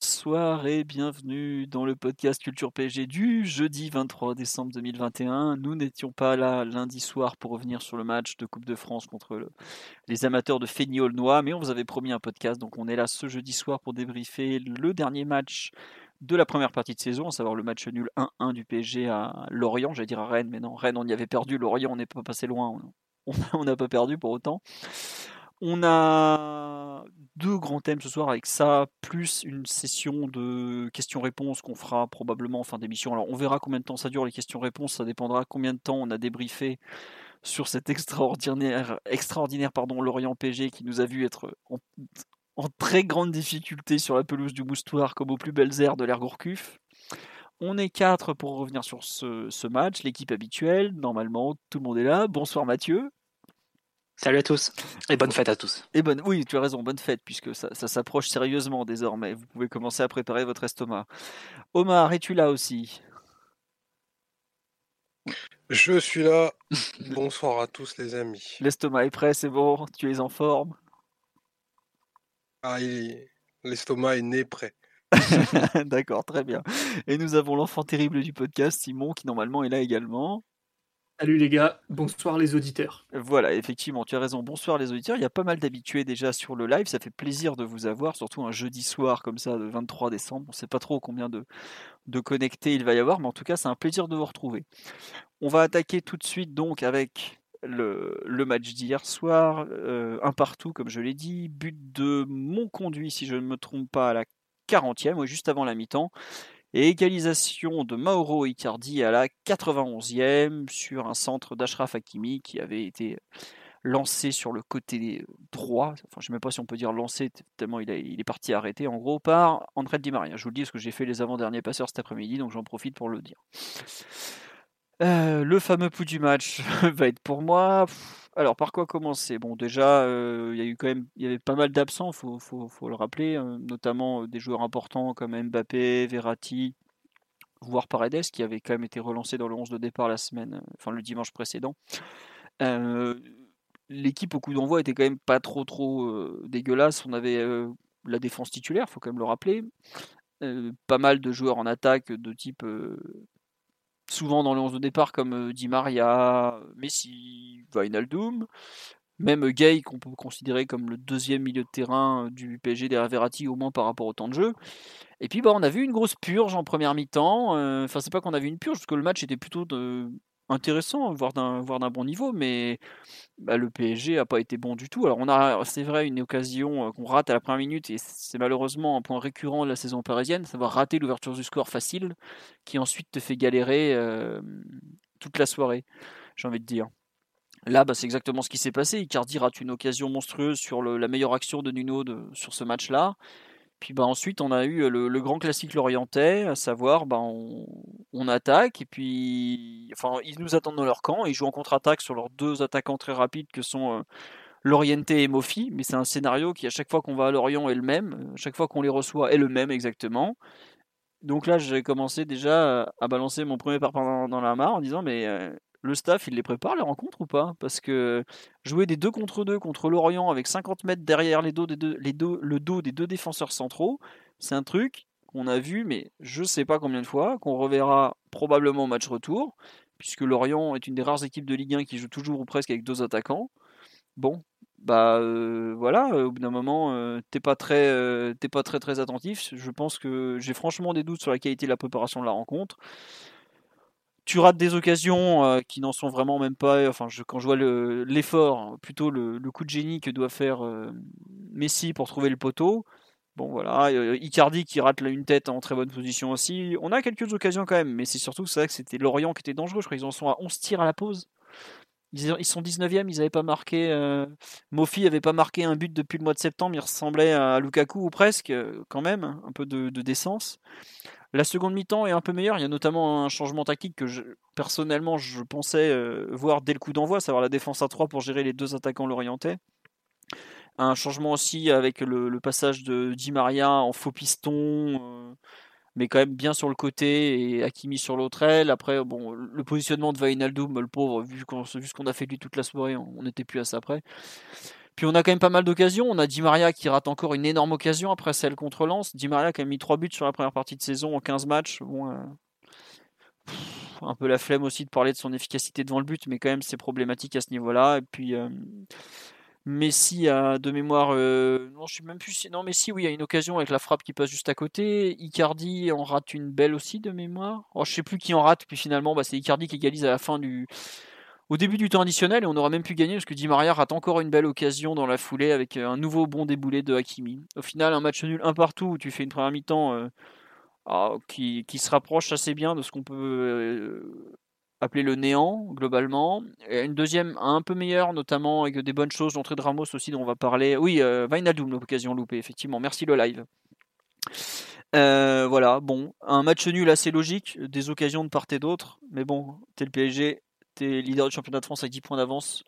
Bonsoir et bienvenue dans le podcast Culture PSG du jeudi 23 décembre 2021. Nous n'étions pas là lundi soir pour revenir sur le match de Coupe de France contre le- les amateurs de Fény-Aulnois, mais on vous avait promis un podcast, donc on est là ce jeudi soir pour débriefer le dernier match de la première partie de saison, à savoir le match nul 1-1 du PSG à Lorient, j'allais dire à Rennes, mais non, Rennes on y avait perdu, Lorient on n'est pas passé loin, on n'a pas perdu pour autant. On a deux grands thèmes ce soir avec ça, plus une session de questions-réponses qu'on fera probablement en fin d'émission. Alors on verra combien de temps ça dure les questions-réponses, ça dépendra combien de temps on a débriefé sur cet extraordinaire, extraordinaire pardon, Lorient PG qui nous a vu être en, très grande difficulté sur la pelouse du Moustoir comme aux plus belles aires de l'Air Gourcuff. On est quatre pour revenir sur ce match, l'équipe habituelle, normalement tout le monde est là. Bonsoir Mathieu. Salut à tous et bonne fête à tous. Et bonne, oui, tu as raison, bonne fête, puisque ça, ça s'approche sérieusement désormais. Vous pouvez commencer à préparer votre estomac. Omar, es-tu là aussi? Je suis là. Bonsoir à tous les amis. L'estomac est prêt, c'est bon, tu es en forme? Ah, l'estomac est né prêt. D'accord, très bien. Et nous avons l'enfant terrible du podcast, Simon, qui normalement est là également. Salut les gars, bonsoir les auditeurs. Voilà, effectivement, tu as raison. Bonsoir les auditeurs. Il y a pas mal d'habitués déjà sur le live. Ça fait plaisir de vous avoir, surtout un jeudi soir comme ça, le 23 décembre. On ne sait pas trop combien de, connectés il va y avoir, mais en tout cas, c'est un plaisir de vous retrouver. On va attaquer tout de suite donc avec le, le match d'hier soir. euh, un partout, comme je l'ai dit. But de Monconduit, si je ne me trompe pas, à la 40e, ou juste avant la mi-temps. Et égalisation de Mauro Icardi à la 91e sur un centre d'Ashraf Hakimi qui avait été lancé sur le côté droit, enfin je ne sais même pas si on peut dire lancé tellement il, est parti arrêter en gros par André Di Maria. Je vous le dis parce que j'ai fait les avant-derniers passeurs cet après-midi donc j'en profite pour le dire. Euh, le fameux pouls du match va être pour moi. Alors par quoi commencer? Bon déjà euh, il y a eu quand même il y avait pas mal d'absents, faut, faut, le rappeler, euh, notamment euh, des joueurs importants comme Mbappé, Verratti, voire Paredes qui avait quand même été relancé dans le 11 de départ la semaine, enfin le dimanche précédent. Euh, L'équipe au coup d'envoi était quand même pas trop trop dégueulasse. On avait la défense titulaire, faut quand même le rappeler. Pas mal de joueurs en attaque de type souvent dans le 11 de départ comme euh, Di Maria, Messi, Wijnaldum, même Gay qu'on peut considérer comme le deuxième milieu de terrain euh, du PSG derrière Verratti au moins par rapport au temps de jeu. Et puis bah, on a vu une grosse purge en première mi-temps. euh, Enfin c'est pas qu'on a vu une purge parce que le match était plutôt de- intéressant, voire d'un bon niveau, mais bah, le PSG a pas été bon du tout. Alors on a, c'est vrai, une occasion euh, qu'on rate à la première minute et c'est malheureusement un point récurrent de la saison parisienne, va rater l'ouverture du score facile, qui ensuite te fait galérer euh, toute la soirée, j'ai envie de dire. Là, bah, c'est exactement ce qui s'est passé. Icardi rate une occasion monstrueuse sur la meilleure action de Nuno sur ce match-là. Puis bah, ensuite, on a eu le, le grand classique lorientais, à savoir, bah, on, attaque, et puis enfin, ils nous attendent dans leur camp, ils jouent en contre-attaque sur leurs deux attaquants très rapides que sont euh, Loriente et Mofi, mais c'est un scénario qui, à chaque fois qu'on va à Lorient, est le même, à chaque fois qu'on les reçoit, est le même exactement. Donc là, j'ai commencé déjà à- balancer mon premier parpaing dans, dans la mare en disant, mais euh, le staff, il les prépare les rencontres ou pas? Parce que jouer des deux contre deux contre Lorient avec 50 mètres derrière les dos des deux, les dos, le dos des deux défenseurs centraux, c'est un truc qu'on a vu, mais je sais pas combien de fois, qu'on reverra probablement au match retour, puisque Lorient est une des rares équipes de Ligue 1 qui joue toujours ou presque avec deux attaquants. Bon, bah euh, voilà, euh, au bout d'un moment, euh, t'es pas très attentif. Je pense que j'ai franchement des doutes sur la qualité de la préparation de la rencontre. Tu rates des occasions euh, qui n'en sont vraiment même pas. Enfin, quand je vois le- l'effort, plutôt le, coup de génie que doit faire euh, Messi pour trouver le poteau. Bon voilà, euh, Icardi qui rate une tête en très bonne position aussi. On a quelques occasions quand même, mais c'est surtout ça que c'était Lorient qui était dangereux. Je crois qu'ils en sont à 11 tirs à la pause. Ils, sont 19e, ils n'avaient pas marqué. Mofi n'avait pas marqué un but depuis le mois de septembre, il ressemblait à Lukaku ou presque, quand même, un peu de, décence. La seconde mi-temps est un peu meilleure, il y a notamment un changement tactique que personnellement je pensais euh, voir dès le coup d'envoi, savoir la défense à 3 pour gérer les deux attaquants lorientais. Un changement aussi avec le, passage de Di Maria en faux piston mais quand même bien sur le côté et Hakimi sur l'autre aile. Après, bon, le positionnement de Vainaldoum, le pauvre, vu, ce qu'on a fait de lui toute la soirée, on n'était plus à ça après. Puis on a quand même pas mal d'occasions. On a Di Maria qui rate encore une énorme occasion après celle contre Lens. Di Maria qui a mis 3 buts sur la première partie de saison en 15 matchs. Euh, un peu la flemme aussi de parler de son efficacité devant le but, mais quand même c'est problématique à ce niveau-là. Et puis euh, Messi a de mémoire, euh, non, je suis même plus. Non, Messi, oui, il y a une occasion avec la frappe qui passe juste à côté. Icardi en rate une belle aussi de mémoire. Oh, je sais plus qui en rate, puis finalement, bah, c'est Icardi qui égalise à la fin du. Au début du temps additionnel, et on aurait même pu gagner parce que Di Maria rate encore une belle occasion dans la foulée avec euh, un nouveau bon déboulé de Hakimi. Au final, un match nul un partout où tu fais une première mi-temps euh, ah, qui, se rapproche assez bien de ce qu'on peut appelé le néant globalement. Et une deuxième un peu meilleure, notamment avec des bonnes choses. L'entrée de Ramos aussi dont on va parler. Oui, euh, l'occasion loupée, effectivement. Merci le live. Euh, voilà, bon, un match nul assez logique, des occasions de part et d'autre, mais bon, t'es le PSG, leader du championnat de France avec 10 points d'avance.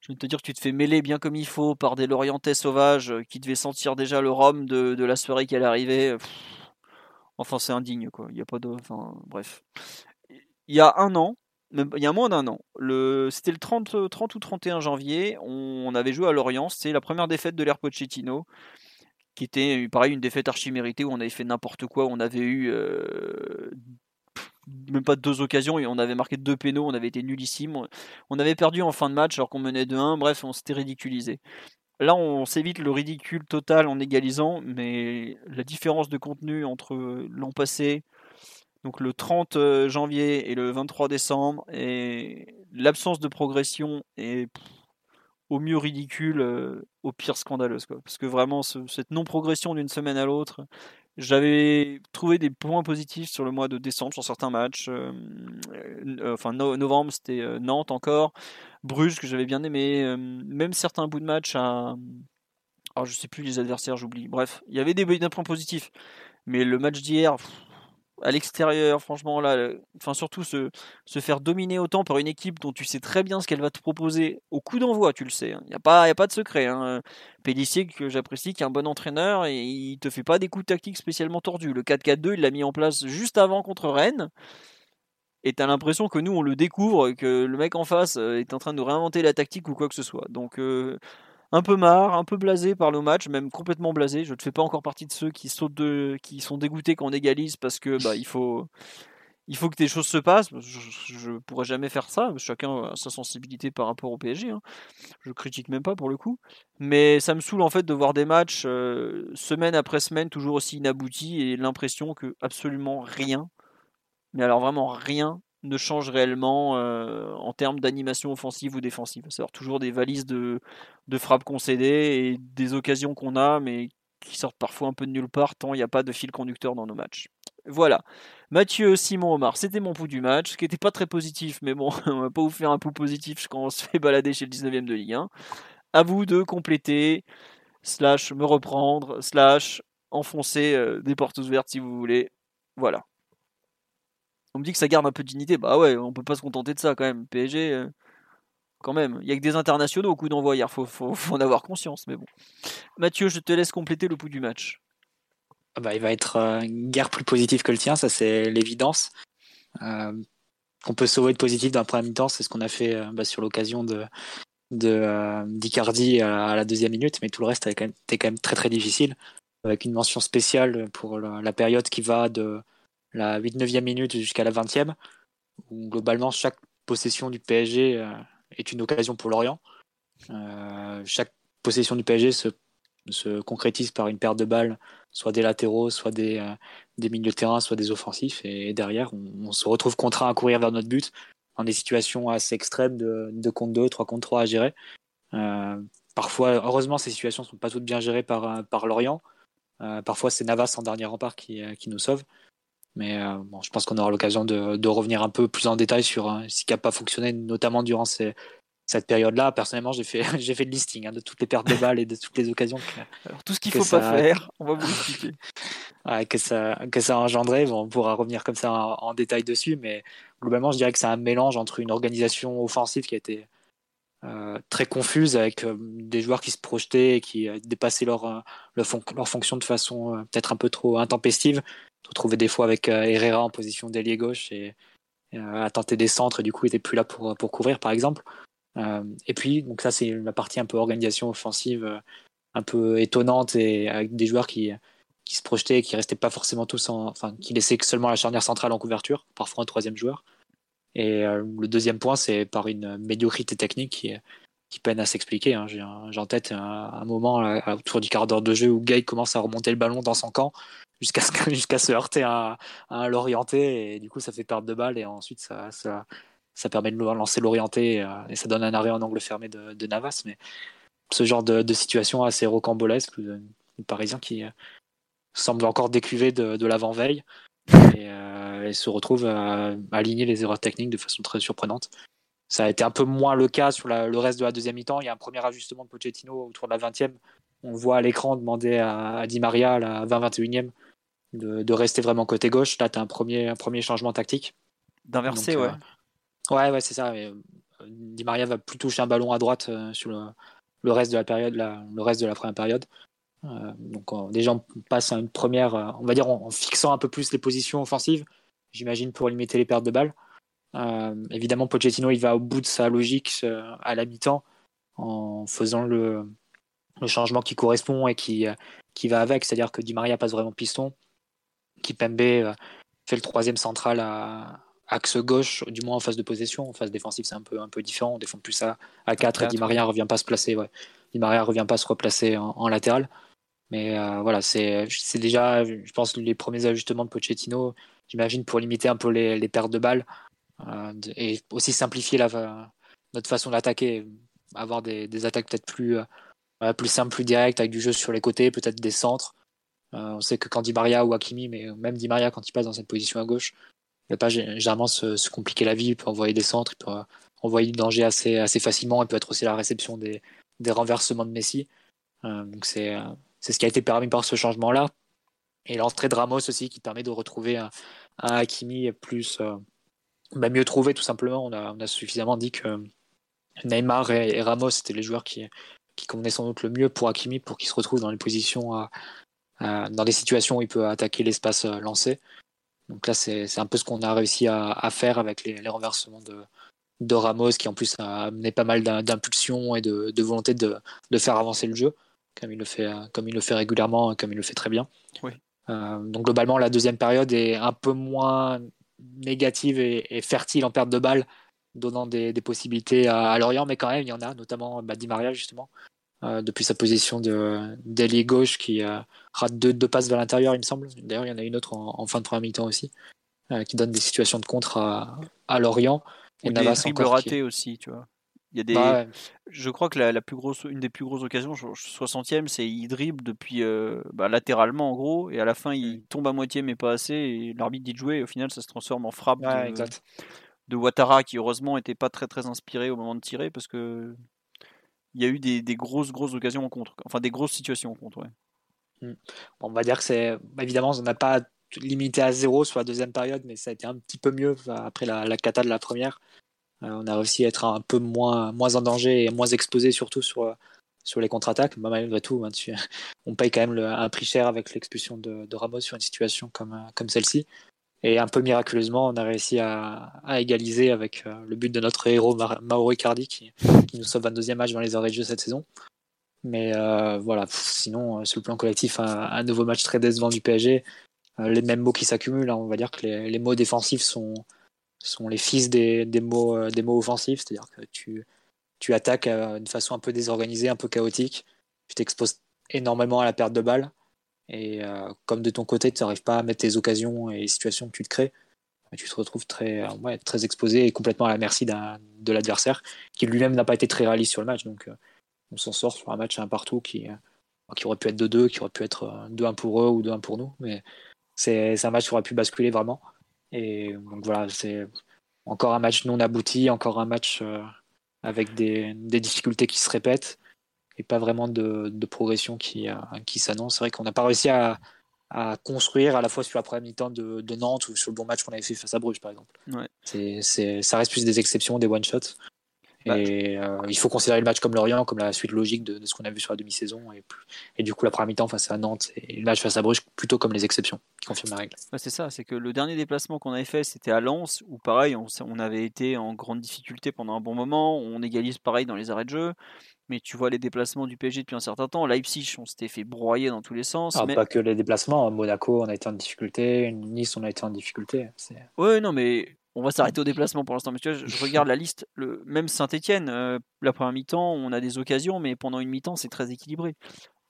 Je vais te dire que tu te fais mêler bien comme il faut par des Lorientais sauvages qui devaient sentir déjà le rhum de, la soirée qui allait arriver. Enfin, c'est indigne, quoi. Il n'y a pas de. Enfin, bref il y a un an, il y a moins d'un an, le, c'était le 30, 30 ou 31 janvier, on, avait joué à Lorient, c'était la première défaite de l'ère Pochettino, qui était pareil une défaite archi méritée où on avait fait n'importe quoi, on avait eu euh, même pas deux occasions et on avait marqué deux pénaux, on avait été nullissime, on avait perdu en fin de match alors qu'on menait de 1, bref, on s'était ridiculisé. Là, on s'évite le ridicule total en égalisant, mais la différence de contenu entre l'an passé, donc le 30 euh, janvier et le 23 décembre, et l'absence de progression est au mieux ridicule, euh, au pire scandaleuse. Quoi. Parce que vraiment, cette non-progression d'une semaine à l'autre, j'avais trouvé des points positifs sur le mois de décembre, sur certains matchs. Euh, enfin, novembre, c'était Nantes encore. Bruges, que j'avais bien aimé. même certains bouts de match à. Alors, je sais plus les adversaires, j'oublie. Bref, il y avait des points positifs. Mais le match d'hier, à l'extérieur, franchement, là, enfin, surtout se, se, faire dominer autant par une équipe dont tu sais très bien ce qu'elle va te proposer au coup d'envoi, tu le sais. Il hein. n'y a, pas, a pas de secret. Hein. Que j'apprécie, qui est un bon entraîneur, et il te fait pas des coups tactiques spécialement tordus. Le 4-4-2, il l'a mis en place juste avant contre Rennes. Et t'as l'impression que nous, on le découvre, que le mec en face euh, est en train de réinventer la tactique ou quoi que ce soit. Donc, euh, un peu marre, un peu blasé par le match, même complètement blasé. Je ne fais pas encore partie de ceux qui sautent de, qui sont dégoûtés quand on égalise parce que bah, il faut, il faut que des choses se passent. Je, ne pourrais jamais faire ça. Chacun a sa sensibilité par rapport au PSG. Hein. Je critique même pas pour le coup, mais ça me saoule en fait de voir des matchs euh, semaine après semaine toujours aussi inaboutis et l'impression que absolument rien, mais alors vraiment rien ne change réellement euh, en termes d'animation offensive ou défensive. C'est toujours des valises de, de frappes concédées et des occasions qu'on a, mais qui sortent parfois un peu de nulle part, tant il n'y a pas de fil conducteur dans nos matchs. Voilà. Mathieu, Simon, Omar, c'était mon pouls du match, ce qui n'était pas très positif, mais bon, on va pas vous faire un pouls positif quand on se fait balader chez le 19ème de Ligue 1. À vous de compléter, slash me reprendre, slash enfoncer euh, des portes ouvertes si vous voulez. Voilà. On me dit que ça garde un peu de dignité. Bah ouais, on peut pas se contenter de ça quand même. PSG, euh, quand même. Il y a que des internationaux au coup d'envoi hier. Faut, en avoir conscience. Mathieu, je te laisse compléter le pouls du match. Ah bah, il va être euh, guère plus positif que le tien, ça c'est l'évidence. Euh, on peut sauver de positif d'un premier mi-temps, c'est ce qu'on a fait bah, sur l'occasion de d'Icardi à, la deuxième minute, mais tout le reste était quand même, très très difficile, avec une mention spéciale pour la période qui va de la 8-9e minute jusqu'à la 20e, où globalement chaque possession du PSG euh, est une occasion pour Lorient. Euh, chaque possession du PSG se, se, concrétise par une perte de balles, soit des latéraux, soit des, euh, des milieux de terrain, soit des offensifs. Et, derrière, on, se retrouve contraint à courir vers notre but dans des situations assez extrêmes de 2 contre 2, 3 contre 3 à gérer. parfois, heureusement, ces situations ne sont pas toutes bien gérées par, par Lorient. parfois, c'est Navas en dernier rempart qui, qui nous sauve. Mais euh, bon, je pense qu'on aura l'occasion de, de, revenir un peu plus en détail sur euh, ce qui n'a pas fonctionné, notamment durant ces, cette période-là, personnellement, j'ai fait, j'ai fait le listing hein, de toutes les pertes de balles et de toutes les occasions. Alors, tout ce qu'il ne faut pas faire, on va vous l'expliquer. que, ça, que ça a engendré, bon, on pourra revenir comme ça en, détail dessus, mais globalement, je dirais que c'est un mélange entre une organisation offensive qui a été très confuse avec euh, des joueurs qui se projetaient et qui euh, dépassaient leur, leur, fonction de façon peut-être un peu trop intempestive. On retrouvait des fois avec Herrera en position d'ailier gauche et à tenter des centres et du coup il n'était plus là pour, pour couvrir par exemple. Euh, et puis, donc ça, c'est la partie un peu organisation offensive, euh, un peu étonnante et avec des joueurs qui, qui se projetaient et qui restaient pas forcément tous en, enfin, qui laissaient seulement la charnière centrale en couverture, parfois un troisième joueur. Et euh, le deuxième point, c'est par une médiocrité technique qui, qui peine à s'expliquer. Hein. J'ai en tête un, moment autour du quart d'heure de jeu où Gay commence à remonter le ballon dans son camp jusqu'à jusqu'à se heurter à, à et du coup ça fait perdre de balles et ensuite ça, ça, ça permet de lancer l'orienté euh, et ça donne un arrêt en angle fermé de, Navas. Mais ce genre de, situation assez rocambolesque, le, Parisien qui euh, semble encore décuvé de, l'avant-veille euh, et, se retrouve à, aligner les erreurs techniques de façon très surprenante. Ça a été un peu moins le cas sur le reste de la deuxième mi-temps. Il y a un premier ajustement de Pochettino autour de la 20e. On voit à l'écran demander à, Di Maria à la 20-21e de, rester vraiment côté gauche. Là, tu as un premier, un premier changement tactique. D'inverser, ouais. Ouais, ouais, c'est ça. Euh, Di Maria va plus toucher un ballon à droite euh, sur le, reste de la période, le reste de la première période. Euh, donc déjà on passe à une première, on va dire en, fixant un peu plus les positions offensives, j'imagine pour limiter les pertes de balles. évidemment Pochettino il va au bout de sa logique à la mi-temps en faisant le, changement qui correspond et qui, qui va avec, c'est-à-dire que Di Maria passe vraiment piston, qui Pembe fait le troisième central à, axe gauche, du moins en phase de possession. En phase défensive, c'est un peu, un peu différent. On défend plus à, à 4 et Di Maria revient pas se placer. Ouais. Di Maria revient pas se replacer en, latéral. Mais euh, voilà, c'est déjà, je pense, les premiers ajustements de Pochettino, j'imagine, pour limiter un peu les, pertes de balles euh, et aussi simplifier notre façon d'attaquer, avoir des, attaques peut-être plus, euh, plus simples, plus directes, avec du jeu sur les côtés, peut-être des centres. on sait que quand Di Maria ou Hakimi, mais même Di Maria, quand il passe dans cette position à gauche, ne pas généralement se, compliquer la vie, il peut envoyer des centres, il peut envoyer du danger assez, assez facilement, il peut être aussi la réception des, des renversements de Messi. Euh, donc c'est ce qui a été permis par ce changement-là. Et l'entrée de Ramos aussi qui permet de retrouver un, un Hakimi plus euh, bah, mieux trouvé tout simplement. On a, suffisamment dit que Neymar et, Ramos étaient les joueurs qui, qui convenaient sans doute le mieux pour Hakimi pour qu'il se retrouve dans les positions à, dans les situations où il peut attaquer l'espace euh, lancé. Donc là, c'est un peu ce qu'on a réussi à, faire avec les, renversements de, Ramos, qui en plus a amené pas mal d'impulsion et de, volonté de, faire avancer le jeu, comme il le fait, comme il régulièrement, comme il le fait très bien. Euh, donc globalement, la deuxième période est un peu moins négative et, fertile en perte de balles, donnant des, possibilités à, Lorient, mais quand même, il y en a, notamment bah, Di Maria, justement, euh, depuis sa position d'ailier gauche qui euh, rate deux, deux, passes vers l'intérieur, il me semble. D'ailleurs, il y en a une autre en, fin de première mi-temps aussi, euh, qui donne des situations de contre à, à Lorient. Et des ratés aussi, tu vois. Il y a des... Bah je crois que la, la, plus grosse, une des plus grosses occasions, 60e, c'est il dribble depuis bah, latéralement en gros, et à la fin il mm. tombe à moitié mais pas assez, et l'arbitre dit de jouer, et au final ça se transforme en frappe de, de, Ouattara qui heureusement était pas très très inspiré au moment de tirer parce que il y a eu des, grosses, grosses occasions en contre. Enfin, des grosses situations en contre, ouais. Hmm. on va dire que c'est. Évidemment, on n'a pas limité à zéro sur la deuxième période, mais ça a été un petit peu mieux après la, la cata de la première. Euh, on a réussi à être un peu moins, moins en danger et moins exposé, surtout sur, sur les contre-attaques. Bah, malgré tout, hein, on paye quand même un prix cher avec l'expulsion de, Ramos sur une situation comme, comme celle-ci. Et un peu miraculeusement, on a réussi à, égaliser avec euh, le but de notre héros Mauro Icardi qui, nous sauve un deuxième match dans les arrêts de jeu cette saison. Mais euh, voilà, sinon, euh, sur le plan collectif, un, nouveau match très décevant du PSG. les mêmes mots qui s'accumulent. Hein. on va dire que les, mots défensifs sont, sont les fils des, des mots, offensifs. C'est-à-dire que tu, attaques d'une façon un peu désorganisée, un peu chaotique. Tu t'exposes énormément à la perte de balles. Et euh, comme de ton côté, tu n'arrives pas à mettre tes occasions et les situations que tu te crées, tu te retrouves très, euh, exposé et complètement à la merci de l'adversaire, qui lui-même n'a pas été très réaliste sur le match. Donc euh, on s'en sort sur un match un partout qui, qui aurait pu être 2-2, qui aurait pu être 2-1 pour eux ou 2-1 pour nous. Mais c'est un match qui aurait pu basculer vraiment. Et donc voilà, c'est encore un match non abouti, encore un match avec des, des difficultés qui se répètent et pas vraiment de, de progression qui, euh, qui s'annonce. C'est vrai qu'on n'a pas réussi à, à, construire à la fois sur la première mi-temps de, de, Nantes ou sur le bon match qu'on avait fait face à Bruges, par exemple. Ouais. Ça reste plus des exceptions, des one-shots. Bah, et euh, il faut considérer le match comme Lorient, comme la suite logique de, de ce qu'on a vu sur la demi-saison. Et, et, du coup, la première mi-temps face à Nantes et le match face à Bruges plutôt comme les exceptions, qui confirment la règle. Bah c'est ça, c'est que le dernier déplacement qu'on avait fait, c'était à Lens, où pareil, on, on, avait été en grande difficulté pendant un bon moment. On égalise pareil dans les arrêts de jeu. Mais tu vois les déplacements du PSG depuis un certain temps. Leipzig, on s'était fait broyer dans tous les sens. Ah, mais... Pas que les déplacements. Monaco, on a été en difficulté. Nice, on a été en difficulté. Ouais, non, mais on va s'arrêter au déplacement pour l'instant. Mais tu vois, je, regarde la liste. Le, même Saint-Etienne, euh, la première mi-temps, on a des occasions, mais pendant une mi-temps, c'est très équilibré.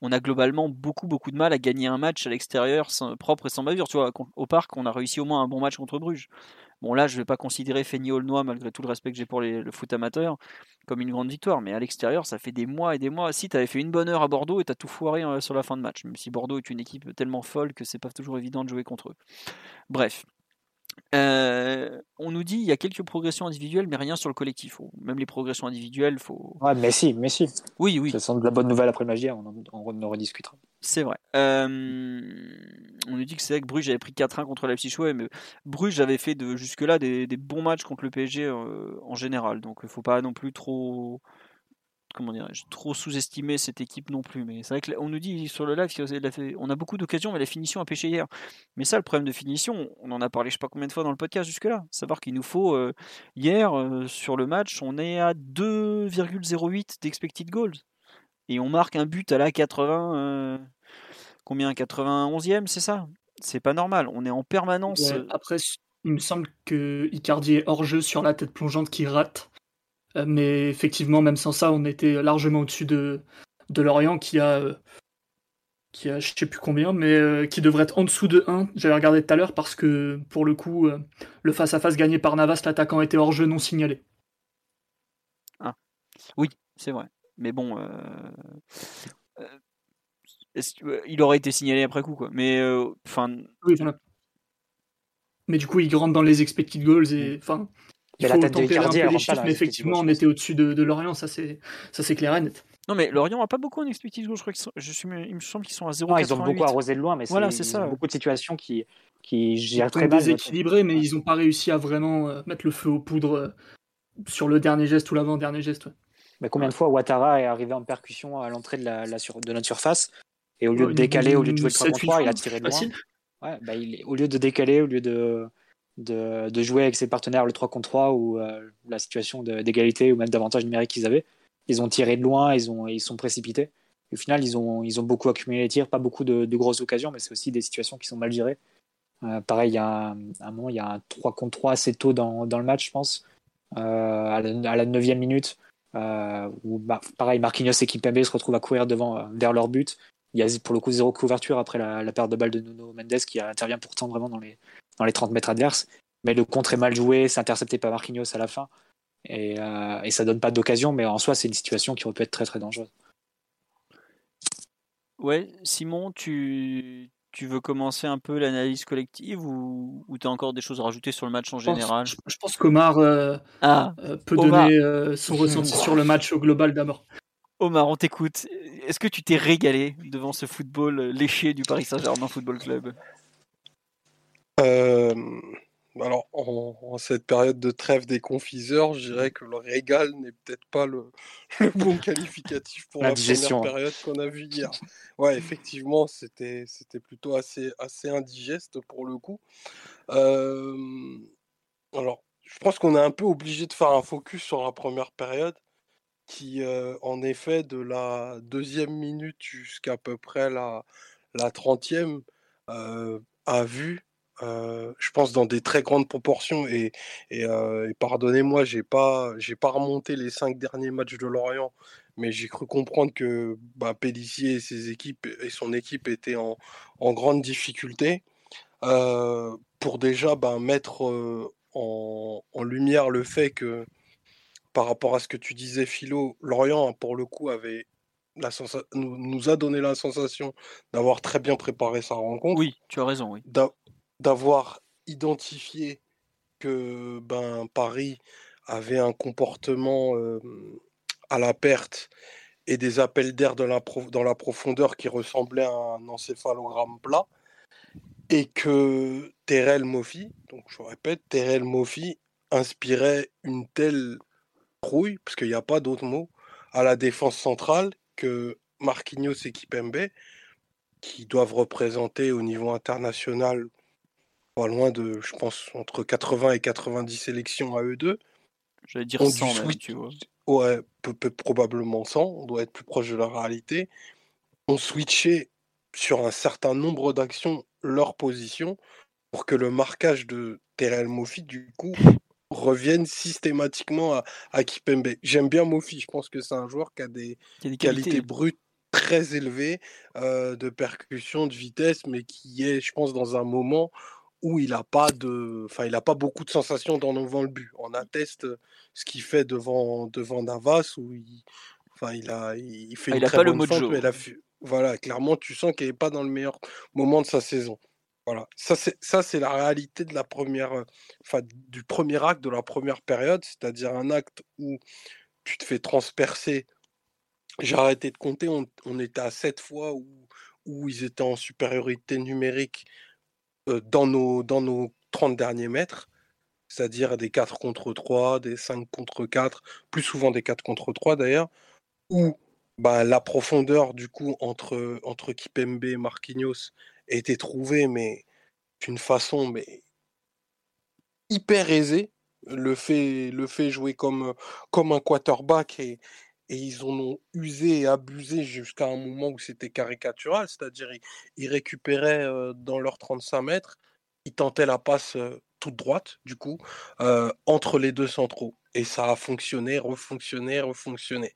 On a globalement beaucoup, beaucoup de mal à gagner un match à l'extérieur propre et sans bavure. Tu vois, au parc, on a réussi au moins un bon match contre Bruges. Bon, là, je ne vais pas considérer Feigny Aulnois, malgré tout le respect que j'ai pour les, le foot amateur, comme une grande victoire. Mais à l'extérieur, ça fait des mois et des mois. Si, tu avais fait une bonne heure à Bordeaux et tu as tout foiré euh, sur la fin de match. Même si Bordeaux est une équipe tellement folle que c'est pas toujours évident de jouer contre eux. Bref. Euh, on nous dit il y a quelques progressions individuelles, mais rien sur le collectif. Même les progressions individuelles, faut. Ouais, mais si, mais si. Oui, oui. Ça sent de la bonne nouvelle après le Magia, on en, on en rediscutera. C'est vrai. Euh, on nous dit que c'est vrai que Bruges avait pris 4-1 contre Leipzig, ouais, mais Bruges avait fait de, jusque-là des, des, bons matchs contre le PSG euh, en général, donc il faut pas non plus trop comment dirais-je, trop sous-estimer cette équipe non plus. Mais c'est vrai qu'on nous dit sur le live qu'on a beaucoup d'occasions, mais la finition a pêché hier. Mais ça, le problème de finition, on en a parlé je sais pas combien de fois dans le podcast jusque-là. Savoir qu'il nous faut, euh, hier, euh, sur le match, on est à 2,08 d'expected goals. Et on marque un but à la 80. Euh, combien 91e, c'est ça? C'est pas normal. On est en permanence. Ouais, après, il me semble que Icardi est hors jeu sur la tête plongeante qui rate. Mais effectivement, même sans ça, on était largement au-dessus de, de Lorient qui a, qui a je sais plus combien, mais euh, qui devrait être en dessous de 1. J'avais regardé tout à l'heure parce que pour le coup, euh, le face-à-face gagné par Navas, l'attaquant était hors jeu non signalé. Ah, oui, c'est vrai. Mais bon, euh... il aurait été signalé après coup, quoi. Mais enfin. oui, voilà. Mais du coup, il rentre dans les expected goals et enfin. Il faut tempérer un peu les chiffres, mais effectivement, on était au-dessus de, de, Lorient, ça c'est, ça c'est clair et net. Non, mais Lorient a pas beaucoup en expected goals, je crois qu'ils sont, je suis, il me semble qu'ils sont à 0. ils ont beaucoup arrosé de loin, mais voilà, c'est ça. beaucoup de situations qui, qui gèrent très mal. déséquilibrés, mais ils n'ont pas réussi à vraiment euh, mettre le feu aux poudres euh, sur le dernier geste ou l'avant-dernier geste. Ouais. Mais combien de fois Ouattara est arrivé en percussion à l'entrée de, la, la sur, de notre surface et au lieu de décaler, au lieu de jouer le 3 contre 3, il a tiré de loin. Ouais, bah, il, au lieu de décaler, au lieu de de, jouer avec ses partenaires le 3 contre 3 ou euh, la situation d'égalité ou même d'avantage numérique qu'ils avaient. Ils ont tiré de loin, ils, ont, ils sont précipités. au final, ils ont, ils ont beaucoup accumulé les tirs, pas beaucoup de, grosses occasions, mais c'est aussi des situations qui sont mal gérées. Euh, pareil, il y a un, moment, il y a un 3 contre 3 assez tôt dans, dans le match, je pense, euh, à, la, à la 9 minute, où bah, pareil, Marquinhos et Kimpembe se retrouvent à courir devant, vers leur but. Il y a pour le coup zéro couverture après la, la perte de balle de Nuno Mendes qui intervient pourtant vraiment dans les, dans les 30 mètres adverses. Mais le contre est mal joué, c'est intercepté par Marquinhos à la fin. Et, euh, et ça donne pas d'occasion, mais en soi, c'est une situation qui aurait pu être très très dangereuse. Ouais, Simon, tu, tu veux commencer un peu l'analyse collective ou, ou tu as encore des choses à rajouter sur le match en je général? pense, Je pense qu'Omar euh, ah, euh, peut Omar. donner euh, son ressenti sur le match au global d'abord. Omar, on t'écoute. Est-ce que tu t'es régalé devant ce football léché du Paris Saint-Germain Football Club? Euh, alors, en, en, cette période de trêve des confiseurs, je dirais que le régal n'est peut-être pas le, le, bon qualificatif pour la, la première période qu'on a vue hier. Ouais, effectivement, c'était plutôt assez, assez indigeste pour le coup. Euh, alors, je pense qu'on est un peu obligé de faire un focus sur la première période qui, en effet, de la deuxième minute jusqu'à peu près la, la 30e, a vu je pense dans des très grandes proportions et, pardonnez-moi, j'ai pas j'ai pas remonté les cinq derniers matchs de Lorient, mais j'ai cru comprendre que bah, Pélissier et ses équipes et son équipe étaient en, grande difficulté pour déjà bah, mettre en, lumière le fait que par rapport à ce que tu disais Philo, Lorient pour le coup avait la nous, nous a donné la sensation d'avoir très bien préparé sa rencontre. Oui, tu as raison, oui d'avoir identifié que ben, Paris avait un comportement à la perte et des appels d'air dans la profondeur qui ressemblaient à un encéphalogramme plat. Et que Terrell Moffi, donc je répète, Terrell Moffi inspirait une telle trouille, parce qu'il n'y a pas d'autre mot, à la défense centrale que Marquinhos et Kipembe, qui doivent représenter au niveau international pas loin de, je pense, entre 80 et 90 sélections à eux deux. J'allais dire 100 même, tu vois. Ouais, probablement 100, on doit être plus proche de la réalité. On switchait sur un certain nombre d'actions leur position pour que le marquage de Terrell Moffi, du coup, revienne systématiquement à, à Kipembe. J'aime bien Mofi, je pense que c'est un joueur qui a des, qualités. brutes très élevées euh, de percussion, de vitesse, mais qui est, je pense, dans un moment où il n'a pas de, enfin, il a pas beaucoup de sensations dans devant le but. On atteste ce qu'il fait devant devant Navas où il, enfin, il a, il fait ah, une il très pas bonne le voilà, clairement, tu sens qu'il n'est pas dans le meilleur moment de sa saison. Voilà, ça c'est ça c'est la réalité de la première, euh, enfin du premier acte de la première période, c'est-à-dire un acte où tu te fais transpercer. J'ai arrêté de compter, on, était à sept fois où, où ils étaient en supériorité numérique euh, dans, nos, dans nos 30 derniers mètres, c'est-à-dire des 4 contre 3, des 5 contre 4, plus souvent des 4 contre 3 d'ailleurs, où bah, la profondeur du coup entre, entre Kipembe et Marquinhos était trouvée, mais d'une façon mais hyper aisée. Le fait, le fait jouer comme, comme un quarterback et, et ils en ont usé et abusé jusqu'à un moment où c'était caricatural, c'est-à-dire ils, récupéraient dans leurs 35 mètres, ils tentaient la passe toute droite, du coup, entre les deux centraux. Et ça a fonctionné, refonctionné, refonctionné.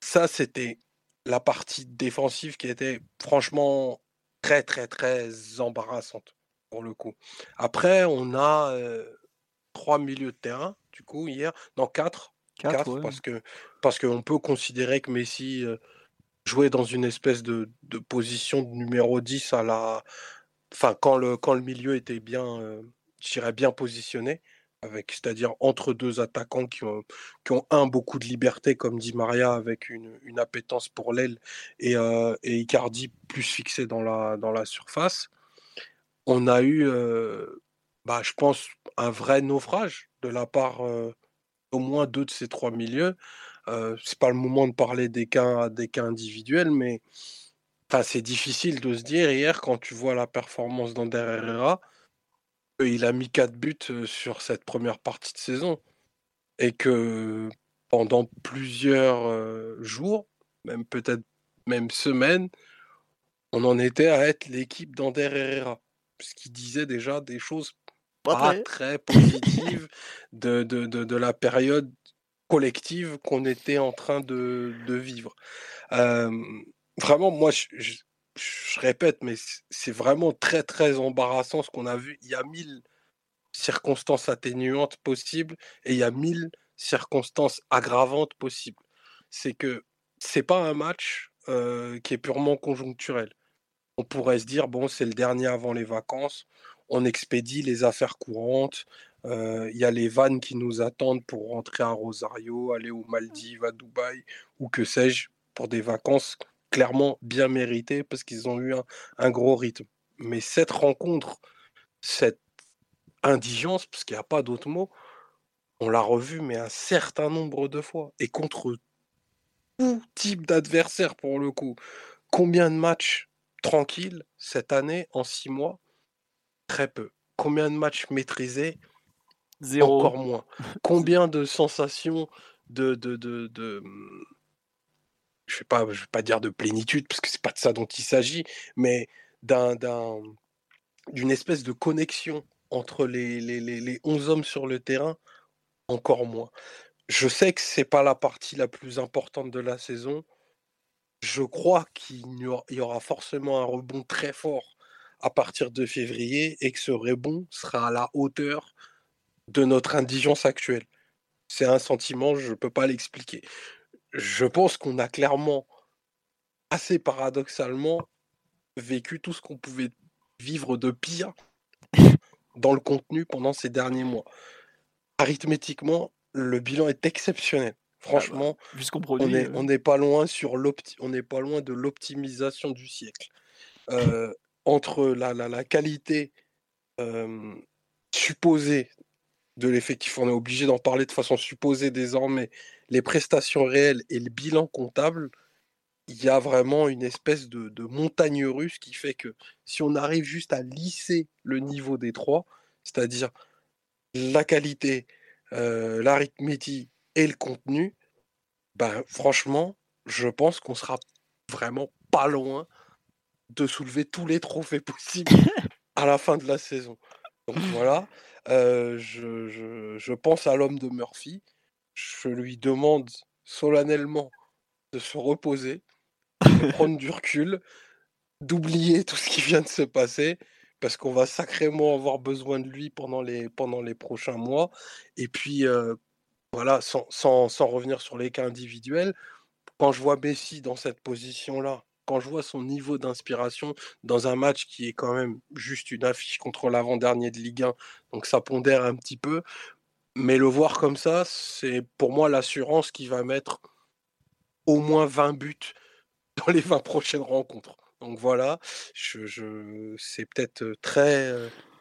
Ça, c'était la partie défensive qui était franchement très, très, très embarrassante pour le coup. Après, on a trois milieux de terrain, du coup, hier. Non, quatre. Quatre, parce que parce qu'on peut considérer que Messi jouait dans une espèce de, position de numéro 10 à la. Enfin, quand le, quand le milieu était bien, dirais bien positionné avec, c'est-à-dire entre deux attaquants qui ont, un beaucoup de liberté, comme dit Maria, avec une, une appétence pour l'aile, et, euh, Icardi plus fixé dans la, surface. On a eu, euh, bah, je pense, un vrai naufrage de la part euh, au moins deux de ces trois milieux. Euh, c'est pas le moment de parler des cas, des cas individuels, mais c'est difficile de se dire hier quand tu vois la performance d'Ander Herrera il a mis 4 buts sur cette première partie de saison et que pendant plusieurs jours, même peut-être même semaines, on en était à être l'équipe d'Ander Herrera, puisqu'il disait déjà des choses pas, très positives de, de, de, la période collective qu'on était en train de, vivre. vraiment, moi, je, je répète, mais c'est vraiment très très embarrassant ce qu'on a vu. Il y a mille circonstances atténuantes possibles et il y a mille circonstances aggravantes possibles. C'est que c'est pas un match qui est purement conjoncturel. On pourrait se dire bon, c'est le dernier avant les vacances, on expédie les affaires courantes. Il y a les vannes qui nous attendent pour rentrer à Rosario, aller aux Maldives, à Dubaï ou que sais-je pour des vacances clairement bien mérité parce qu'ils ont eu un, gros rythme. Mais cette rencontre, cette indigence, parce qu'il n'y a pas d'autre mot, on l'a revu mais un certain nombre de fois. Et contre tout type d'adversaire pour le coup. Combien de matchs tranquilles cette année en six mois? Très peu. Combien de matchs maîtrisés? Zéro. Encore moins. Combien de sensations de, de, de, de je ne vais, pas, dire de plénitude, parce que c'est pas de ça dont il s'agit, mais d'un, d'une espèce de connexion entre les, les, les, 11 hommes sur le terrain, encore moins. Je sais que c'est pas la partie la plus importante de la saison. Je crois qu'il y aura forcément un rebond très fort à partir de février et que ce rebond sera à la hauteur de notre indigence actuelle. C'est un sentiment, je ne peux pas l'expliquer je pense qu'on a clairement, assez paradoxalement, vécu tout ce qu'on pouvait vivre de pire dans le contenu pendant ces derniers mois. Arithmétiquement, le bilan est exceptionnel. Ah bah, Franchement, on n'est on est pas loin sur on n'est pas loin de l'optimisation du siècle. entre la, la, la qualité supposée de l'effectif, on est obligé d'en parler de façon supposée désormais, les prestations réelles et le bilan comptable, il y a vraiment une espèce de, montagne russe qui fait que si on arrive juste à lisser le niveau des trois, c'est-à-dire la qualité, l'arithmétique et le contenu, ben, franchement, je pense qu'on sera vraiment pas loin de soulever tous les trophées possibles à la fin de la saison. Donc voilà, je, pense à l'homme de Murphy. Je lui demande solennellement de se reposer, de prendre du recul, d'oublier tout ce qui vient de se passer, parce qu'on va sacrément avoir besoin de lui pendant les, pendant les prochains mois. Et puis, voilà, sans, sans, revenir sur les cas individuels, quand je vois Messi dans cette position-là, quand je vois son niveau d'inspiration dans un match qui est quand même juste une affiche contre l'avant-dernier de Ligue 1, donc ça pondère un petit peu, mais le voir comme ça, c'est pour moi l'assurance qui va mettre au moins 20 buts dans les 20 prochaines rencontres. Donc voilà, je, je c'est peut-être très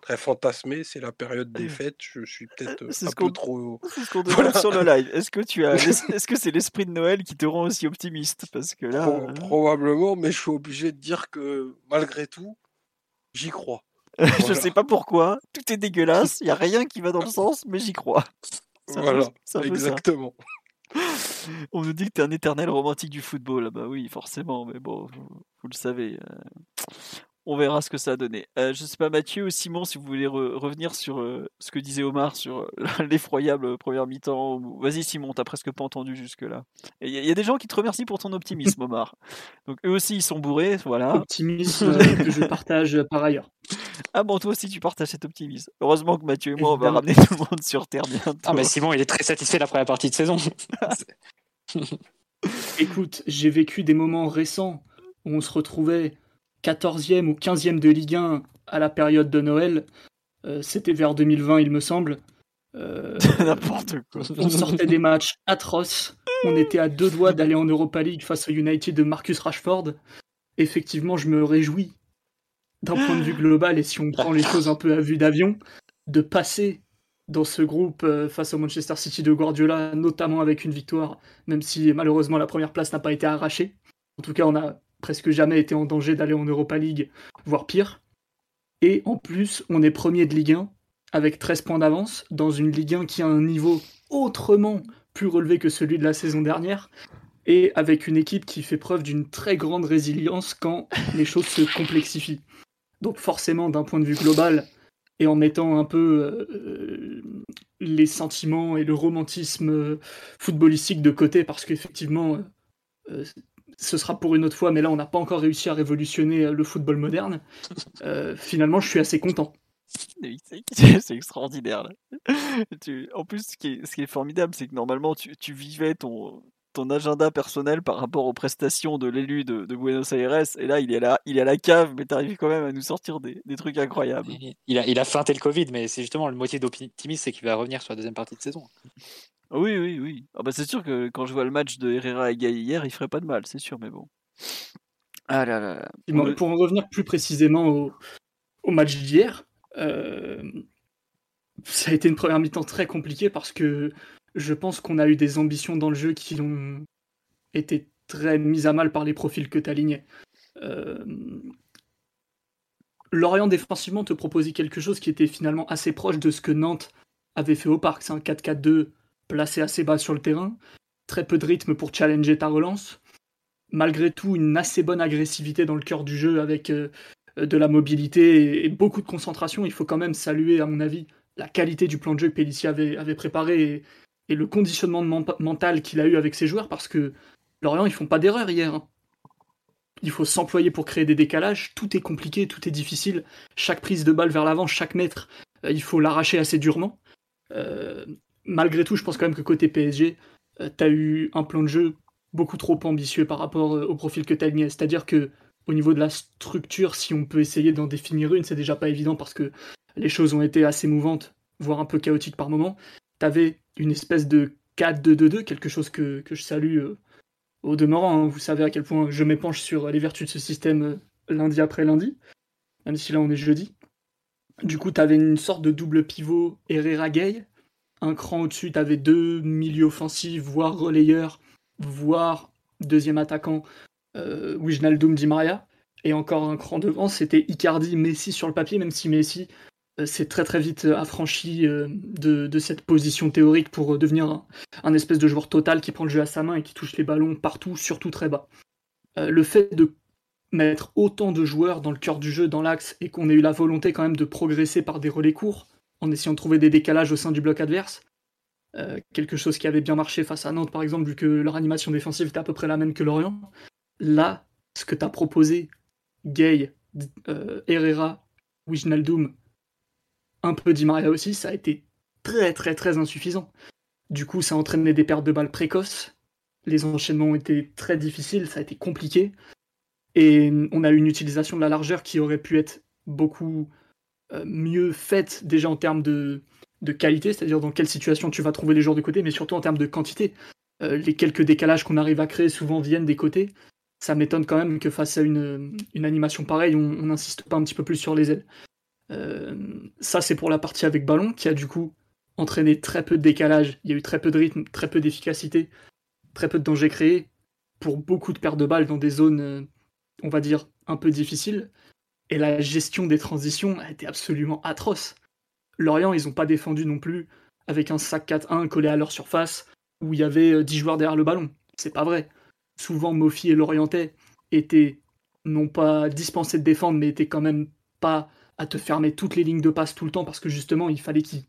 très fantasmé, c'est la période des fêtes. Je suis peut-être un peu trop. C'est ce qu'on demande sur le live. Est-ce que tu as, est-ce que c'est l'esprit de Noël qui te rend aussi optimiste? Parce que là, probablement, mais je suis obligé de dire que malgré tout, j'y crois. je sais pas pourquoi. Tout est dégueulasse. Il y a rien qui va dans le sens, mais j'y crois. voilà, exactement. On nous dit que tu es un éternel romantique du football. Bah oui, forcément, mais bon, vous, le savez. On verra ce que ça a donné. Euh, je sais pas, Mathieu ou Simon, si vous voulez revenir sur euh, ce que disait Omar sur euh, l'effroyable première mi-temps. Vas-y, Simon, t'as presque pas entendu jusque-là. Il y, a des gens qui te remercient pour ton optimisme, Omar. Donc eux aussi, ils sont bourrés, voilà. Optimisme que je partage par ailleurs. Ah bon, toi aussi, tu partages cet optimisme. Heureusement que Mathieu et moi, on va ramener tout le monde sur Terre bientôt. Ah, mais Simon, il est très satisfait de la première partie de saison. Écoute, j'ai vécu des moments récents où on se retrouvait 14e ou 15e de Ligue 1 à la période de Noël. Euh, c'était vers 2020, il me semble. Euh, N'importe quoi. On sortait des matchs atroces. On était à deux doigts d'aller en Europa League face au United de Marcus Rashford. Effectivement, je me réjouis d'un point de vue global, et si on prend les choses un peu à vue d'avion, de passer dans ce groupe euh, face au Manchester City de Guardiola, notamment avec une victoire, même si malheureusement la première place n'a pas été arrachée. En tout cas, on a presque jamais été en danger d'aller en Europa League, voire pire. Et en plus, on est premier de Ligue 1 avec 13 points d'avance dans une Ligue 1 qui a un niveau autrement plus relevé que celui de la saison dernière et avec une équipe qui fait preuve d'une très grande résilience quand les choses se complexifient. Donc forcément, d'un point de vue global, et en mettant un peu euh, les sentiments et le romantisme footballistique de côté, parce qu'effectivement, euh, ce sera pour une autre fois, mais là on n'a pas encore réussi à révolutionner euh, le football moderne. Euh, finalement, je suis assez content. C'est extraordinaire. Là. en plus, ce qui est, formidable, c'est que normalement, tu, vivais ton, ton agenda personnel par rapport aux prestations de l'élu de, Buenos Aires, et là, il est, là, il est à la cave, mais tu arrives quand même à nous sortir des, trucs incroyables. Il a, il a feinté le Covid, mais c'est justement le moitié d'optimisme, c'est qu'il va revenir sur la deuxième partie de saison. Oui, oui, oui. Ah bah c'est sûr que quand je vois le match de Herrera et Gay hier, il ferait pas de mal, c'est sûr, mais bon. Ah là là. Pour, en revenir plus précisément au, au match d'hier, euh, ça a été une première mi-temps très compliquée parce que je pense qu'on a eu des ambitions dans le jeu qui ont été très mises à mal par les profils que tu alignais. Euh, Lorient défensivement te proposait quelque chose qui était finalement assez proche de ce que Nantes avait fait au parc. C'est un 4-4-2 placé assez bas sur le terrain, très peu de rythme pour challenger ta relance. Malgré tout, une assez bonne agressivité dans le cœur du jeu avec euh, de la mobilité et, beaucoup de concentration. Il faut quand même saluer, à mon avis, la qualité du plan de jeu que Pellissier avait, préparé le conditionnement mental qu'il a eu avec ses joueurs parce que Lorient, ils font pas d'erreur hier. Hein. Il faut s'employer pour créer des décalages. Tout est compliqué, tout est difficile. Chaque prise de balle vers l'avant, chaque mètre, euh, il faut l'arracher assez durement. Euh, malgré tout, je pense quand même que côté PSG, euh, tu as eu un plan de jeu beaucoup trop ambitieux par rapport euh, au profil que tu as C'est-à-dire que au niveau de la structure, si on peut essayer d'en définir une, c'est déjà pas évident parce que les choses ont été assez mouvantes, voire un peu chaotiques par moment. tu avais une espèce de 4-2-2-2, quelque chose que, je salue au demeurant. Hein. Vous savez à quel point je m'épanche sur les vertus de ce système lundi après lundi, même si là on est jeudi. Du coup, tu avais une sorte de double pivot Herrera-Gay. Un cran au-dessus, tu deux milieux offensifs, voire relayeurs, voire deuxième attaquant, euh, Wijnaldum Di Maria. Et encore un cran devant, c'était Icardi, Messi sur le papier, même si Messi euh, s'est très très vite affranchi euh, de, cette position théorique pour devenir un, espèce de joueur total qui prend le jeu à sa main et qui touche les ballons partout, surtout très bas. le fait de mettre autant de joueurs dans le cœur du jeu, dans l'axe, et qu'on ait eu la volonté quand même de progresser par des relais courts, en essayant de trouver des décalages au sein du bloc adverse. Euh, quelque chose qui avait bien marché face à Nantes, par exemple, vu que leur animation défensive était à peu près la même que Lorient. Là, ce que tu as proposé, Gay, euh, Herrera, Wijnaldum, un peu Di Maria aussi, ça a été très très très insuffisant. Du coup, ça a entraîné des pertes de balles précoces. Les enchaînements été très difficiles, ça a été compliqué. Et on a eu une utilisation de la largeur qui aurait pu être beaucoup euh, mieux faite déjà en termes de, qualité, c'est-à-dire dans quelle situation tu vas trouver les joueurs de côté, mais surtout en termes de quantité. Euh, les quelques décalages qu'on arrive à créer souvent viennent des côtés. Ça m'étonne quand même que face à une, animation pareille, on n'insiste pas un petit peu plus sur les ailes. Euh, ça, c'est pour la partie avec ballon, qui a du coup entraîné très peu de décalage. Il y a eu très peu de rythme, très peu d'efficacité, très peu de danger créé, pour beaucoup de pertes de balles dans des zones on va dire, un peu difficile. Et la gestion des transitions a été absolument atroce. Lorient, ils n'ont pas défendu non plus avec un sac 4-1 collé à leur surface où il y avait 10 euh, joueurs derrière le ballon. C'est pas vrai. Souvent, Mofi et Lorientais étaient non pas dispensés de défendre, mais étaient quand même pas à te fermer toutes les lignes de passe tout le temps parce que justement, il fallait qu'ils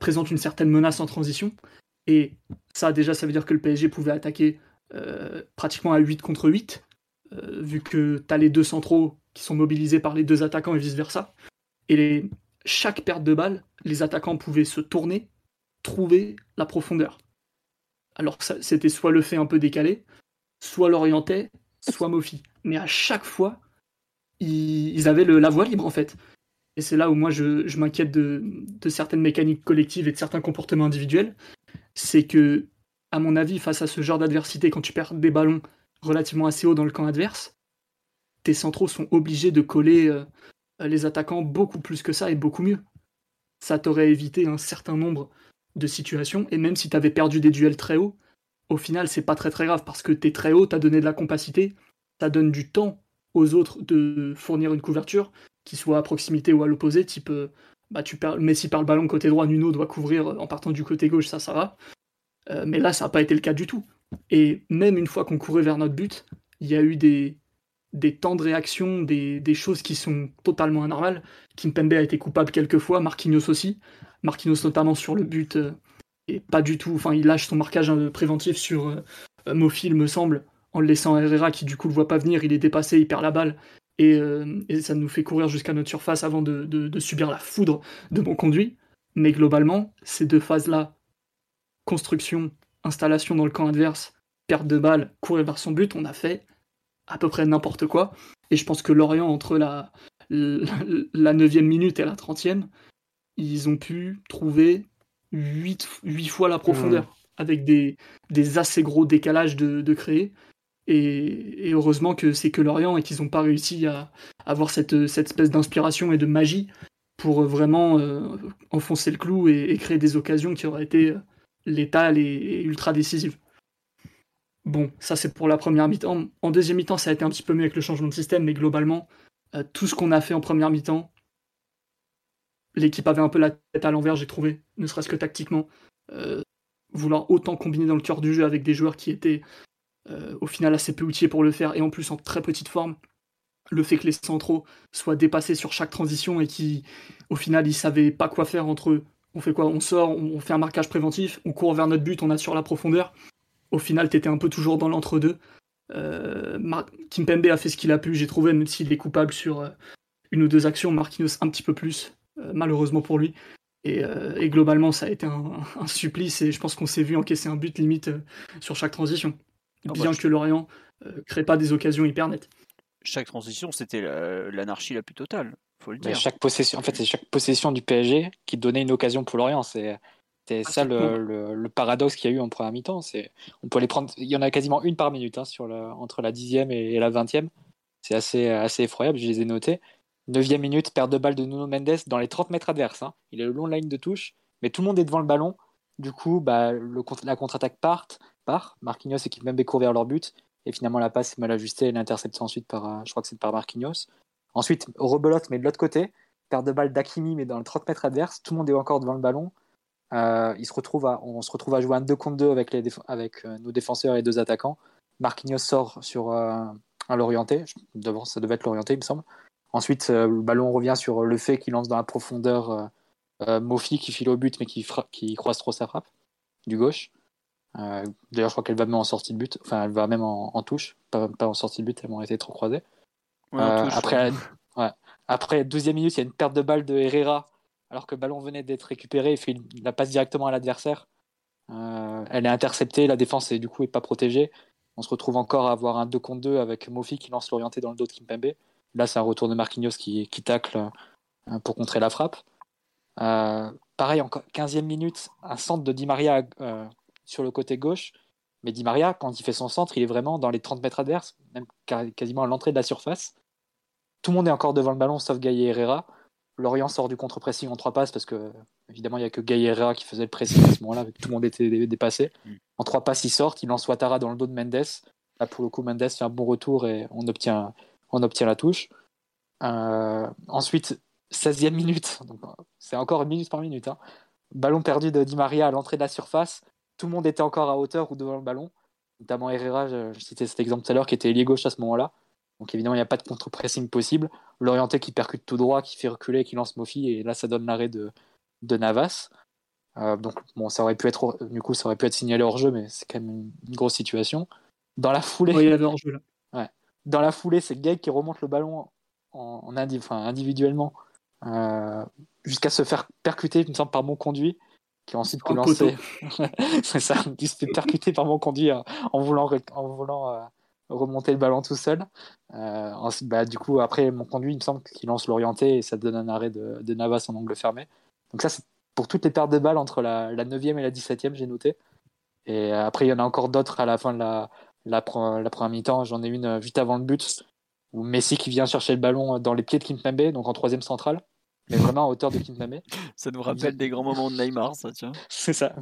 présentent une certaine menace en transition. Et ça, déjà, ça veut dire que le PSG pouvait attaquer euh, pratiquement à 8 contre 8. Euh, vu que tu as les deux centraux qui sont mobilisés par les deux attaquants et vice-versa. Et chaque perte de balle, les attaquants pouvaient se tourner, trouver la profondeur. Alors c'était soit le fait un peu décalé, soit l'orientait, soit Mofi. Mais à chaque fois, ils, avaient la voie libre en fait. Et c'est là où moi je, m'inquiète de, certaines mécaniques collectives et de certains comportements individuels. C'est que, à mon avis, face à ce genre d'adversité, quand tu perds des ballons relativement assez haut dans le camp adverse, tes centraux sont obligés de coller euh, les attaquants beaucoup plus que ça et beaucoup mieux. Ça t'aurait évité un certain nombre de situations, et même si tu avais perdu des duels très hauts, au final c'est pas très très grave parce que t'es très haut, t'as donné de la compacité, ça donne du temps aux autres de fournir une couverture, qui soit à proximité ou à l'opposé, type euh, bah tu perds Messi par le ballon côté droit, Nuno doit couvrir en partant du côté gauche, ça ça va. Euh, mais là ça n'a pas été le cas du tout. Et même une fois qu'on courait vers notre but, il y a eu des, temps de réaction, des, choses qui sont totalement anormales. Kimpembe a été coupable quelques fois, Marquinhos aussi. Marquinhos notamment sur le but, euh, et pas du tout. Enfin, il lâche son marquage préventif sur euh, Mofi, il me semble, en le laissant Herrera qui du coup le voit pas venir, il est dépassé, il perd la balle. Et, euh, et ça nous fait courir jusqu'à notre surface avant de, de, de, subir la foudre de mon conduit. Mais globalement, ces deux phases-là, construction installation dans le camp adverse, perte de balle, courir vers son but, on a fait à peu près n'importe quoi. Et je pense que Lorient, entre la, la 9e minute et la 30e, ils ont pu trouver 8, fois la profondeur, mmh. avec des, des, assez gros décalages de, de créer. Et, heureusement que c'est que Lorient et qu'ils n'ont pas réussi à, avoir cette, espèce d'inspiration et de magie pour vraiment euh, enfoncer le clou et, créer des occasions qui auraient été létale et, ultra décisive. Bon, ça c'est pour la première mi-temps. En deuxième mi-temps, ça a été un petit peu mieux avec le changement de système, mais globalement, euh, tout ce qu'on a fait en première mi-temps, l'équipe avait un peu la tête à l'envers, j'ai trouvé, ne serait-ce que tactiquement. Euh, vouloir autant combiner dans le cœur du jeu avec des joueurs qui étaient euh, au final assez peu outillés pour le faire, et en plus en très petite forme. Le fait que les centraux soient dépassés sur chaque transition et qui, au final, ils savaient pas quoi faire entre eux on fait quoi? On sort, on fait un marquage préventif, on court vers notre but, on assure la profondeur. Au final, t'étais un peu toujours dans l'entre-deux. Euh, a fait ce qu'il a pu, j'ai trouvé, même s'il est coupable sur euh, une ou deux actions, Marquinhos un petit peu plus, euh, malheureusement pour lui. Et, globalement, ça a été un, supplice et je pense qu'on s'est vu encaisser un but limite sur chaque transition. Ah, Bien bah, que Lorient crée pas des occasions hyper nettes. Chaque transition, c'était l'anarchie la plus totale. Chaque possession, en fait, c'est chaque possession du PSG qui donnait une occasion pour Lorient. C'est C'est ça le, paradoxe qu'il y a eu en première mi-temps. C'est, on peut les prendre. Il y en a quasiment une par minute hein, sur entre la dixième et, la vingtième. C'est assez, assez effroyable. Je les ai notés. Neuvième minute, perte de balle de Nuno Mendes dans les 30 mètres adverses. Hein. Il est le long de la ligne de touche, mais tout le monde est devant le ballon. Du coup, bah, le, la contre-attaque part, part. Marquinhos et Kimpembe courent vers leur but. Et finalement, la passe est mal ajustée et l'interception ensuite par, euh, je crois que c'est par Marquinhos. Ensuite, rebelote, mais de l'autre côté. Perte de balle d'Akimi, mais dans le 30 mètres adverse. Tout le monde est encore devant le ballon. Euh, se retrouve on se retrouve à jouer un 2 contre 2 avec, les avec euh, nos défenseurs et deux attaquants. Marquinhos sort sur l'orienté. Ça devait être l'orienté, il me semble. Ensuite, le ballon revient sur le fait qu'il lance dans la profondeur Mofi qui file au but, mais qui croise trop sa frappe du gauche. Euh, d'ailleurs, je crois qu'elle va même en sortie de but. Enfin, elle va même en, touche, pas, en sortie de but, tellement elle été trop croisée. Euh, après, ouais. après, deuxième minute, il y a une perte de balle de Herrera, alors que le ballon venait d'être récupéré. Il fait la passe directement à l'adversaire. Euh, elle est interceptée, la défense est du coup est pas protégée. On se retrouve encore à avoir un 2 contre 2 avec Mofi qui lance l'orienté dans le dos de Kimpembe. Là, c'est un retour de Marquinhos qui, qui tacle pour contrer la frappe. pareil, encore 15e minute, un centre de Di Maria sur le côté gauche. Mais Di Maria, quand il fait son centre, il est vraiment dans les 30 mètres adverses, même quasiment à l'entrée de la surface. Tout le monde est encore devant le ballon, sauf Gaïa Herrera. Lorient sort du contre-pressing en trois passes parce que, évidemment, il n'y a que Gaïa Herrera qui faisait le pressing à ce moment-là, tout le monde était dépassé. Mm. En trois passes, il sort, il lance Ouattara dans le dos de Mendes. Là, pour le coup, Mendes fait un bon retour et on obtient, on obtient la touche. Euh, ensuite, 16e minute, c'est encore une minute par minute. Hein. Ballon perdu de Di Maria à l'entrée de la surface tout le monde était encore à hauteur ou devant le ballon. Notamment Herrera, je, citais cet exemple tout à l'heure, qui était ailier gauche à ce moment-là. Donc évidemment, il n'y a pas de contre-pressing possible. L'orienté qui percute tout droit, qui fait reculer, qui lance Mofi, et là, ça donne l'arrêt de, de Navas. Euh, donc bon, ça aurait pu être, du coup, ça aurait pu être signalé hors jeu, mais c'est quand même une, grosse situation. Dans la foulée, il y avait hors jeu là. Ouais. Dans la foulée, c'est Gay qui remonte le ballon en, individuellement euh, jusqu'à se faire percuter, il me semble, par mon conduit qui ensuite pu lancer. c'est ça, qui se fait percuter par mon conduit euh, en voulant, en voulant euh, remonter le ballon tout seul. Euh, ensuite, bah, du coup, après, mon conduit, il me semble qu'il lance l'orienté et ça donne un arrêt de, de, Navas en angle fermé. Donc, ça, c'est pour toutes les pertes de balles entre la, la 9e et la 17e, j'ai noté. Et après, il y en a encore d'autres à la fin de la, la, la première mi-temps. J'en ai une juste avant le but où Messi qui vient chercher le ballon dans les pieds de Kimpembe, donc en troisième centrale mais vraiment à hauteur de Kimpembe. ça nous rappelle des grands moments de Neymar, ça, tiens. C'est ça.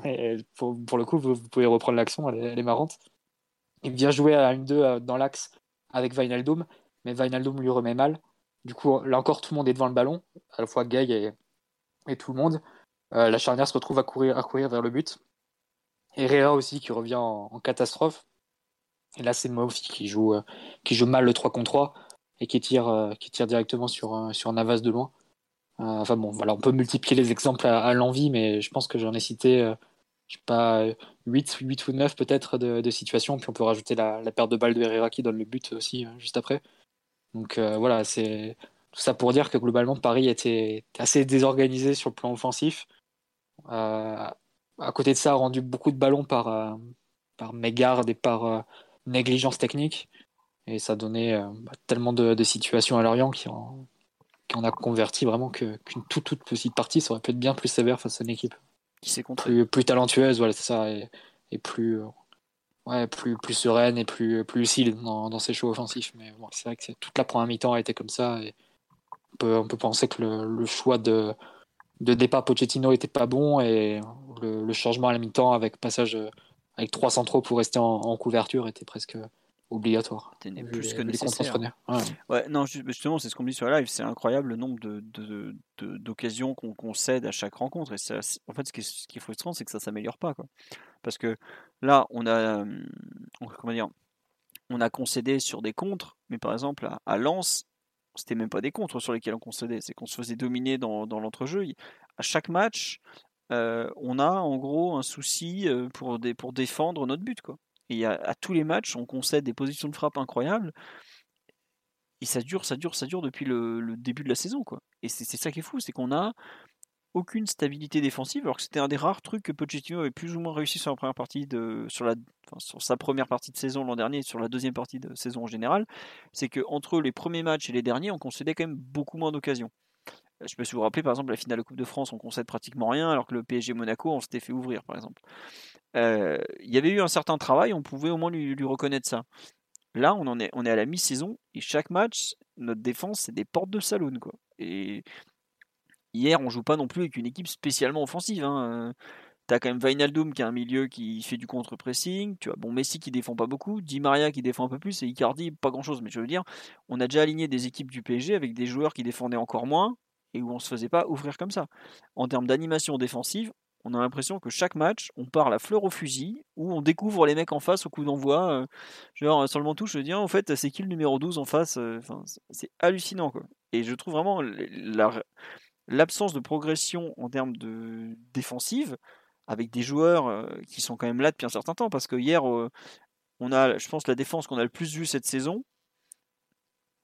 pour, pour, le coup, vous, pouvez reprendre l'action, elle, est marrante. Il vient jouer à une 2 euh, dans l'axe avec Vinaldoom, mais Vinaldoom lui remet mal. Du coup, là encore, tout le monde est devant le ballon, à la fois Gay et, et tout le monde. Euh, la charnière se retrouve à courir, à courir vers le but. Et Herrera aussi qui revient en, catastrophe. Et là, c'est Mofi qui joue, euh, qui joue mal le 3 contre 3 et qui tire, qui tire directement sur, sur Navas de loin. Euh, enfin bon, on peut multiplier les exemples à, l'envie, mais je pense que j'en ai cité, euh, je sais pas, 8, 8 ou 9 peut-être de, situations, puis on peut rajouter la, perte de balle de Herrera qui donne le but aussi euh, juste après. Donc voilà, c'est tout ça pour dire que globalement Paris était assez désorganisé sur le plan offensif. à côté de ça, a rendu beaucoup de ballons par, par mégarde et par négligence technique. Et ça donnait bah, tellement de, de, situations à Lorient qui en, qu'on a converti vraiment qu'une toute, toute petite partie, ça aurait pu être bien plus sévère face à une équipe qui s'est plus, plus talentueuse, voilà, c'est ça, et, plus, ouais, plus, plus sereine et plus, plus lucide dans, ses choix offensifs. Mais bon, c'est vrai que toute la première mi-temps a été comme ça, et on peut, on peut penser que le, choix de, de départ Pochettino était pas bon, et le, changement à la mi-temps avec passage avec trois centraux pour rester en couverture était presque obligatoire. plus que nécessaire. Ouais. non, justement, c'est ce qu'on dit sur la live. C'est incroyable le nombre de, d'occasions qu'on cède à chaque rencontre. Et en fait, ce qui est, frustrant, c'est que ça s'améliore pas. Quoi. Parce que là, on a, comment dire, on a concédé sur des contres, mais par exemple, à, à Lens, c'était même pas des contres sur lesquels on concédait, c'est qu'on se faisait dominer dans, dans l'entrejeu. À chaque match, euh, on a en gros un souci euh, pour, pour défendre notre but. Quoi. Et à, tous les matchs, on concède des positions de frappe incroyables. Et ça dure, ça dure, ça dure depuis le, début de la saison. Quoi. Et c'est ça qui est fou, c'est qu'on a aucune stabilité défensive, alors que c'était un des rares trucs que Pochettino avait plus ou moins réussi sur la première partie de, sur, la, sur sa première partie de saison l'an dernier et sur la deuxième partie de saison en général, c'est que entre les premiers matchs et les derniers, on concédait quand même beaucoup moins d'occasions. Je sais pas si vous vous rappelez, par exemple, la finale de Coupe de France, on concède pratiquement rien, alors que le PSG Monaco, on s'était fait ouvrir, par exemple. Euh, il y avait eu un certain travail, on pouvait au moins lui, reconnaître ça. Là, on, en est, on est à la mi-saison, et chaque match, notre défense, c'est des portes de saloon. Quoi. Et hier, on joue pas non plus avec une équipe spécialement offensive. Hein. T'as quand même Vinaldoom qui a un milieu qui fait du contre-pressing. Tu as bon Messi qui défend pas beaucoup, Di Maria qui défend un peu plus et Icardi pas grand-chose. Mais je veux dire, on a déjà aligné des équipes du PSG avec des joueurs qui défendaient encore moins et où on se faisait pas ouvrir comme ça. En termes d'animation défensive, on a l'impression que chaque match, on part la fleur au fusil, où on découvre les mecs en face au coup d'envoi. Euh, genre, seulement tout, je veux dire, en fait, c'est qui le numéro 12 en face euh, enfin, C'est hallucinant, quoi. Et je trouve vraiment l'absence de progression en termes de défensive avec des joueurs qui sont quand même là depuis un certain temps. Parce que hier, on a, je pense, la défense qu'on a le plus vue cette saison.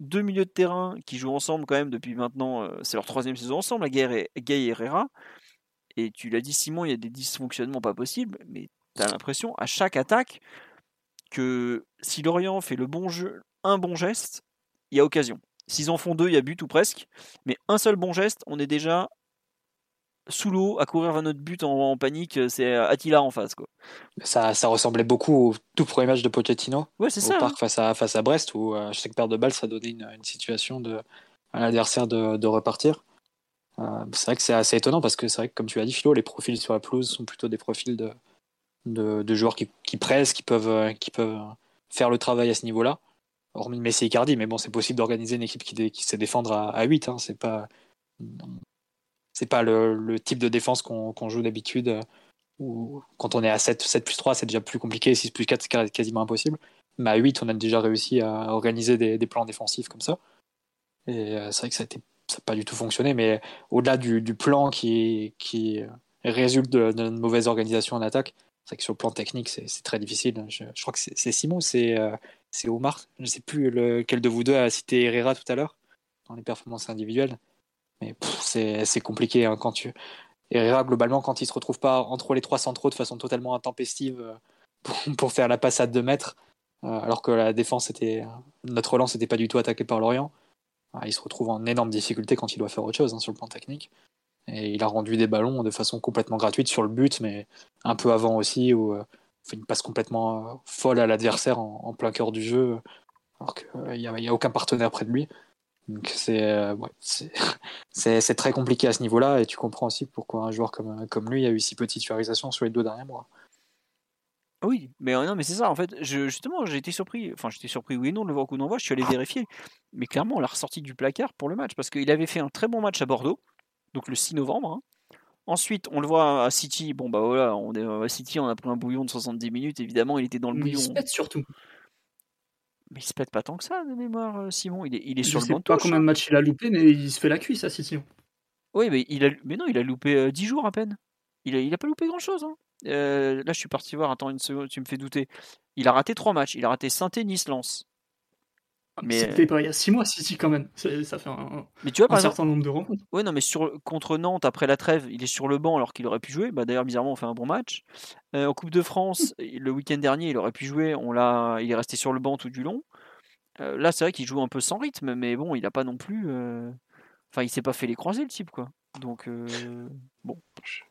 Deux milieux de terrain qui jouent ensemble quand même depuis maintenant, c'est leur troisième saison ensemble, Gay et Herrera. Et tu l'as dit, Simon, il y a des dysfonctionnements pas possibles, mais tu as l'impression à chaque attaque que si Lorient fait le bon jeu, un bon geste, il y a occasion. S'ils en font deux, il y a but ou presque. Mais un seul bon geste, on est déjà sous l'eau à courir vers notre but en, panique, c'est Attila en face. Quoi. Ça, ça ressemblait beaucoup au tout premier match de Pochettino ouais, c'est au ça, parc hein. face, à, face à Brest où euh, chaque paire de balles ça donnait une, situation de, à l'adversaire de, de repartir. C'est vrai que c'est assez étonnant parce que c'est vrai que comme tu l'as dit Philo, les profils sur la pelouse sont plutôt des profils de, de, joueurs qui, qui, pressent, qui peuvent, qui peuvent faire le travail à ce niveau-là. Hormis Messi et Icardi, mais bon, c'est possible d'organiser une équipe qui, qui sait défendre à, à 8. Hein, c'est pas c'est pas le, type de défense qu'on joue d'habitude. Euh, Ou quand on est à 7, 7 plus 3, c'est déjà plus compliqué. 6 plus 4, c'est quasiment impossible. Mais à 8, on a déjà réussi à organiser des, plans défensifs comme ça. Et euh, c'est vrai que ça n'a pas du tout fonctionné. Mais au-delà du, plan qui, résulte d'une mauvaise organisation en attaque, c'est vrai que sur le plan technique, c'est très difficile. Je, crois que c'est Simon, euh, c'est Omar. Je ne sais plus lequel de vous deux a cité Herrera tout à l'heure dans les performances individuelles. Mais c'est compliqué hein, quand tu. Herrera, globalement, quand il se retrouve pas entre les trois centraux de façon totalement intempestive euh, pour, faire la passe à 2 mètres, euh, alors que la défense était. Notre relance n'était pas du tout attaquée par Lorient, il se retrouve en énorme difficulté quand il doit faire autre chose hein, sur le plan technique. Et il a rendu des ballons de façon complètement gratuite sur le but, mais un peu avant aussi, où il fait une passe complètement folle à l'adversaire en, plein cœur du jeu, alors qu'il n'y a, aucun partenaire près de lui. Donc euh, c'est très compliqué à ce niveau-là et tu comprends aussi pourquoi un joueur comme, comme lui a eu si peu de titularisation sur les deux derniers mois. Oui, mais euh, non, mais c'est ça en fait. Je, justement, j'ai été surpris. Enfin, j'étais surpris oui et non de le voir au coup d'envoi. Je suis allé vérifier, mais clairement, on l'a ressorti du placard pour le match parce qu'il avait fait un très bon match à Bordeaux, donc le 6 novembre. Hein. Ensuite, on le voit à City. Bon bah voilà, on est à City, on a pris un bouillon de 70 minutes. Évidemment, il était dans le bouillon. Il surtout. Mais il se pète pas tant que ça de mémoire, euh, Simon. Il est, il est sur le banc de pas combien de matchs il a loupé, mais il se fait la cuisse, à Simon. Oui, mais, il a, mais non, il a loupé 10 euh, jours à peine. Il a, il a pas loupé grand chose. Hein. Euh, là, je suis parti voir. Attends une seconde, tu me fais douter. Il a raté 3 matchs. Il a raté saint Nice, Lens. Ah, mais c'était pas il y a 6 mois, si, si, quand même. Ça fait un, mais tu vois, un certain nombre de rencontres. Ouais, non, mais sur, contre Nantes, après la trêve, il est sur le banc alors qu'il aurait pu jouer. Bah, D'ailleurs, bizarrement, on fait un bon match. en Coupe de France, le week-end dernier, il aurait pu jouer. On l'a, il est resté sur le banc tout du long. Euh, là, c'est vrai qu'il joue un peu sans rythme, mais bon, il n'a pas non plus. Euh, enfin, il s'est pas fait les croiser, le type, quoi. Donc, euh, bon. Je,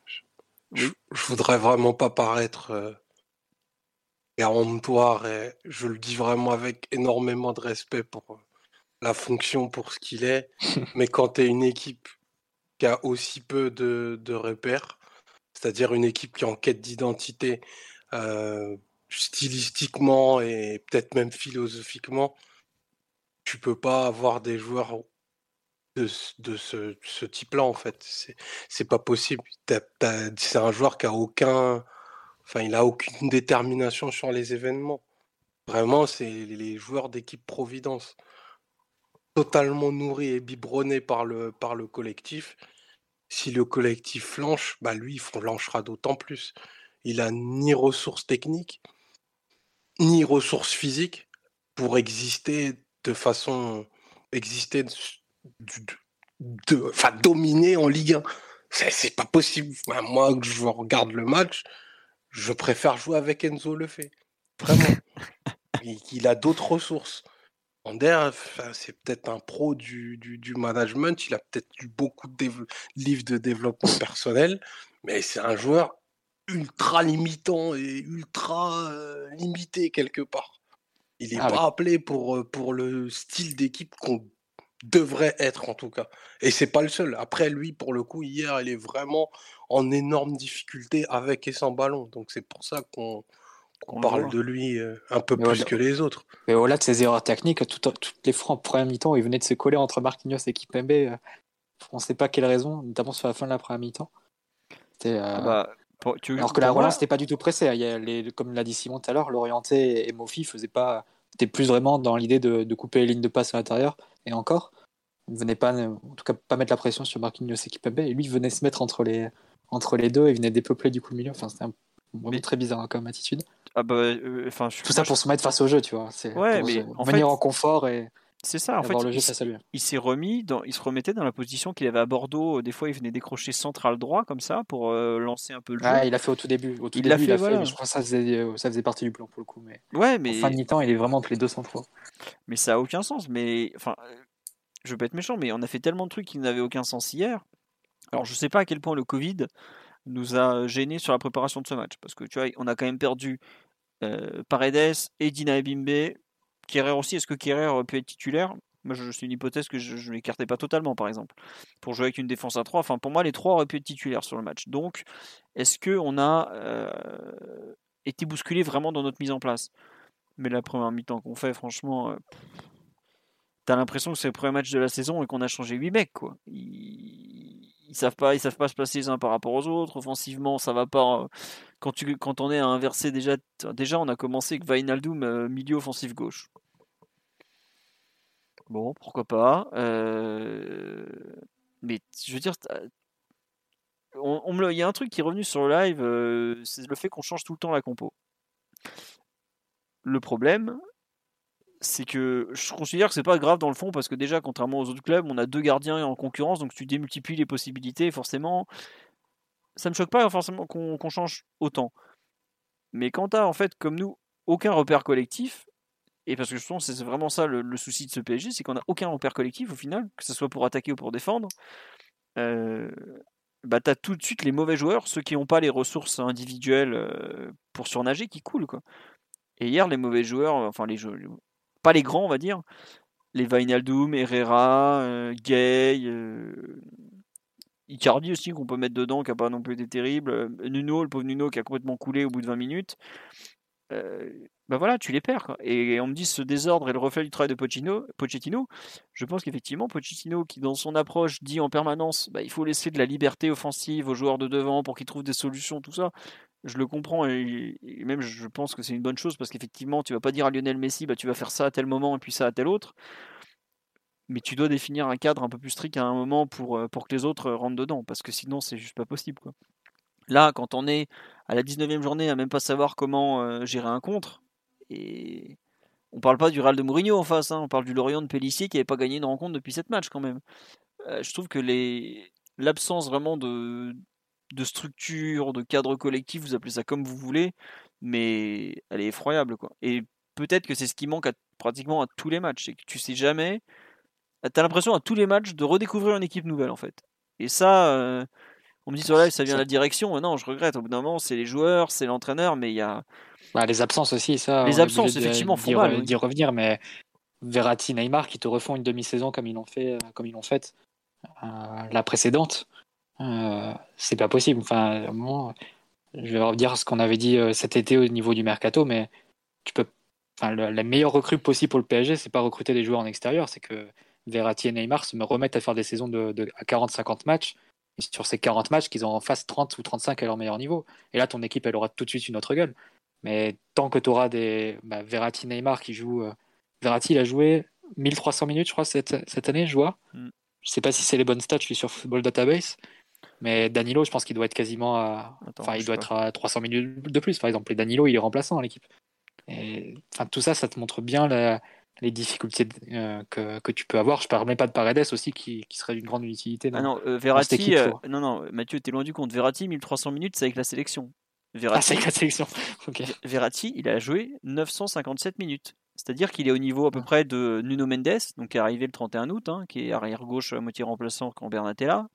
voudrais vraiment pas paraître péremptoire et je le dis vraiment avec énormément de respect pour la fonction, pour ce qu'il est. mais quand tu es une équipe qui a aussi peu de, de repères, c'est-à-dire une équipe qui est en quête d'identité, stylistiquement et peut-être même philosophiquement, tu peux pas avoir des joueurs de, ce type-là, en fait. C'est pas possible. C'est un joueur qui a aucun. Enfin, il a aucune détermination sur les événements. Vraiment, c'est les joueurs d'équipe Providence. Totalement nourris et biberonnés par le, par le collectif. Si le collectif flanche, bah lui, il flanchera d'autant plus. Il a ni ressources techniques, ni ressources physiques pour exister de façon exister de, enfin, dominer en Ligue 1. C'est pas possible. moi, que je regarde le match, je préfère jouer avec Enzo Lefebvre. Vraiment. il, a d'autres ressources. Ander, c'est peut-être un pro du, du, management, il a peut-être eu beaucoup de livres de développement personnel, mais c'est un joueur ultra limitant et ultra euh, limité quelque part. Il n'est ah pas appelé pour, euh, pour le style d'équipe qu'on devrait être en tout cas. Et c'est pas le seul. Après lui, pour le coup, hier, il est vraiment en énorme difficulté avec et sans ballon. Donc c'est pour ça qu'on parle de lui euh, un peu plus que les autres. Mais au-delà de ses erreurs techniques, toutes les fois en première mi-temps, il venait de se coller entre Marquinhos et Kipembe. on ne sait pas quelle raison, notamment sur la fin de la première mi-temps. Ah bah, alors que la relance n'était pas du tout pressée. les, comme l'a dit Simon tout à l'heure, l'orienté et Mofi faisaient pas. C'était plus vraiment dans l'idée de, couper les lignes de passe à l'intérieur. Et encore, il venait pas, en tout cas, pas mettre la pression sur Marquinhos et Kipembe. Et lui, il venait se mettre entre les, entre les deux et venait dépeupler du coup le milieu. Enfin, c'était un, très bizarre hein, comme attitude. Ah bah, euh, Tout ça pour se mettre face au jeu, tu vois. C'est ouais, mais en venir en confort et. C'est ça, en fait, il, s'est remis, dans, il se remettait dans la position qu'il avait à Bordeaux. Des fois, il venait décrocher central droit comme ça pour euh, lancer un peu le jeu. Ah, il a fait au tout début. Au tout il l'a fait, je crois que ça faisait, euh, ça faisait partie du plan pour le coup. Mais, ouais, mais... En fin de mi-temps, il est vraiment entre les deux centraux. Mais ça a aucun sens. Mais enfin, je veux pas être méchant, mais on a fait tellement de trucs qui n'avaient aucun sens hier. Alors, je sais pas à quel point le Covid nous a gênés sur la préparation de ce match, parce que tu vois, on a quand même perdu euh, Paredes et Dina Ebimbe Kerrer aussi, est-ce que Kerrer aurait pu être titulaire? Moi, je, c'est une hypothèse que je ne m'écartais pas totalement, par exemple. Pour jouer avec une défense à 3, enfin, pour moi, les trois auraient pu être titulaires sur le match. Donc, est-ce qu'on a euh, été bousculé vraiment dans notre mise en place? Mais la première mi-temps qu'on fait, franchement, euh, t'as l'impression que c'est le premier match de la saison et qu'on a changé 8 mecs, quoi. Ils, savent pas, ils savent pas se placer les uns par rapport aux autres. Offensivement, ça va pas. Quand, tu, quand on est à inverser déjà, déjà on a commencé avec Vainaldum euh, milieu offensif gauche. Bon, pourquoi pas. Euh, mais je veux dire, on, il y a un truc qui est revenu sur le live, euh, c'est le fait qu'on change tout le temps la compo. Le problème, c'est que je considère que c'est pas grave dans le fond parce que déjà contrairement aux autres clubs on a deux gardiens en concurrence donc tu démultiplies les possibilités forcément. Ça me choque pas forcément qu'on change autant. Mais quand t'as en fait comme nous aucun repère collectif et parce que je pense c'est vraiment ça le, souci de ce PSG c'est qu'on a aucun repère collectif au final que ce soit pour attaquer ou pour défendre euh, bah t'as tout de suite les mauvais joueurs ceux qui n'ont pas les ressources individuelles euh, pour surnager qui coulent quoi. Et hier, les mauvais joueurs, enfin les, pas les grands, on va dire. Les Vainaldum, Herrera, euh, Gay, euh, Icardi aussi qu'on peut mettre dedans, qui n'a pas non plus été terrible. Euh, Nuno, le pauvre Nuno qui a complètement coulé au bout de 20 minutes. Ben voilà, tu les perds. Et on me dit ce désordre est le reflet du travail de Pochettino. Pochettino je pense qu'effectivement, Pochettino, qui dans son approche dit en permanence bah, il faut laisser de la liberté offensive aux joueurs de devant pour qu'ils trouvent des solutions, tout ça je le comprends et, même je pense que c'est une bonne chose parce qu'effectivement, tu vas pas dire à Lionel Messi, bah, tu vas faire ça à tel moment et puis ça à tel autre. Mais tu dois définir un cadre un peu plus strict à un moment pour, euh, pour que les autres rentrent dedans parce que sinon, c'est juste pas possible. Quoi. Là, quand on est à la 19e journée à même pas savoir comment euh, gérer un contre, et on parle pas du Real de Mourinho en face, hein, on parle du Lorient de Pellissier qui n'avait pas gagné une rencontre depuis cette match quand même. Euh, je trouve que l'absence vraiment de, de structure, de cadre collectif, vous appelez ça comme vous voulez, mais elle est effroyable. Quoi. Et peut-être que c'est ce qui manque à, pratiquement à tous les matchs, c'est que tu sais jamais, tu as l'impression à tous les matchs de redécouvrir une équipe nouvelle en fait. Et ça, euh, on me dit sur live, ça vient de la direction. Non, je regrette. Au bout d'un moment, c'est les joueurs, c'est l'entraîneur, mais il y a. Bah, les absences aussi, ça. Les absences, effectivement, font mal. D'y revenir, mais Verratti, Neymar, qui te refont une demi-saison comme ils l'ont fait, euh, comme ils l'ont fait euh, la précédente. Euh, c'est pas possible. Enfin, moi, je vais revenir ce qu'on avait dit cet été au niveau du mercato, mais tu peux. Enfin, la meilleure recrue possible pour le PSG, c'est pas recruter des joueurs en extérieur, c'est que Verratti et Neymar se me remettent à faire des saisons de, à 40-50 matchs. Et sur ces 40 matchs, qu'ils ont en face 30 ou 35 à leur meilleur niveau. Et là, ton équipe, elle aura tout de suite une autre gueule. Mais tant que tu auras des bah, Verratti, Neymar qui jouent. Euh, Verratti, il a joué 1300 minutes, je crois, cette, cette année, je vois. Mm. Je sais pas si c'est les bonnes stats, je suis sur Football Database. Mais Danilo, je pense qu'il doit être quasiment à. enfin, il doit être à 300 minutes de plus, par exemple. Et Danilo, il est remplaçant à l'équipe. Et enfin, tout ça, ça te montre bien les difficultés euh, que, que, tu peux avoir. Je ne parle même pas de Paredes aussi, qui, qui serait d'une grande utilité. ah non, euh, Verratti, euh, non, non, Mathieu, t'es loin du compte. Verratti, 1300 minutes, c'est avec la sélection. Verratti, ah, c'est avec la sélection. Verratti, il a joué 957 minutes. C'est-à-dire qu'il est au niveau à peu près de Nuno Mendes, donc qui est arrivé le 31 août, hein, qui est arrière gauche à moitié remplaçant quand Bernatella,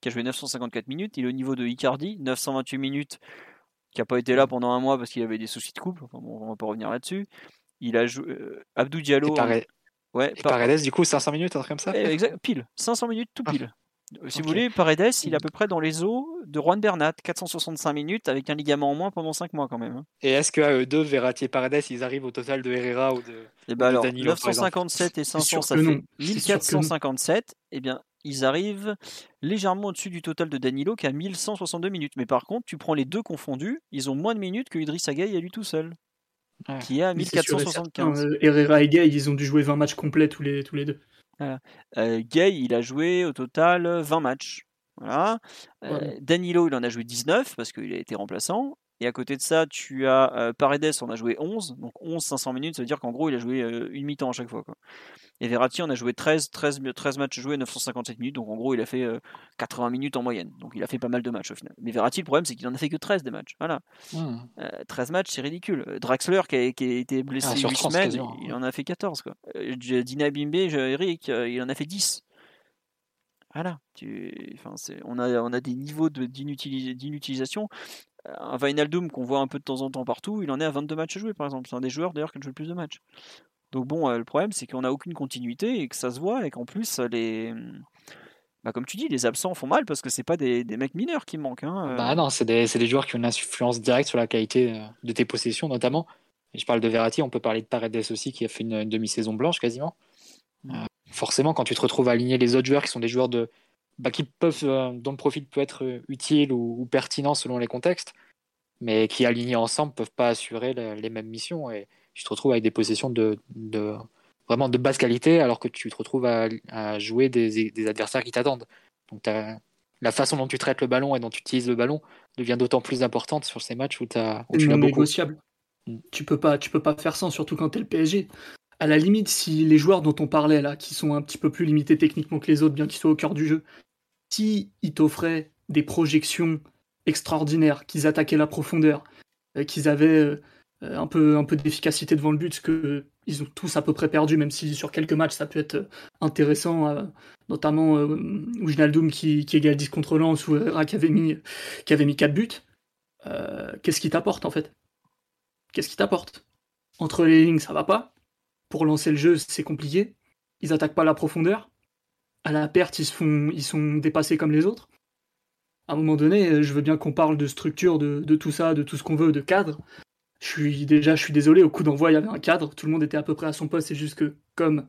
qui a joué 954 minutes. Il est au niveau de Icardi, 928 minutes, qui n'a pas été là pendant un mois parce qu'il avait des soucis de couple. Enfin, bon, on va pas revenir là-dessus. Il a joué euh, Abdou Diallo. Ouais, et Paredes, du coup, 500 minutes, un truc comme ça eh, exact, Pile, 500 minutes, tout ah. pile. Si vous voulez, Paredes, il est à peu près dans les eaux de Juan Bernat, 465 minutes, avec un ligament en moins pendant 5 mois quand même. Hein. Et est-ce qu'à eux deux, Verratti et Paredes, ils arrivent au total de Herrera ou de, et eh ben alors, 957 et 500, ça fait 1457. Eh bien, ils arrivent légèrement au-dessus du total de Danilo qui a 1162 minutes. Mais par contre, tu prends les deux confondus, ils ont moins de minutes que Idriss Gueye à lui tout seul. Qui est à 1475. Euh, Herrera et Gay, ils ont dû jouer 20 matchs complets tous les, tous les deux. Euh, Gay, il a joué au total 20 matchs. Voilà. Euh, Danilo, il en a joué 19 parce qu'il a été remplaçant. Et à côté de ça, tu as euh, Paredes, on a joué 11. Donc 11, 500 minutes, ça veut dire qu'en gros, il a joué une mi-temps à chaque fois. Quoi. Et Verratti, on a joué 13, 13, 13 matchs joués, 957 minutes. Donc en gros, il a fait 80 minutes en moyenne. Donc il a fait pas mal de matchs au final. Mais Verratti, le problème, c'est qu'il en a fait que 13 des matchs. Voilà. 13 mmh. matchs, c'est ridicule. Draxler, qui a, été blessé ah, 8 semaines, il en a fait 14. Quoi. Dina Bimbe, Eric, il en a fait 10. Voilà. Enfin, on, a, on a des niveaux d'inutilisation. Un Vinaldoom qu'on voit un peu de temps en temps partout, il en est à 22 matchs à jouer par exemple. C'est un des joueurs d'ailleurs qui joue le plus de matchs. Donc bon, euh, le problème c'est qu'on n'a aucune continuité et que ça se voit et qu'en plus les, bah, comme tu dis, les absents font mal parce que c'est pas des, mecs mineurs qui manquent. Hein, euh. Bah non, c'est des, des, joueurs qui ont une influence directe sur la qualité euh, de tes possessions notamment. Et je parle de Verratti, on peut parler de Paredes aussi qui a fait une, demi-saison blanche quasiment. forcément, quand tu te retrouves à aligner les autres joueurs qui sont des joueurs de, bah, qui peuvent, dont le profil peut être utile ou, pertinent selon les contextes, mais qui alignés ensemble peuvent pas assurer les mêmes missions. Et tu te retrouves avec des possessions de, de, vraiment de basse qualité alors que tu te retrouves à, à jouer des, des, adversaires qui t'attendent. Donc la façon dont tu traites le ballon et dont tu utilises le ballon devient d'autant plus importante sur ces matchs où, as, où tu l'as négociable. Mm. Tu peux pas, tu peux pas faire ça, surtout quand tu es le PSG. À la limite, si les joueurs dont on parlait là, qui sont un petit peu plus limités techniquement que les autres, bien qu'ils soient au cœur du jeu, si ils t'offraient des projections extraordinaires, qu'ils attaquaient la profondeur, euh, qu'ils avaient euh, euh, un peu, un peu d'efficacité devant le but, ce que ils ont tous à peu près perdu, même si sur quelques matchs ça peut être intéressant, euh, notamment euh, Wijnaldum qui, qui égalise contre Lens ou Herrera qui avait mis, qui avait mis 4 buts. Euh, qu'est-ce qui t'apporte en fait? Qu'est-ce qui t'apporte? Entre les lignes, ça va pas. Pour lancer le jeu, c'est compliqué. Ils attaquent pas la profondeur. À la perte, ils, se font, ils sont dépassés comme les autres. À un moment donné, je veux bien qu'on parle de structure, de, tout ça, de tout ce qu'on veut, de cadre. Je suis déjà, je suis désolé, au coup d'envoi, il y avait un cadre, tout le monde était à peu près à son poste, c'est juste que comme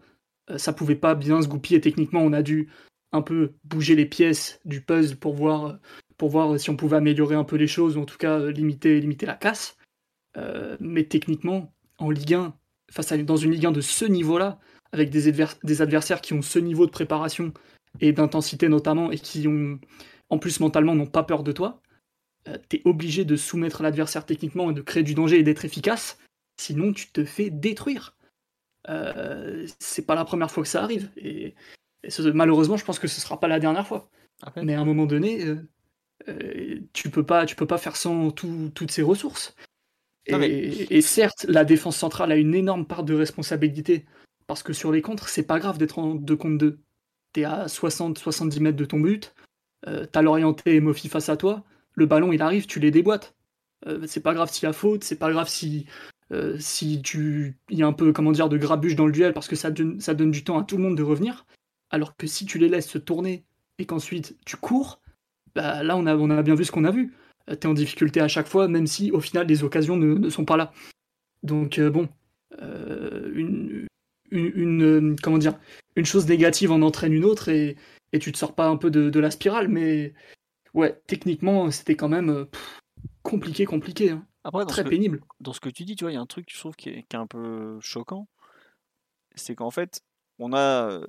euh, ça pouvait pas bien se goupiller techniquement, on a dû un peu bouger les pièces du puzzle pour voir, pour voir si on pouvait améliorer un peu les choses, ou en tout cas limiter, limiter la casse. Euh, mais techniquement, en Ligue 1, face à, dans une Ligue 1 de ce niveau-là, avec des, des adversaires qui ont ce niveau de préparation et d'intensité notamment, et qui ont, en plus mentalement, n'ont pas peur de toi, euh, t'es obligé de soumettre l'adversaire techniquement et de créer du danger et d'être efficace, sinon tu te fais détruire. Euh, c'est pas la première fois que ça arrive. Et, malheureusement, je pense que ce sera pas la dernière fois. Mais à un moment donné, euh, tu peux pas, tu peux pas faire sans toutes ces ressources. Et, certes, la défense centrale a une énorme part de responsabilité parce que sur les contres, c'est pas grave d'être en 2 contre 2. T'es à 60-70 mètres de ton but, t'as l'orienté et Mofi face à toi le ballon il arrive, tu les déboîtes. Euh, c'est pas grave s'il y a faute, c'est pas grave si euh, si tu y a un peu comment dire de grabuge dans le duel parce que ça donne, ça donne du temps à tout le monde de revenir. Alors que si tu les laisses se tourner et qu'ensuite tu cours, bah là on a on a bien vu ce qu'on a vu. Euh, t'es en difficulté à chaque fois, même si au final les occasions ne, sont pas là. Donc bon, une, une, comment dire une chose négative en entraîne une autre et, et tu te sors pas un peu de, de la spirale, mais ouais, techniquement, c'était quand même euh, compliqué, compliqué. Hein. Après, Très pénible. Dans ce que tu dis, tu vois, il y a un truc, je trouve, qui est, un peu choquant. C'est qu'en fait, on a euh,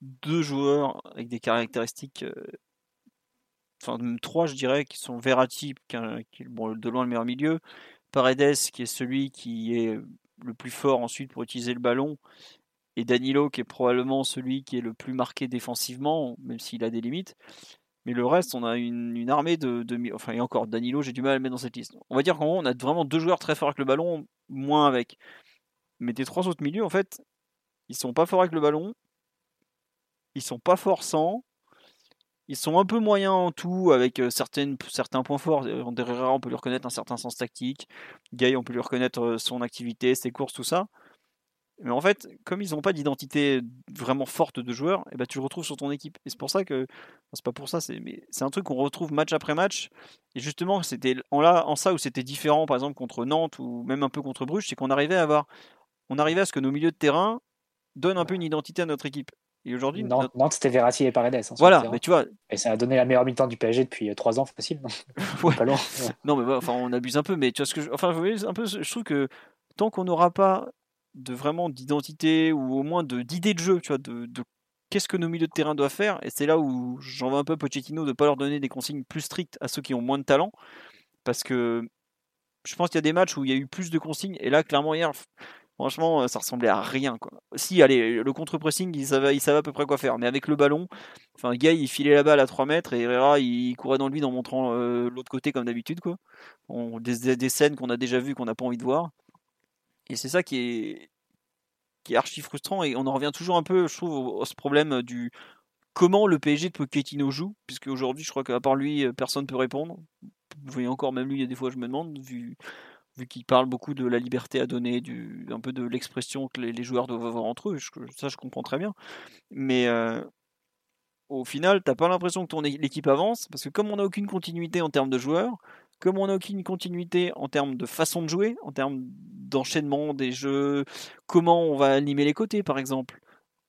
deux joueurs avec des caractéristiques. Euh, enfin, trois, je dirais, qui sont Verratti, qui est, bon, de loin le meilleur milieu. Paredes, qui est celui qui est le plus fort ensuite pour utiliser le ballon. Et Danilo, qui est probablement celui qui est le plus marqué défensivement, même s'il a des limites. Mais le reste, on a une, armée de, de, Enfin, et encore, Danilo, j'ai du mal à le mettre dans cette liste. On va dire qu'en gros, on a vraiment deux joueurs très forts avec le ballon, moins avec. Mais tes trois autres milieux, en fait, ils sont pas forts avec le ballon. Ils sont pas forts sans. Ils sont un peu moyens en tout, avec certaines, certains points forts. Herrera, on peut lui reconnaître un certain sens tactique. Gay, on peut lui reconnaître son activité, ses courses, tout ça. Mais en fait, comme ils n'ont pas d'identité vraiment forte de joueur, et eh ben, tu le retrouves sur ton équipe. Et c'est pour ça que. c'est pas pour ça, c'est, mais c'est un truc qu'on retrouve match après match. Et justement, c'était en, là, en ça où c'était différent, par exemple, contre Nantes ou même un peu contre Bruges, c'est qu'on arrivait à avoir. On arrivait à ce que nos milieux de terrain donnent un peu une identité à notre équipe. Et aujourd'hui. Nantes, c'était Verratti et Paredes. Hein, voilà, mais tu vois. Et ça a donné la meilleure mi-temps du PSG depuis 3 ans, facile. ouais. Pas loin. non, mais enfin, on abuse un peu, mais tu vois ce que je. Enfin, un peu, je trouve que tant qu'on n'aura pas de vraiment d'identité ou au moins d'idée de, jeu, tu vois, de, qu'est-ce que nos milieux de terrain doivent faire. Et c'est là où j'en veux un peu Pochettino de ne pas leur donner des consignes plus strictes à ceux qui ont moins de talent. Parce que je pense qu'il y a des matchs où il y a eu plus de consignes. Et là, clairement, hier, franchement, ça ressemblait à rien. Si, allez, le contre-pressing, il savait, il savait à peu près quoi faire. Mais avec le ballon, enfin, Gay, il filait la balle à 3 mètres et Herrera, il courait dans lui en montrant euh, l'autre côté comme d'habitude. quoi. des, scènes qu'on a déjà vues, qu'on n'a pas envie de voir. Et c'est ça qui est, qui archi frustrant. Et on en revient toujours un peu, je trouve, à ce problème du comment le PSG de Pochettino joue. Puisque aujourd'hui, je crois qu'à part lui, personne ne peut répondre. Vous voyez encore, même lui, il y a des fois, je me demande, vu, vu qu'il parle beaucoup de la liberté à donner, du, un peu de l'expression que les, joueurs doivent avoir entre eux. ça, je comprends très bien. Mais. Euh, au final, t'as pas l'impression que l'équipe avance, parce que comme on n'a aucune continuité en termes de joueurs, comme on n'a aucune continuité en termes de façon de jouer, en termes d'enchaînement des jeux, comment on va animer les côtés par exemple,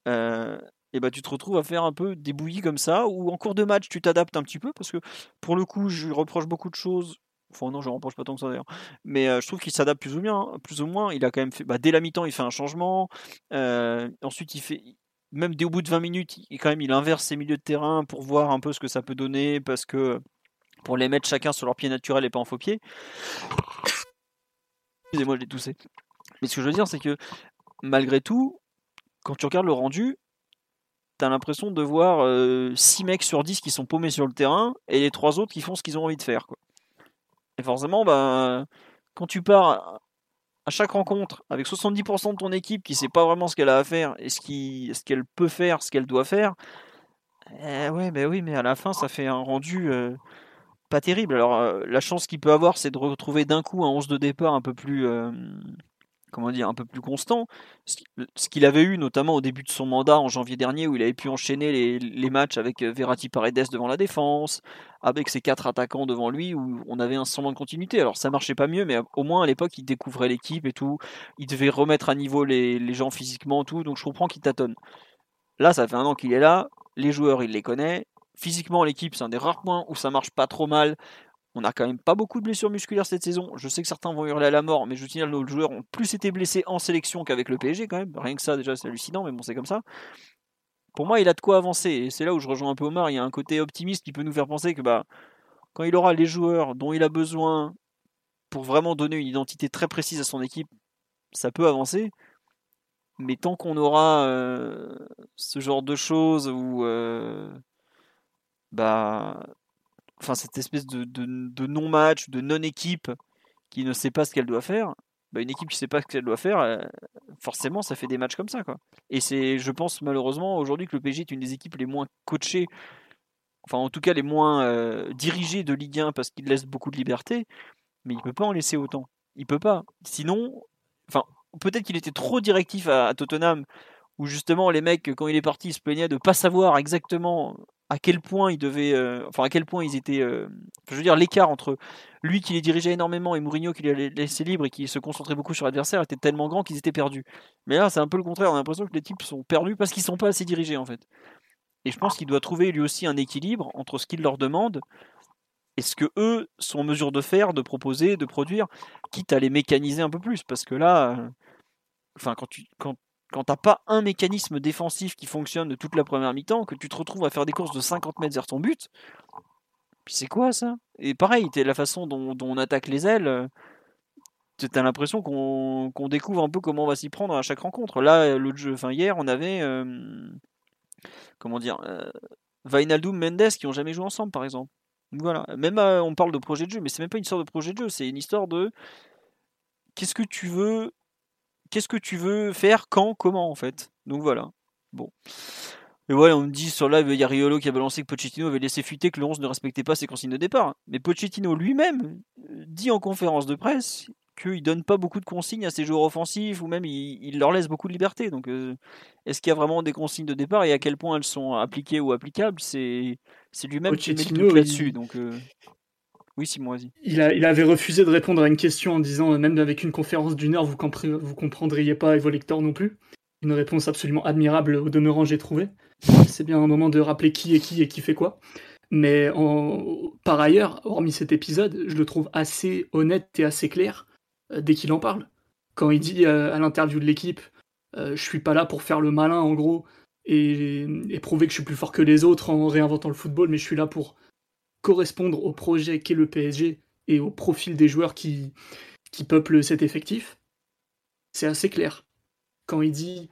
euh, et bah tu te retrouves à faire un peu des bouillies comme ça, ou en cours de match tu t'adaptes un petit peu, parce que pour le coup je reproche beaucoup de choses. Enfin non, je ne reproche pas tant que ça d'ailleurs. Mais je trouve qu'il s'adapte plus ou bien, plus ou moins. Il a quand même fait, bah, dès la mi-temps, il fait un changement. Ensuite, il fait, même dès au bout de 20 minutes, il, quand même, il inverse ses milieux de terrain pour voir un peu ce que ça peut donner, parce que pour les mettre chacun sur leur pied naturel et pas en faux pied. Excusez-moi, je l'ai toussé. Mais ce que je veux dire, c'est que malgré tout, quand tu regardes le rendu, t'as l'impression de voir 6 euh, mecs sur 10 qui sont paumés sur le terrain et les 3 autres qui font ce qu'ils ont envie de faire. Quoi. Et forcément, bah, quand tu pars à chaque rencontre avec 70% de ton équipe qui sait pas vraiment ce qu'elle a à faire et ce qu'elle peut faire, ce qu'elle doit faire, eh ouais, bah oui, mais à la fin, ça fait un rendu euh, pas terrible. Alors, euh, la chance qu'il peut avoir, c'est de retrouver d'un coup un 11 de départ un peu plus. Euh, comment dire, un peu plus constant. Ce qu'il avait eu notamment au début de son mandat en janvier dernier, où il avait pu enchaîner les, matchs avec euh, Verratti Paredes devant la défense, avec ses quatre attaquants devant lui, où on avait un semblant de continuité. Alors ça marchait pas mieux, mais au moins à l'époque il découvrait l'équipe et tout. Il devait remettre à niveau les, gens physiquement, tout. Donc je comprends qu'il tâtonne. Là, ça fait un an qu'il est là. Les joueurs, il les connaît. Physiquement, l'équipe, c'est un des rares points où ça marche pas trop mal. On a quand même pas beaucoup de blessures musculaires cette saison. Je sais que certains vont hurler à la mort, mais je que nos joueurs ont plus été blessés en sélection qu'avec le PSG quand même. Rien que ça, déjà, c'est hallucinant, mais bon, c'est comme ça. Pour moi, il a de quoi avancer. Et c'est là où je rejoins un peu Omar. Il y a un côté optimiste qui peut nous faire penser que bah, quand il aura les joueurs dont il a besoin pour vraiment donner une identité très précise à son équipe, ça peut avancer. Mais tant qu'on aura euh, ce genre de choses où euh, bah, enfin cette espèce de, non-match, de non-équipe qui ne sait pas ce qu'elle doit faire, bah, une équipe qui ne sait pas ce qu'elle doit faire, euh, forcément ça fait des matchs comme ça. Quoi. Et c'est, je pense malheureusement aujourd'hui que le PSG est une des équipes les moins coachées, enfin en tout cas les moins euh, dirigées de Ligue 1 parce qu'il laisse beaucoup de liberté, mais il peut pas en laisser autant. Il peut pas. Sinon, enfin peut-être qu'il était trop directif à, Tottenham où justement les mecs quand il est parti ils se plaignaient de pas savoir exactement à quel point ils devaient, euh, enfin à quel point ils étaient, euh, je veux dire l'écart entre lui qui les dirigeait énormément et Mourinho qui les laissait libres et qui se concentrait beaucoup sur l'adversaire était tellement grand qu'ils étaient perdus. Mais là c'est un peu le contraire, on a l'impression que les types sont perdus parce qu'ils sont pas assez dirigés en fait. Et je pense qu'il doit trouver lui aussi un équilibre entre ce qu'il leur demande et ce que eux sont en mesure de faire, de proposer, de produire, quitte à les mécaniser un peu plus, parce que là, euh, enfin quand tu quand quand t'as pas un mécanisme défensif qui fonctionne toute la première mi-temps, que tu te retrouves à faire des courses de 50 mètres vers ton but, puis c'est quoi ça? Et pareil, la façon dont, on attaque les ailes, euh, t'as l'impression qu'on découvre un peu comment on va s'y prendre à chaque rencontre. Là, l'autre jeu, enfin hier, on avait euh, comment dire, euh, Vainaldum, Mendes qui ont jamais joué ensemble, par exemple. Voilà. Même on parle de projet de jeu, mais c'est même pas une histoire de projet de jeu, c'est une histoire de qu'est-ce que tu veux qu'est-ce que tu veux faire, quand, comment en fait? Donc voilà. Bon. Et voilà, on me dit sur live, il y a Riolo qui a balancé que Pochettino avait laissé fuiter que le 11 ne respectait pas ses consignes de départ. Mais Pochettino lui-même dit en conférence de presse qu'il donne pas beaucoup de consignes à ses joueurs offensifs ou même il, leur laisse beaucoup de liberté. Donc euh, est-ce qu'il y a vraiment des consignes de départ et à quel point elles sont appliquées ou applicables? C'est lui-même qui met le là-dessus. Donc euh, oui, Simon, vas-y. Il, il, avait refusé de répondre à une question en disant même avec une conférence d'une heure, vous, comprendriez pas et vos lecteurs non plus. Une réponse absolument admirable au demeurant, j'ai trouvé. C'est bien un moment de rappeler qui est qui et qui fait quoi. Mais par ailleurs, hormis cet épisode, je le trouve assez honnête et assez clair euh, dès qu'il en parle. Quand il dit euh, à l'interview de l'équipe, euh, je suis pas là pour faire le malin en gros et, prouver que je suis plus fort que les autres en réinventant le football, mais je suis là pour correspondre au projet qu'est le PSG et au profil des joueurs qui, qui peuplent cet effectif. C'est assez clair. Quand il dit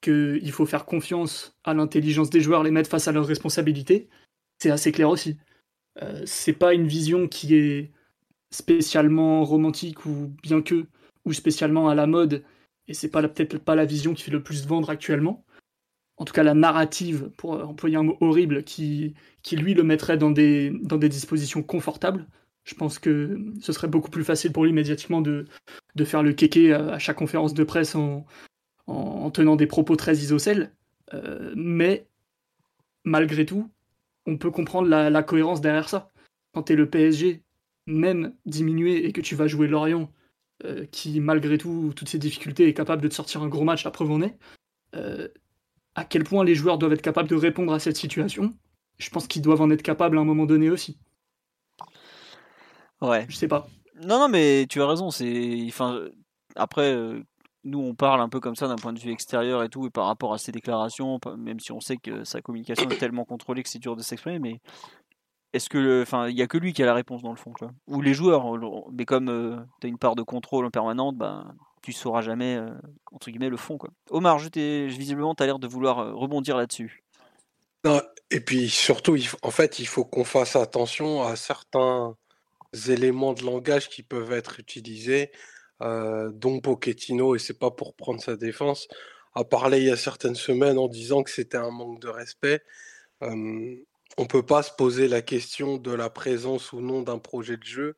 qu'il faut faire confiance à l'intelligence des joueurs, les mettre face à leurs responsabilités, c'est assez clair aussi. Euh, c'est pas une vision qui est spécialement romantique ou bien que ou spécialement à la mode et c'est pas peut-être pas la vision qui fait le plus vendre actuellement. En tout cas, la narrative, pour employer un mot horrible, qui, qui lui le mettrait dans des, dans des dispositions confortables. Je pense que ce serait beaucoup plus facile pour lui médiatiquement de, de faire le kéké à chaque conférence de presse en, en, tenant des propos très isocèles, euh, mais malgré tout, on peut comprendre la, cohérence derrière ça. Quand tu es le PSG, même diminué et que tu vas jouer Lorient, euh, qui malgré tout, toutes ces difficultés, est capable de te sortir un gros match, la preuve en est, euh, à quel point les joueurs doivent être capables de répondre à cette situation, je pense qu'ils doivent en être capables à un moment donné aussi. Ouais. Je sais pas. Non, non, mais tu as raison. C'est, enfin, après, nous on parle un peu comme ça d'un point de vue extérieur et tout, et par rapport à ses déclarations, même si on sait que sa communication est tellement contrôlée que c'est dur de s'exprimer, mais est-ce que, enfin, il y a que lui qui a la réponse dans le fond, tu Ou les joueurs, mais comme euh, tu as une part de contrôle en permanente, ben tu sauras jamais euh, entre guillemets le fond, quoi. Omar, visiblement, tu as l'air de vouloir euh, rebondir là-dessus. et puis surtout, en fait, il faut qu'on fasse attention à certains éléments de langage qui peuvent être utilisés euh, dont Pochettino, et c'est pas pour prendre sa défense, a parlé il y a certaines semaines en disant que c'était un manque de respect. Euh, on peut pas se poser la question de la présence ou non d'un projet de jeu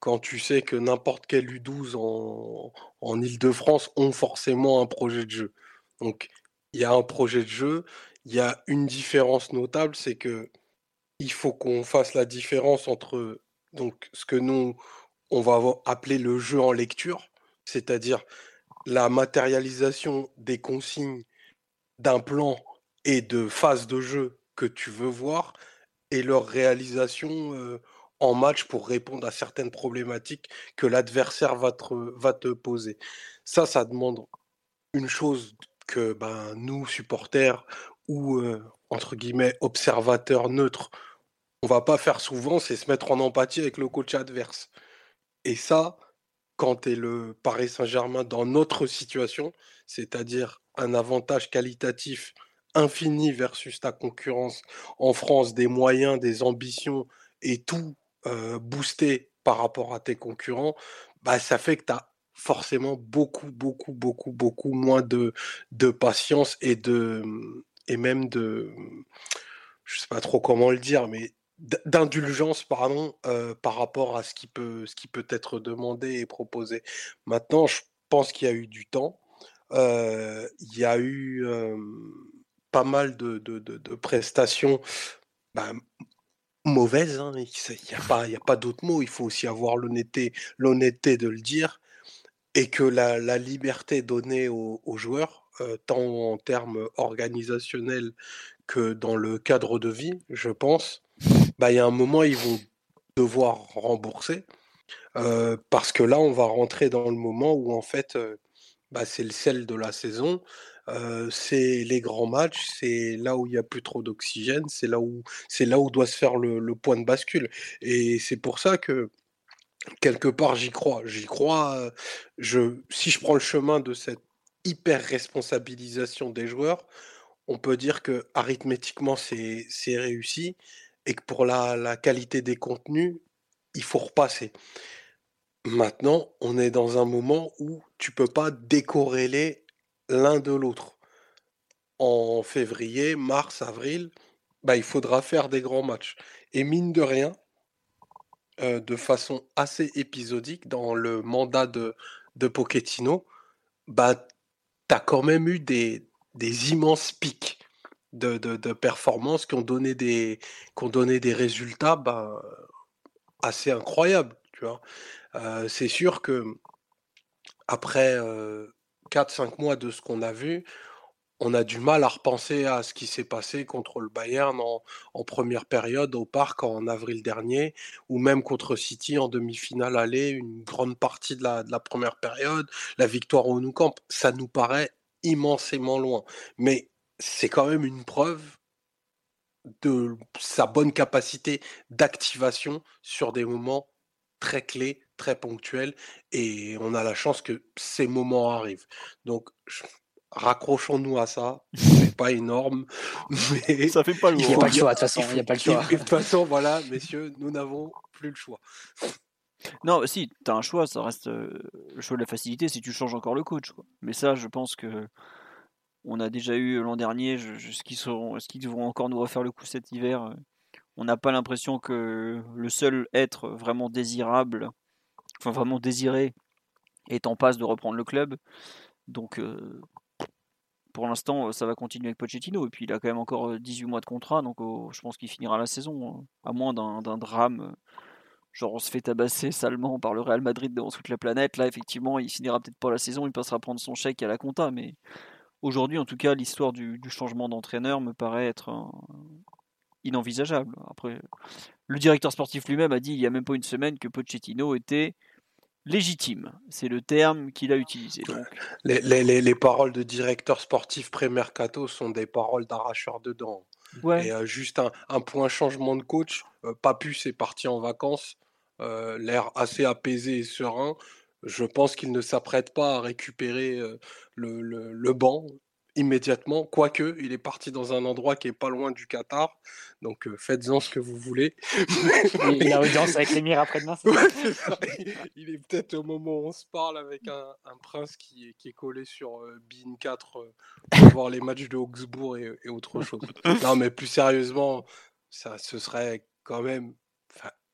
quand tu sais que n'importe quel U12 en, Ile-de-France ont forcément un projet de jeu. Donc il y a un projet de jeu, il y a une différence notable, c'est que il faut qu'on fasse la différence entre donc ce que nous on va appeler le jeu en lecture, c'est-à-dire la matérialisation des consignes d'un plan et de phase de jeu que tu veux voir et leur réalisation en match pour répondre à certaines problématiques que l'adversaire va te, poser. Ça, ça demande une chose que ben, nous, supporters ou entre guillemets observateurs neutres, on va pas faire souvent, c'est se mettre en empathie avec le coach adverse. Et ça, quand tu es le Paris Saint-Germain dans notre situation, c'est-à-dire un avantage qualitatif infini versus ta concurrence en France, des moyens, des ambitions et tout boosté par rapport à tes concurrents, bah, ça fait que tu as forcément beaucoup, beaucoup, beaucoup, beaucoup moins de, de patience et, de, et même de, je sais pas trop comment le dire, mais d'indulgence pardon euh, par rapport à ce qui peut ce qui peut être demandé et proposé. Maintenant, je pense qu'il y a eu du temps. Euh, il y a eu pas mal de, de, prestations bah, mauvaises. Hein, il n'y a pas, pas d'autre mot. Il faut aussi avoir l'honnêteté, de le dire et que la, liberté donnée aux, joueurs, euh, tant en termes organisationnels que dans le cadre de vie, je pense, bah, il y a un moment, ils vont devoir rembourser. parce que là, on va rentrer dans le moment où, en fait, bah, c'est le sel de la saison. C'est les grands matchs, c'est là où il n'y a plus trop d'oxygène, c'est là où là où doit se faire le, point de bascule. Et c'est pour ça que quelque part j'y crois. J'y crois. je, si je prends le chemin de cette hyper responsabilisation des joueurs, on peut dire que arithmétiquement c'est réussi et que pour la, qualité des contenus, il faut repasser. Maintenant, on est dans un moment où tu peux pas décorréler l'un de l'autre. En février, mars, avril, bah, il faudra faire des grands matchs. Et mine de rien, euh, de façon assez épisodique dans le mandat de, de Pochettino, bah, tu as quand même eu des, des immenses pics de, de, performances qui ont donné des, résultats bah, assez incroyables. Euh, c'est sûr que après 4-5 mois de ce qu'on a vu, on a du mal à repenser à ce qui s'est passé contre le Bayern en, première période au parc en avril dernier, ou même contre City en demi-finale aller, une grande partie de la, première période, la victoire au Nou Camp, ça nous paraît immensément loin. Mais c'est quand même une preuve de sa bonne capacité d'activation sur des moments très clés, très ponctuels, et on a la chance que ces moments arrivent. Donc, raccrochons-nous à ça. C'est pas énorme, mais ça fait pas le Il n'y a pas le choix. De toute façon, il n'y a pas le choix. De toute façon, voilà, messieurs, nous n'avons plus le choix. Non, si, tu as un choix, ça reste euh, le choix de la facilité si tu changes encore le coach. Quoi. Mais ça, je pense que on a déjà eu l'an dernier, ce qu'ils ce devront encore nous refaire le coup cet hiver euh, On n'a pas l'impression que le seul être vraiment désirable, vraiment désiré, est en passe de reprendre le club. Donc, euh, pour l'instant, ça va continuer avec Pochettino. Et puis, il a quand même encore 18 mois de contrat. Donc, oh, je pense qu'il finira la saison, hein, à moins d'un drame genre on se fait tabasser salement par le Real Madrid devant toute la planète. Là, effectivement, il finira peut-être pas la saison, il passera prendre son chèque à la compta. Mais aujourd'hui, en tout cas, l'histoire du, changement d'entraîneur me paraît être inenvisageable. Après, le directeur sportif lui-même a dit il y a même pas une semaine que Pochettino était légitime. C'est le terme qu'il a utilisé. Les, paroles de directeur sportif pré-mercato sont des paroles d'arracheur de dents. Et euh, juste un, point changement de coach. Euh, Papus est parti en vacances. Euh, l'air assez apaisé et serein, je pense qu'il ne s'apprête pas à récupérer euh, le, banc immédiatement, quoique il est parti dans un endroit qui est pas loin du Qatar, donc euh, faites-en ce que vous voulez. il a audience avec l'émir après-demain. il est peut-être au moment où on se parle avec un, prince qui est, collé sur BIN 4 pour voir les matchs de Augsbourg et, et autre chose. non, mais plus sérieusement, ça, ce serait quand même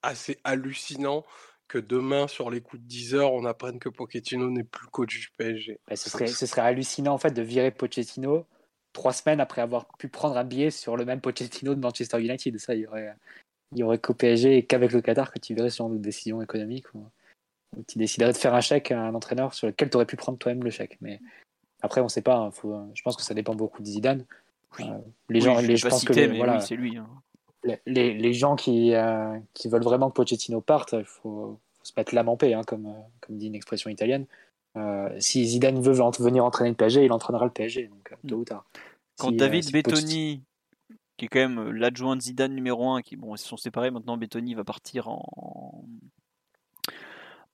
assez hallucinant que demain, sur les coups de 10 heures, on apprenne que Pochettino n'est plus coach du PSG. Bah, ce, serait, ce serait hallucinant en fait de virer Pochettino trois semaines après avoir pu prendre un billet sur le même Pochettino de Manchester United. Ça, il y aurait, il y aurait qu'au PSG et qu'avec le Qatar que tu verrais sur une décision économique ou, tu déciderais de faire un chèque à un entraîneur sur lequel tu aurais pu prendre toi-même le chèque. Mais après, on ne sait pas. Hein, faut, je pense que ça dépend beaucoup de Zidane. Euh, les gens, les, je pense que voilà, c'est lui. Hein les, les, gens qui, euh, qui veulent vraiment que Pochettino parte, il faut, se mettre l'âme en paix, hein, comme, euh, comme dit une expression italienne. Euh, si Zidane veut venir entraîner le PSG, il entraînera le PSG, donc tôt ou tard. Quand David Bettoni, qui est quand même l'adjoint de Zidane numéro 1, qui bon, ils se sont séparés maintenant, Bettoni va partir en,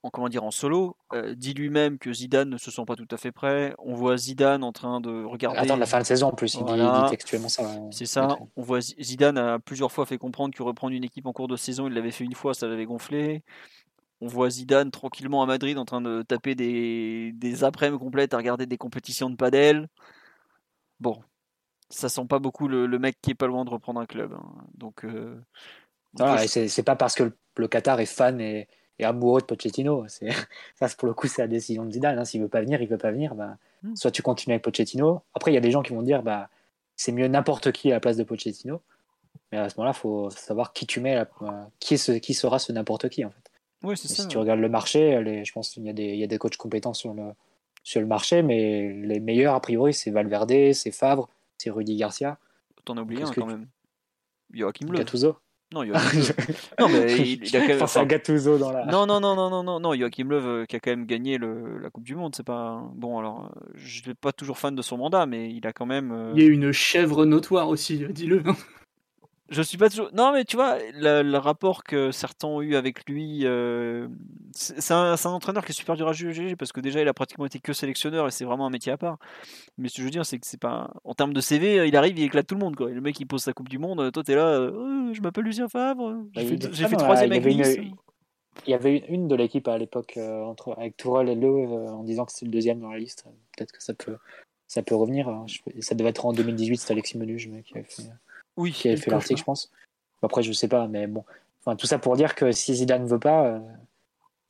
en comment dire en solo, euh, dit lui-même que Zidane ne se sent pas tout à fait prêt. On voit Zidane en train de regarder. Attends la fin de saison en plus, il, dit, textuellement ça. C'est ça. On voit Zidane a plusieurs fois fait comprendre que reprendre une équipe en cours de saison, il l'avait fait une fois, ça l'avait gonflé. On voit Zidane tranquillement à Madrid en train de taper des, des après-midi complètes à regarder des compétitions de padel. Bon, ça sent pas beaucoup le, mec qui est pas loin de reprendre un club. Hein. Donc. Euh, c'est pas parce que le Qatar est fan et et amoureux de Pochettino. C'est ça, pour le coup, c'est la décision de Zidane. Hein. S'il veut pas venir, il veut pas venir. Bah, hmm. soit tu continues avec Pochettino. Après, il y a des gens qui vont dire, bah, c'est mieux n'importe qui à la place de Pochettino. Mais à ce moment-là, il faut savoir qui tu mets, qui, est ce, qui sera ce n'importe qui en fait. Oui, c'est ça. Si tu regardes le marché, les, je pense qu'il y a des, il y a des coachs compétents sur le, sur le marché, mais les meilleurs a priori, c'est Valverde, c'est Favre, c'est Rudy Garcia. T'en as oublié un quand même. Joachim Le. Gattuso. Non, non, mais il, a quand même. Gattuso dans la. Non, non, non, non, non, non, non. Joachim Löw euh, qui a quand même gagné le, la Coupe du Monde. C'est pas bon. Alors, euh, je suis pas toujours fan de son mandat, mais il a quand même. Euh, il y a une chèvre notoire aussi, dis-le. Je suis pas toujours. Non, mais tu vois, le, rapport que certains ont eu avec lui, euh, c'est un, entraîneur qui est super dur à juger parce que déjà, il a pratiquement été que sélectionneur et c'est vraiment un métier à part. Mais ce que je veux dire, c'est que c'est pas. En termes de CV, il arrive, il éclate tout le monde. Quoi. le mec, il pose sa Coupe du Monde. Toi, t'es là, euh, oh, je m'appelle Lucien Favre, j'ai bah, fait, troisième avec Il y avait une, de l'équipe à l'époque entre avec Tourelle et Le en disant que c'est le deuxième dans la liste. Peut-être que ça peut ça peut revenir. Hein. Ça devait être en 2018, c'était Alexis qui avait fait, oui, qui avait fait l'article, je pense. Après, je sais pas, mais bon. Enfin, tout ça pour dire que si Zidane ne veut pas,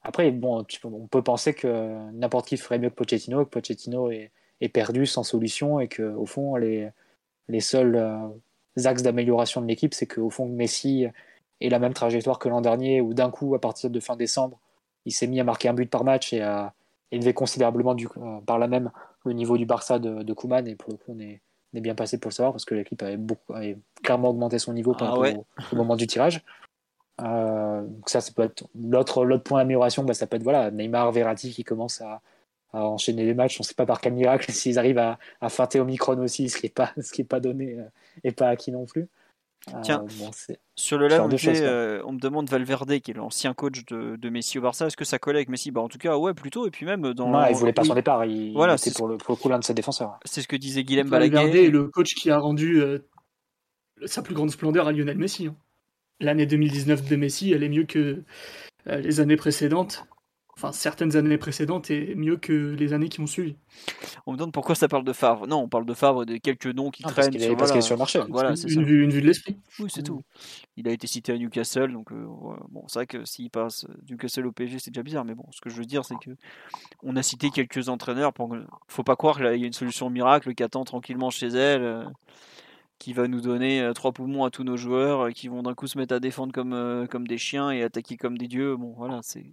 après, bon, on peut penser que n'importe qui ferait mieux que Pochettino, que Pochettino est, est perdu sans solution et que au fond, les, les seuls euh, axes d'amélioration de l'équipe, c'est qu'au fond, Messi ait la même trajectoire que l'an dernier, où d'un coup, à partir de fin décembre, il s'est mis à marquer un but par match et à élever considérablement du, euh, par là même le niveau du Barça de, de Koeman. Et pour le coup, on est, est bien passé pour le savoir parce que l'équipe avait, beaucoup, avait clairement augmenté son niveau ah au, moment du tirage. Euh, ça, ça peut être l'autre l'autre point d'amélioration. Bah, ça peut être voilà Neymar, Verratti qui commencent à, à enchaîner les matchs. On ne sait pas par quel miracle s'ils arrivent à, à feinter Omicron aussi, ce qui n'est pas ce qui est pas donné euh, et pas acquis non plus. Euh, Tiens, sur le live, on, on, me demande Valverde, qui est l'ancien coach de, de, Messi au Barça, est-ce que ça colle avec Messi bah, En tout cas, ouais, plutôt. Et puis même dans. Non, il voulait pas son départ. Il, voilà, c'est pour le, pour le coup l'un de ses défenseurs. C'est ce que disait Guilhem Balaguer. Valverde est le coach qui a rendu sa plus grande splendeur à Lionel Messi. Hein l'année 2019 de Messi, elle est mieux que euh, les années précédentes. Enfin, certaines années précédentes et mieux que les années qui ont suivi. On me demande pourquoi ça parle de Favre. Non, on parle de Favre des quelques noms qui traînent. Parce qu'il est, sur le marché. Voilà, c'est une, vue, une vue de l'esprit. Oui, c'est tout. Il a été cité à Newcastle, donc euh, bon, c'est vrai que s'il passe du Newcastle au PSG, c'est déjà bizarre. Mais bon, ce que je veux dire, c'est que on a cité quelques entraîneurs. Pour... Faut pas croire qu'il y a une solution miracle qui attend tranquillement chez elle. Euh, qui va nous donner euh, trois poumons à tous nos joueurs, euh, qui vont d'un coup se mettre à défendre comme, euh, comme des chiens et attaquer comme des dieux. Bon, voilà, c'est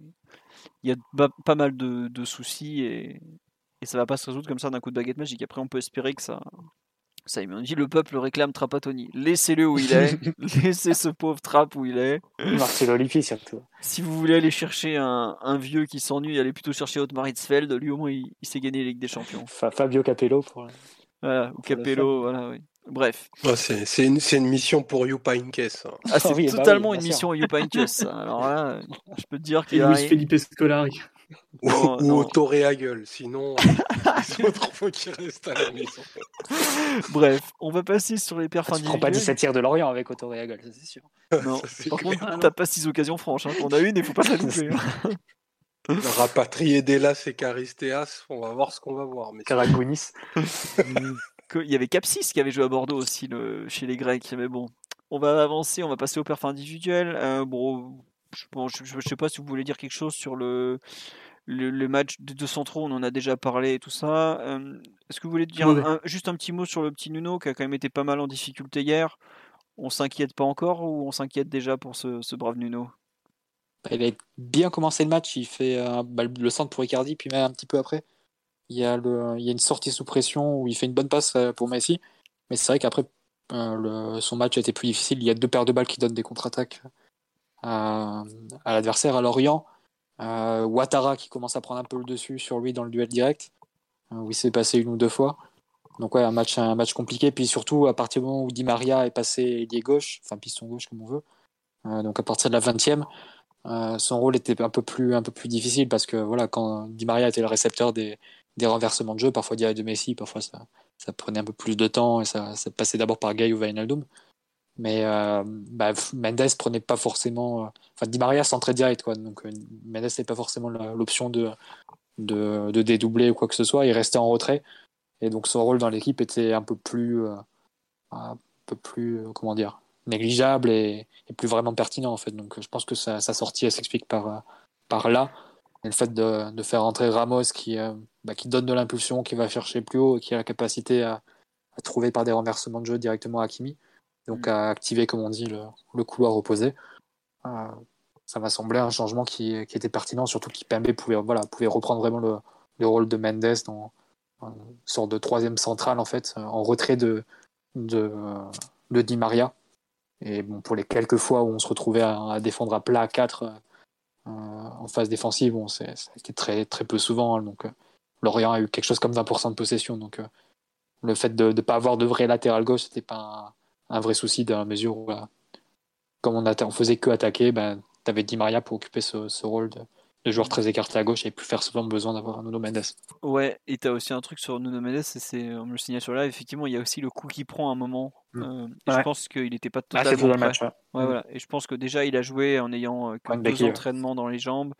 il y a pas mal de, de soucis et, et, ça va pas se résoudre comme ça d'un coup de baguette magique. Après, on peut espérer que ça. Ça, on dit le peuple réclame Trapattoni. Laissez-le où il est. Laissez ce pauvre Trapp où il est. Marcelo Lippi surtout. Si vous voulez aller chercher un, un vieux qui s'ennuie, allez plutôt chercher Otmar Hitzfeld. Lui, au moins, il, s'est gagné la Ligue des Champions. Fabio Capello pour. Voilà, ou Capello, voilà, oui. Bref. c'est une, une, mission pour Yupa Inkes. Hein. Ah, c'est bah totalement une mission Yupa Inkes. Alors là, je peux te dire qu'il y a. Luis Felipe Scolari. Ou, au Toré à gueule, sinon les autres faut qu'ils restent à la maison. Bref, on va passer sur les perfs ah, Tu prends pas 17 tirs de Lorient avec Autoré à gueule, ça c'est sûr. Non, par contre, t'as pas 6 occasions franches. Hein. On a une et faut pas la louper. Hein. Rapatrier Delas et Caristeas, on va voir ce qu'on va voir. Mais Il y avait Capsis qui avait joué à Bordeaux aussi le, chez les Grecs. Mais bon, on va avancer, on va passer au perf individuel. Euh, bon, je, ne sais pas si vous voulez dire quelque chose sur le, le, match de deux centraux, on en a déjà parlé et tout ça. Euh, est-ce que vous voulez dire juste un petit mot sur le petit Nuno qui a quand même été pas mal en difficulté hier? On s'inquiète pas encore ou on s'inquiète déjà pour ce, brave Nuno? Bah, Il a bien commencé le match, il fait euh, bah, le centre pour Icardi, puis même un petit peu après. Il y, a le, il y a une sortie sous pression où il fait une bonne passe euh, pour Messi. Mais c'est vrai qu'après, euh, son match a été plus difficile. Il y a deux paires de balles qui donnent des contre-attaques à, à l'adversaire, à Lorient. Euh, Ouattara qui commence à prendre un peu le dessus sur lui dans le duel direct, où il s'est passé une ou deux fois. Donc ouais, un match, un match compliqué. Puis surtout, à partir du moment où Di Maria est passé ailier gauche, enfin piston gauche comme on veut, donc à partir de la 20e, son rôle était un peu plus, un peu plus difficile parce que voilà, quand Di Maria était le récepteur des, des renversements de jeu, parfois direct de Messi, parfois ça, ça prenait un peu plus de temps et ça, ça passait d'abord par Gay ou Wijnaldum. Mais euh, bah, Mendes prenait pas forcément. Euh, enfin, Di Maria centrait direct, quoi. Donc euh, Mendes n'avait pas forcément l'option de, de, de, dédoubler ou quoi que ce soit. Il restait en retrait. Et donc son rôle dans l'équipe était un peu plus. Un peu plus. comment dire négligeable et, et, plus vraiment pertinent en fait. Donc je pense que sa, sortie elle s'explique par, par là le fait de, de, faire entrer Ramos qui, bah, qui donne de l'impulsion, qui va chercher plus haut et qui a la capacité à, à trouver par des renversements de jeu directement Hakimi, donc mm. à activer, comme on dit, le, le couloir opposé. Euh, ça m'a semblé un changement qui, qui, était pertinent, surtout qu'Ipembe pouvait, voilà, pouvait reprendre vraiment le, le rôle de Mendes dans une sorte de troisième centrale, en fait, en retrait de, de, de Di Maria. Et bon, pour les quelques fois où on se retrouvait à, à défendre à plat à 4 euh, en phase défensive, bon, c'est très, très peu souvent. Hein, donc, euh, Lorient a eu quelque chose comme 20% de possession. Donc, euh, le fait de ne pas avoir de vrai latéral gauche, c'était pas un, vrai souci dans la mesure où, comme on, ne faisait que attaquer, ben, tu avais Di Maria pour occuper ce, rôle de, les joueurs très écartés à gauche et plus faire souvent besoin d'avoir Nuno Mendes. Ouais, et tu as aussi un truc sur Nuno Mendes, c'est, on me le signale sur là, effectivement, il y a aussi le coup qu'il prend à un moment. Mm. Euh, Je pense qu'il n'était pas ah, totalement ah, match, ouais. Ouais, mm. voilà. Et je pense que déjà, il a joué en ayant euh, deux entraînements dans les jambes.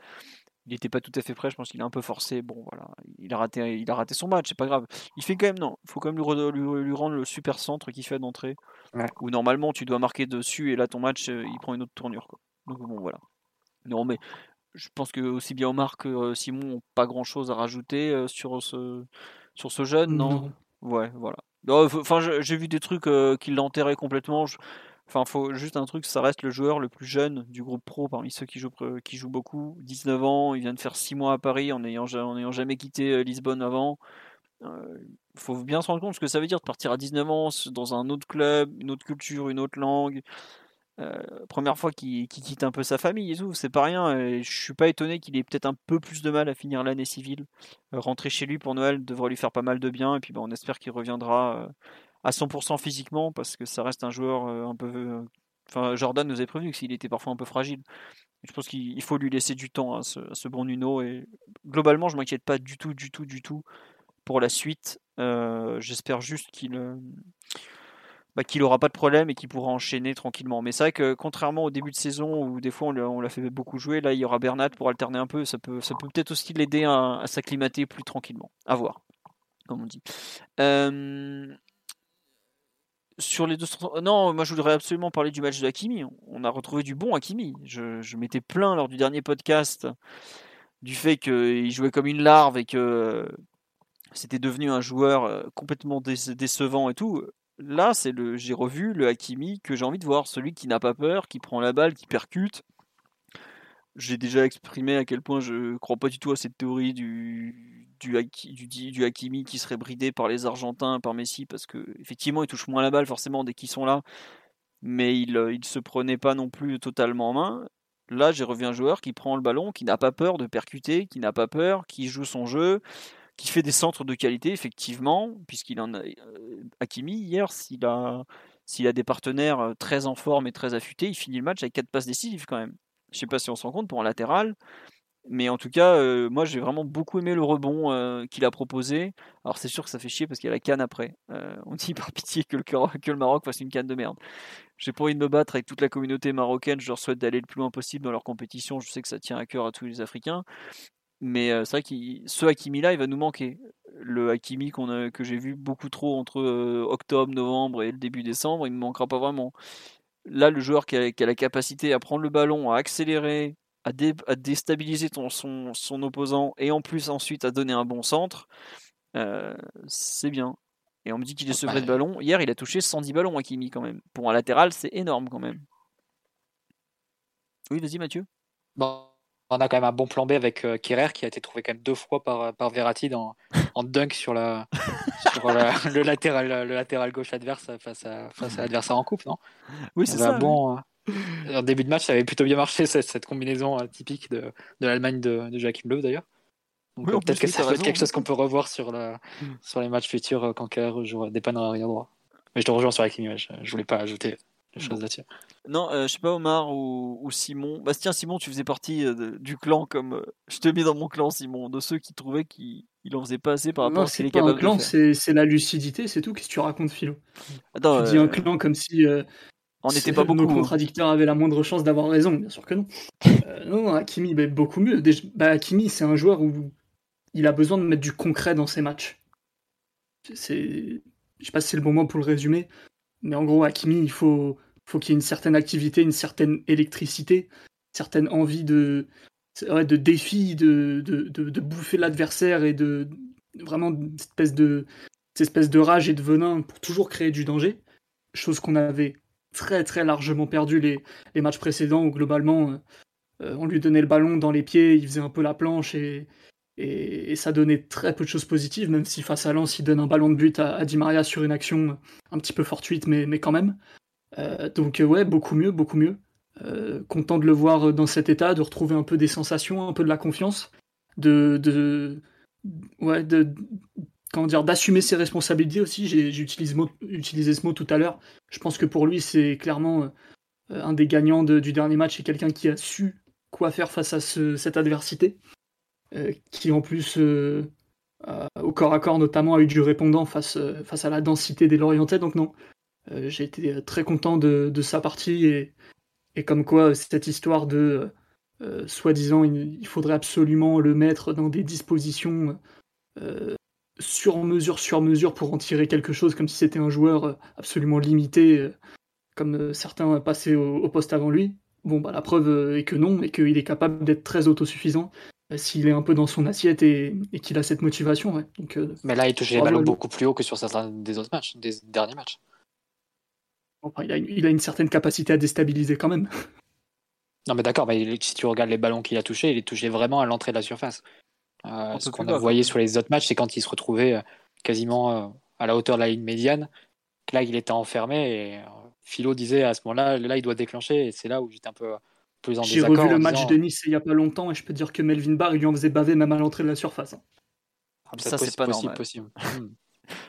Il n'était pas tout à fait prêt, je pense qu'il a un peu forcé. Bon, voilà, il a raté, il a raté son match, c'est pas grave. Il fait quand même, non, il faut quand même lui, lui, rendre le super centre qu'il fait d'entrée. Où normalement, tu dois marquer dessus et là, ton match, euh, il prend une autre tournure. Quoi. Donc, bon, voilà. Non, mais je pense que aussi bien Omar que Simon n'ont pas grand chose à rajouter sur ce, sur ce jeune, non, Ouais, voilà. Enfin, j'ai vu des trucs qui l'enterraient complètement. Enfin, faut juste un truc, ça reste le joueur le plus jeune du groupe pro parmi ceux qui jouent, qui jouent beaucoup. 19 ans, il vient de faire 6 mois à Paris en n'ayant jamais quitté Lisbonne avant. Il faut bien se rendre compte ce que ça veut dire de partir à 19 ans dans un autre club, une autre culture, une autre langue. Euh, première fois qu'il quitte un peu sa famille et tout, c'est pas rien. Je suis pas étonné qu'il ait peut-être un peu plus de mal à finir l'année civile. Euh, rentrer chez lui pour Noël devrait lui faire pas mal de bien. Et puis bah, on espère qu'il reviendra euh, à 100% physiquement parce que ça reste un joueur un peu. Enfin, Jordan nous avait prévenu qu'il était parfois un peu fragile. Je pense qu'il faut lui laisser du temps à ce, bon Nuno. Et globalement, je m'inquiète pas du tout, du tout, du tout pour la suite. J'espère juste qu'il bah, qu'il n'aura pas de problème et qu'il pourra enchaîner tranquillement. Mais c'est vrai que contrairement au début de saison où des fois on l'a fait beaucoup jouer, là il y aura Bernat pour alterner un peu. Ça peut ça peut peut-être aussi l'aider à, s'acclimater plus tranquillement. À voir, comme on dit. Sur les deux non, moi je voudrais absolument parler du match de Hakimi. On a retrouvé du bon Hakimi. Je, je m'étais plaint lors du dernier podcast du fait qu'il jouait comme une larve et que c'était devenu un joueur euh, complètement décevant et tout là, c'est le, j'ai revu le Hakimi que j'ai envie de voir, celui qui n'a pas peur, qui prend la balle, qui percute. J'ai déjà exprimé à quel point je crois pas du tout à cette théorie du, du, du, Hakimi qui serait bridé par les Argentins, par Messi, parce que effectivement, il touche moins la balle forcément dès qu'ils sont là, mais il, ne se prenait pas non plus totalement en main. Là, j'ai revu un joueur qui prend le ballon, qui n'a pas peur de percuter, qui n'a pas peur, qui joue son jeu, qui fait des centres de qualité, effectivement, puisqu'il en a. Euh, Hakimi, hier, s'il a, s'il a des partenaires euh, très en forme et très affûtés, il finit le match avec 4 passes décisives quand même. Je sais pas si on se rend compte pour un latéral, mais en tout cas, euh, moi j'ai vraiment beaucoup aimé le rebond qu'il a proposé. Alors c'est sûr que ça fait chier parce qu'il y a la canne après. on dit par pitié que le, Maroc fasse une canne de merde. J'ai pas envie de me battre avec toute la communauté marocaine, je leur souhaite d'aller le plus loin possible dans leur compétition, je sais que ça tient à cœur à tous les Africains. Mais c'est vrai que ce Hakimi-là, il va nous manquer. Le Hakimi qu'on a, que j'ai vu beaucoup trop entre octobre, novembre et le début décembre, il ne me manquera pas vraiment. Là, le joueur qui a, la capacité à prendre le ballon, à accélérer, à, déstabiliser son, son, opposant et en plus ensuite à donner un bon centre, c'est bien. Et on me dit qu'il est sevré de ballon. Hier, il a touché 110 ballons, Hakimi, quand même. Pour un latéral, c'est énorme, quand même. Oui, vas-y, Mathieu. Bon on a quand même un bon plan B avec euh, qui a été trouvé quand même deux fois par, par Verratti dans, en dunk sur, la, sur le, latéral, le latéral gauche adverse face à, face à l'adversaire en coupe, non? Oui, c'est ça. Bon, euh, en début de match, ça avait plutôt bien marché cette, cette combinaison euh, typique de, de l'Allemagne de, de Joachim Löw d'ailleurs. Donc peut-être que ça va être quelque chose qu'on peut revoir sur, la, sur les matchs futurs quand Kerr jouera des panneaux arrière droit. Mais je te rejoins sur la je, je voulais pas ajouter non, euh, je sais pas Omar ou, Simon. Bah tiens Simon, tu faisais partie euh, du clan comme euh, je te mets dans mon clan Simon, de ceux qui trouvaient qu'il en faisait pas assez par rapport à ce qu'il est capable clan, c'est la lucidité, c'est tout. Qu'est-ce que tu racontes Philo? Attends, Tu dis un clan comme si on n'était pas beaucoup. Nos hein. contradicteurs avaient la moindre chance d'avoir raison, bien sûr que non. non, Hakimi, bah, beaucoup mieux. Bah, Hakimi, c'est un joueur où il a besoin de mettre du concret dans ses matchs. C'est, je sais pas si c'est le bon mot pour le résumer, mais en gros, Hakimi, il faut, faut qu'il y ait une certaine activité, une certaine électricité, une certaine envie de, de défi, de, de, bouffer l'adversaire et de vraiment cette espèce de, cette espèce de rage et de venin pour toujours créer du danger. Chose qu'on avait très très largement perdu les, les matchs précédents où globalement euh, on lui donnait le ballon dans les pieds, il faisait un peu la planche et, et, ça donnait très peu de choses positives, même si face à Lens il donne un ballon de but à, à Di Maria sur une action un petit peu fortuite, mais, mais quand même. Euh, donc ouais, beaucoup mieux, beaucoup mieux. Euh, content de le voir dans cet état, de retrouver un peu des sensations, un peu de la confiance, de, de ouais, de comment dire, d'assumer ses responsabilités aussi. J'ai utilisé, ce mot tout à l'heure. Je pense que pour lui, c'est clairement un des gagnants du dernier match. C'est quelqu'un qui a su quoi faire face à cette adversité, qui en plus, au corps à corps notamment, a eu du répondant face, à la densité des Lorientais. Donc non, j'ai été très content de, sa partie et, et, comme quoi cette histoire de soi-disant il, faudrait absolument le mettre dans des dispositions sur mesure, sur mesure pour en tirer quelque chose, comme si c'était un joueur absolument limité, comme certains passaient au poste avant lui. Bon, bah, la preuve euh, est que non, et qu'il est capable d'être très autosuffisant euh, s'il est un peu dans son assiette et, qu'il a cette motivation. Donc, euh, Mais là, il touche les ballons beaucoup plus haut que sur certains des autres matchs, des derniers matchs. il, a, il, a, une certaine capacité à déstabiliser quand même. Non, mais d'accord, mais si tu regardes les ballons qu'il a touchés, il est touché vraiment à l'entrée de la surface. Ce qu'on a voyé sur les autres matchs, c'est quand il se retrouvait quasiment à la hauteur de la ligne médiane, que là, il était enfermé et Philo disait à ce moment-là, là, il doit déclencher, et c'est là où j'étais un peu plus en désaccord. J'ai revu le match de Nice il n'y a pas longtemps, et je peux dire que Melvin Barr, il lui en faisait baver même à l'entrée de la surface. Hein. Ah, ça, c'est pas possible, possible. Hmm.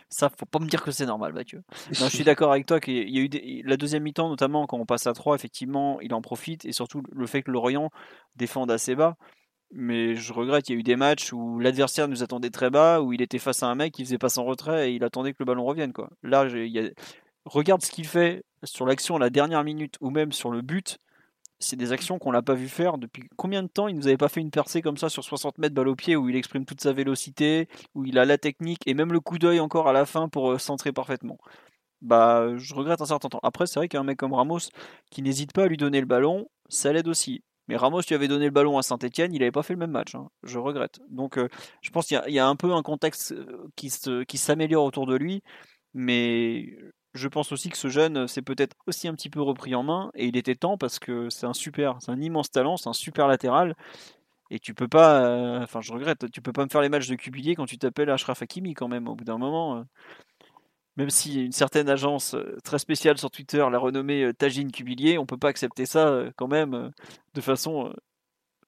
Ça, faut pas me dire que c'est normal, Mathieu. Non, je suis d'accord avec toi qu'il y a eu la deuxième mi-temps, notamment quand on passe à 3, effectivement, il en profite, et surtout le fait que Lorient défende assez bas. Mais je regrette, il y a eu des matchs où l'adversaire nous attendait très bas, où il était face à un mec qui faisait pas son retrait et il attendait que le ballon revienne. Quoi. Là, regarde ce qu'il fait sur l'action à la dernière minute ou même sur le but, c'est des actions qu'on l'a pas vu faire depuis combien de temps? Il nous avait pas fait une percée comme ça sur 60 mètres balle au pied où il exprime toute sa vélocité, où il a la technique et même le coup d'œil encore à la fin pour euh, centrer parfaitement. Bah, je regrette un certain temps. Après, c'est vrai qu'un mec comme Ramos qui n'hésite pas à lui donner le ballon, ça l'aide aussi. Mais Ramos, tu avais donné le ballon à Saint-Etienne, il n'avait pas fait le même match. Hein. Je regrette. Donc, euh, je pense qu'il y, a un peu un contexte euh, qui s'améliore autour de lui. Mais je pense aussi que ce jeune s'est peut-être aussi un petit peu repris en main et il était temps parce que c'est un super, c'est un immense talent, c'est un super latéral et tu peux pas, euh, je regrette, tu peux pas me faire les matchs de Cubillier quand tu t'appelles Ashraf Hakimi quand même au bout d'un moment. Euh. Même si une certaine agence euh, très spéciale sur Twitter l'a renommé Tagine Cubillier, on peut pas accepter ça quand même de façon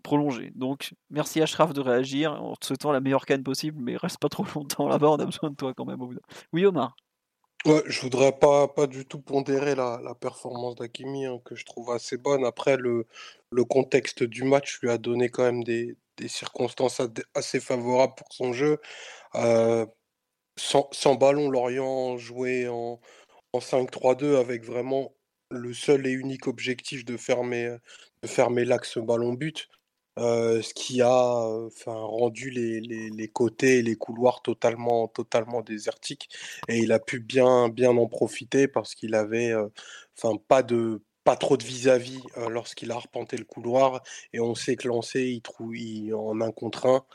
prolongée. Donc merci Ashraf de réagir en te souhaitant la meilleure canne possible, mais reste pas trop longtemps là-bas, on a besoin de toi quand même au bout. Oui Omar. Ouais, je voudrais pas, pas du tout pondérer la, la performance d'Akimi, hein, que je trouve assez bonne. Après, le, le contexte du match lui a donné quand même des, des circonstances assez favorables pour son jeu. Euh, sans, ballon, Lorient jouait en, en 5-3-2 avec vraiment le seul et unique objectif de fermer, de fermer l'axe ballon-but. Euh, ce qui a enfin, rendu les, les, côtés et les couloirs totalement, totalement désertiques. Et il a pu bien, bien en profiter parce qu'il avait enfin, pas, de, pas trop de vis-à-vis lorsqu'il a arpenté le couloir. Et on sait que lancer il trouve, en un contre un.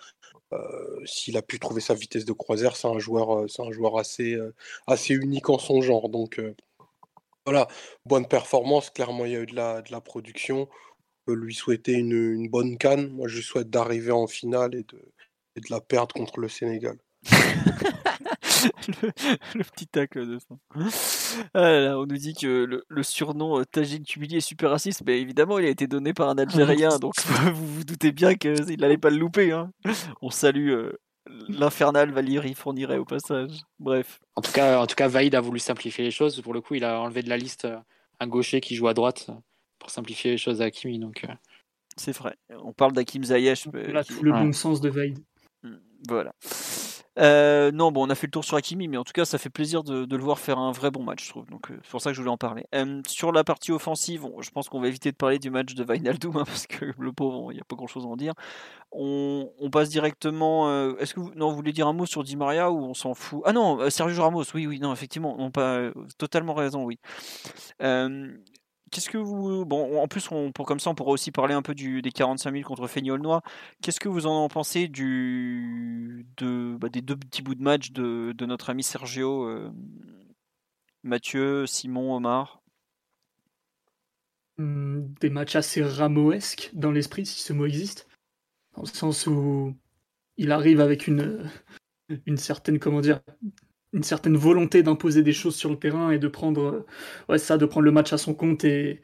S'il a pu trouver sa vitesse de croisière, c'est un joueur, c'est un joueur assez, assez unique en son genre. Donc voilà, bonne performance. Clairement, il y a eu de la, de la production lui souhaiter une, bonne canne. Moi, je souhaite d'arriver en finale et de, de la perdre contre le Sénégal. le, petit tacle de ça. Ah on nous dit que le, surnom euh, Tajik est super raciste, mais évidemment il a été donné par un Algérien, donc vous vous doutez bien qu'il n'allait pas le louper. Hein. On salue euh, l'infernal Valérie Fournirait au passage. Bref. En tout cas, en tout cas, Vaïd a voulu simplifier les choses. Pour le coup, il a enlevé de la liste euh, un gaucher qui joue à droite pour simplifier les choses à Hakimi. Donc, euh. C'est vrai. On parle d'Hakim Zayech. le bon sens de. Hmm, voilà. Euh, non, bon, on a fait le tour sur Hakimi, mais en tout cas, ça fait plaisir de, le voir faire un vrai bon match, je trouve. Donc, euh, c'est pour ça que je voulais en parler. sur la partie offensive, je pense qu'on va éviter de parler du match de Vainaldum, hein, parce que le pauvre, il n'y a pas grand-chose à en dire. On, passe directement. Est-ce que vous, non, vous voulez dire un mot sur Di Maria ou on s'en fout? Ah non, Sergio Ramos, oui, oui, non, effectivement, on pas totalement raison, oui qu'est-ce que vous. Bon, en plus, pour, comme ça, on pourra aussi parler un peu du, des 45 000 contre Feignolnois. Qu'est-ce que vous en pensez du, bah, des deux petits bouts de match de, de notre ami Sergio euh, Mathieu, Simon, Omar? Mmh, Des matchs assez ramoesques dans l'esprit, si ce mot existe. Dans le sens où il arrive avec une, une certaine, comment dire, une certaine volonté d'imposer des choses sur le terrain et de prendre, ouais, ça, de prendre le match à son compte et,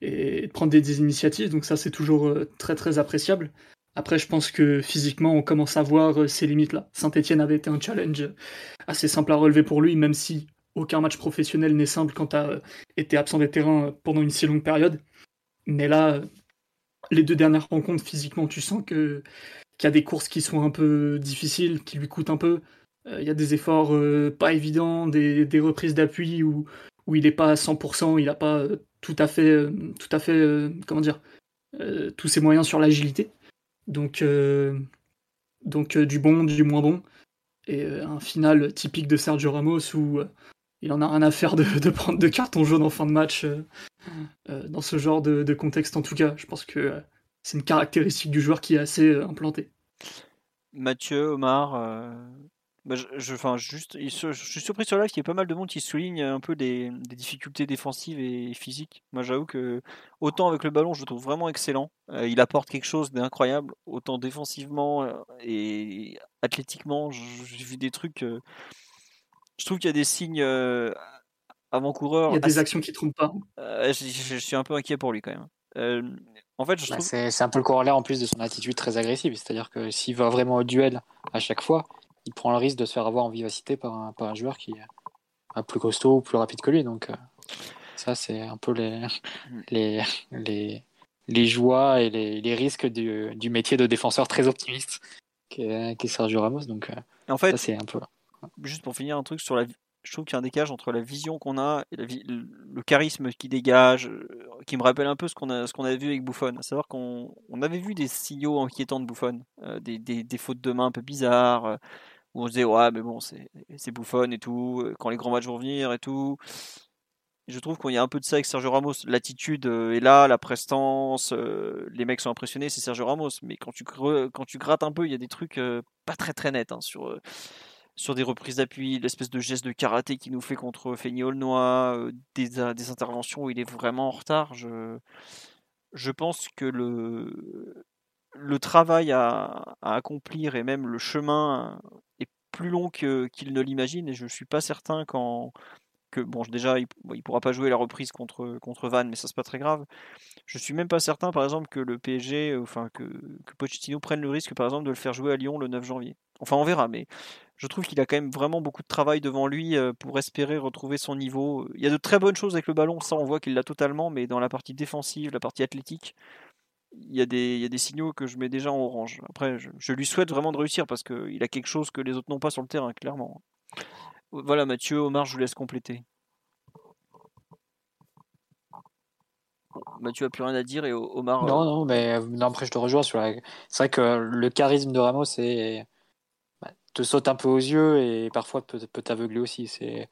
de prendre des, initiatives. Donc ça, c'est toujours euh, très très appréciable. Après, je pense que physiquement, on commence à voir euh, ces limites-là. Saint-Etienne avait été un challenge assez simple à relever pour lui, même si aucun match professionnel n'est simple quand tu as euh, été absent des terrains pendant une si longue période. Mais là, les deux dernières rencontres, physiquement, tu sens que qu'il y a des courses qui sont un peu difficiles, qui lui coûtent un peu. Il y a des efforts pas évidents, des, des reprises d'appui où, où il n'est pas à 100%, il n'a pas tout à fait, tout à fait comment dire, tous ses moyens sur l'agilité. Donc, donc du bon, du moins bon. Et un final typique de Sergio Ramos où il en a rien à faire de, prendre de carton jaune en fin de match euh, euh, dans ce genre de, contexte en tout cas. Je pense que euh, c'est une caractéristique du joueur qui est assez implantée. Mathieu, Omar, bah, je, juste, je, suis surpris sur live qu'il y ait pas mal de monde qui souligne un peu des, difficultés défensives et physiques. Moi, j'avoue que autant avec le ballon, je le trouve vraiment excellent. il apporte quelque chose d'incroyable. Autant défensivement et athlétiquement, j'ai vu des trucs je trouve qu'il y a des signes euh, avant-coureurs. Il y a des actions qui ne trompent pas. Euh, je, suis un peu inquiet pour lui quand même. Euh, en fait, je bah, c'est, un peu le corollaire en plus de son attitude très agressive. C'est-à-dire que s'il va vraiment au duel à chaque fois, il prend le risque de se faire avoir en vivacité par un, par un joueur qui est plus costaud ou plus rapide que lui. Donc ça, c'est un peu les, mm. les, les, les joies et les, les risques du, du, métier de défenseur très optimiste qui est, Sergio Ramos. Donc en fait, c'est un peu juste pour finir un truc sur la je trouve qu'il y a un décalage entre la vision qu'on a et le charisme qui dégage, euh, qui me rappelle un peu ce qu'on a, ce qu'on avait vu avec Buffon. À savoir qu'on on avait vu des signaux inquiétants de Buffon, euh, des, des, des, fautes de main un peu bizarres, euh, où on se disait ouais mais bon c'est, Buffon et tout, quand les grands matchs vont venir et tout. je trouve qu'il y a un peu de ça avec Sergio Ramos. L'attitude est là, la prestance, les mecs sont impressionnés, c'est Sergio Ramos. Mais quand tu, quand tu grattes un peu, il y a des trucs pas très très nets hein, sur sur des reprises d'appui, l'espèce de geste de karaté qu'il nous fait contre Feigny Aulnois, euh, des, euh, des, interventions où il est vraiment en retard. Je, je pense que le, le travail à, accomplir et même le chemin est plus long qu'il ne l'imagine et je ne suis pas certain quand, que bon déjà il, ne pourra pas jouer la reprise contre contre Van mais ça c'est pas très grave je suis même pas certain par exemple que le PSG enfin que, que Pochettino prenne le risque par exemple de le faire jouer à Lyon le 9 janvier enfin on verra mais je trouve qu'il a quand même vraiment beaucoup de travail devant lui euh, pour espérer retrouver son niveau. Il y a de très bonnes choses avec le ballon, ça on voit qu'il l'a totalement, mais dans la partie défensive, la partie athlétique, il y, a des, il y a des signaux que je mets déjà en orange. Après, je, lui souhaite vraiment de réussir parce qu'il a quelque chose que les autres n'ont pas sur le terrain, clairement. Voilà Mathieu, Omar, je vous laisse compléter. Mathieu a plus rien à dire et Omar. Non, non, mais après je te rejoins sur la. C'est vrai que le charisme de Ramos est te saute un peu aux yeux et parfois peut, peut t'aveugler aussi. C'est,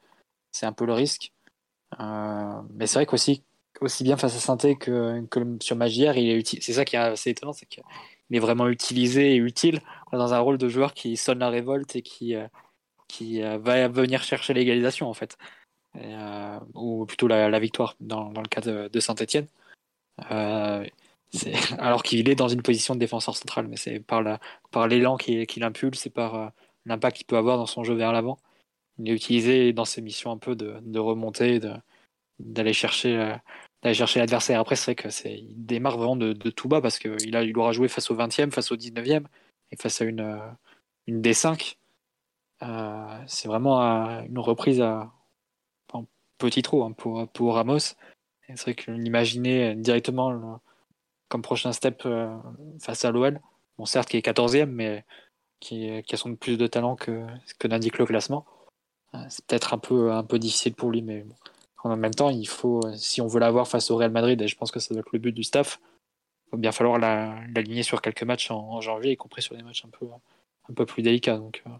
c'est un peu le risque. Euh, mais c'est vrai qu'aussi aussi bien face à Synthé que, que sur Magière. C'est ça qui est assez étonnant, c'est qu'il est vraiment utilisé et utile dans un rôle de joueur qui sonne la révolte et qui, euh, qui euh, va venir chercher l'égalisation en fait. ou plutôt la, victoire dans, le cas de, Saint-Etienne. alors qu'il est dans une position de défenseur central, mais c'est par, la, par l'élan qui, qui l'impulse et par, l'impact qu'il peut avoir dans son jeu vers l'avant. Il est utilisé dans ses missions un peu de, de remonter, d'aller chercher, euh, d'aller chercher l'adversaire. Après, c'est vrai que c'est, il démarre vraiment de, tout bas parce qu'il a, il aura joué face au 20e, face au 19e et face à une, euh, une D5. Euh, c'est vraiment une reprise à, en petit trou hein, pour, pour Ramos. C'est vrai que l'imaginer directement comme prochain step face à l'OL, bon certes qui est 14e, mais qui, qui a sans plus de talent que, que n'indique le classement. Euh, c'est peut-être un peu, un peu difficile pour lui, mais en même temps, il faut, si on veut l'avoir face au Real Madrid, et je pense que ça doit être le but du staff, il va bien falloir l'aligner sur quelques matchs en, janvier, y compris sur des matchs un peu, un peu plus délicats. Donc, euh,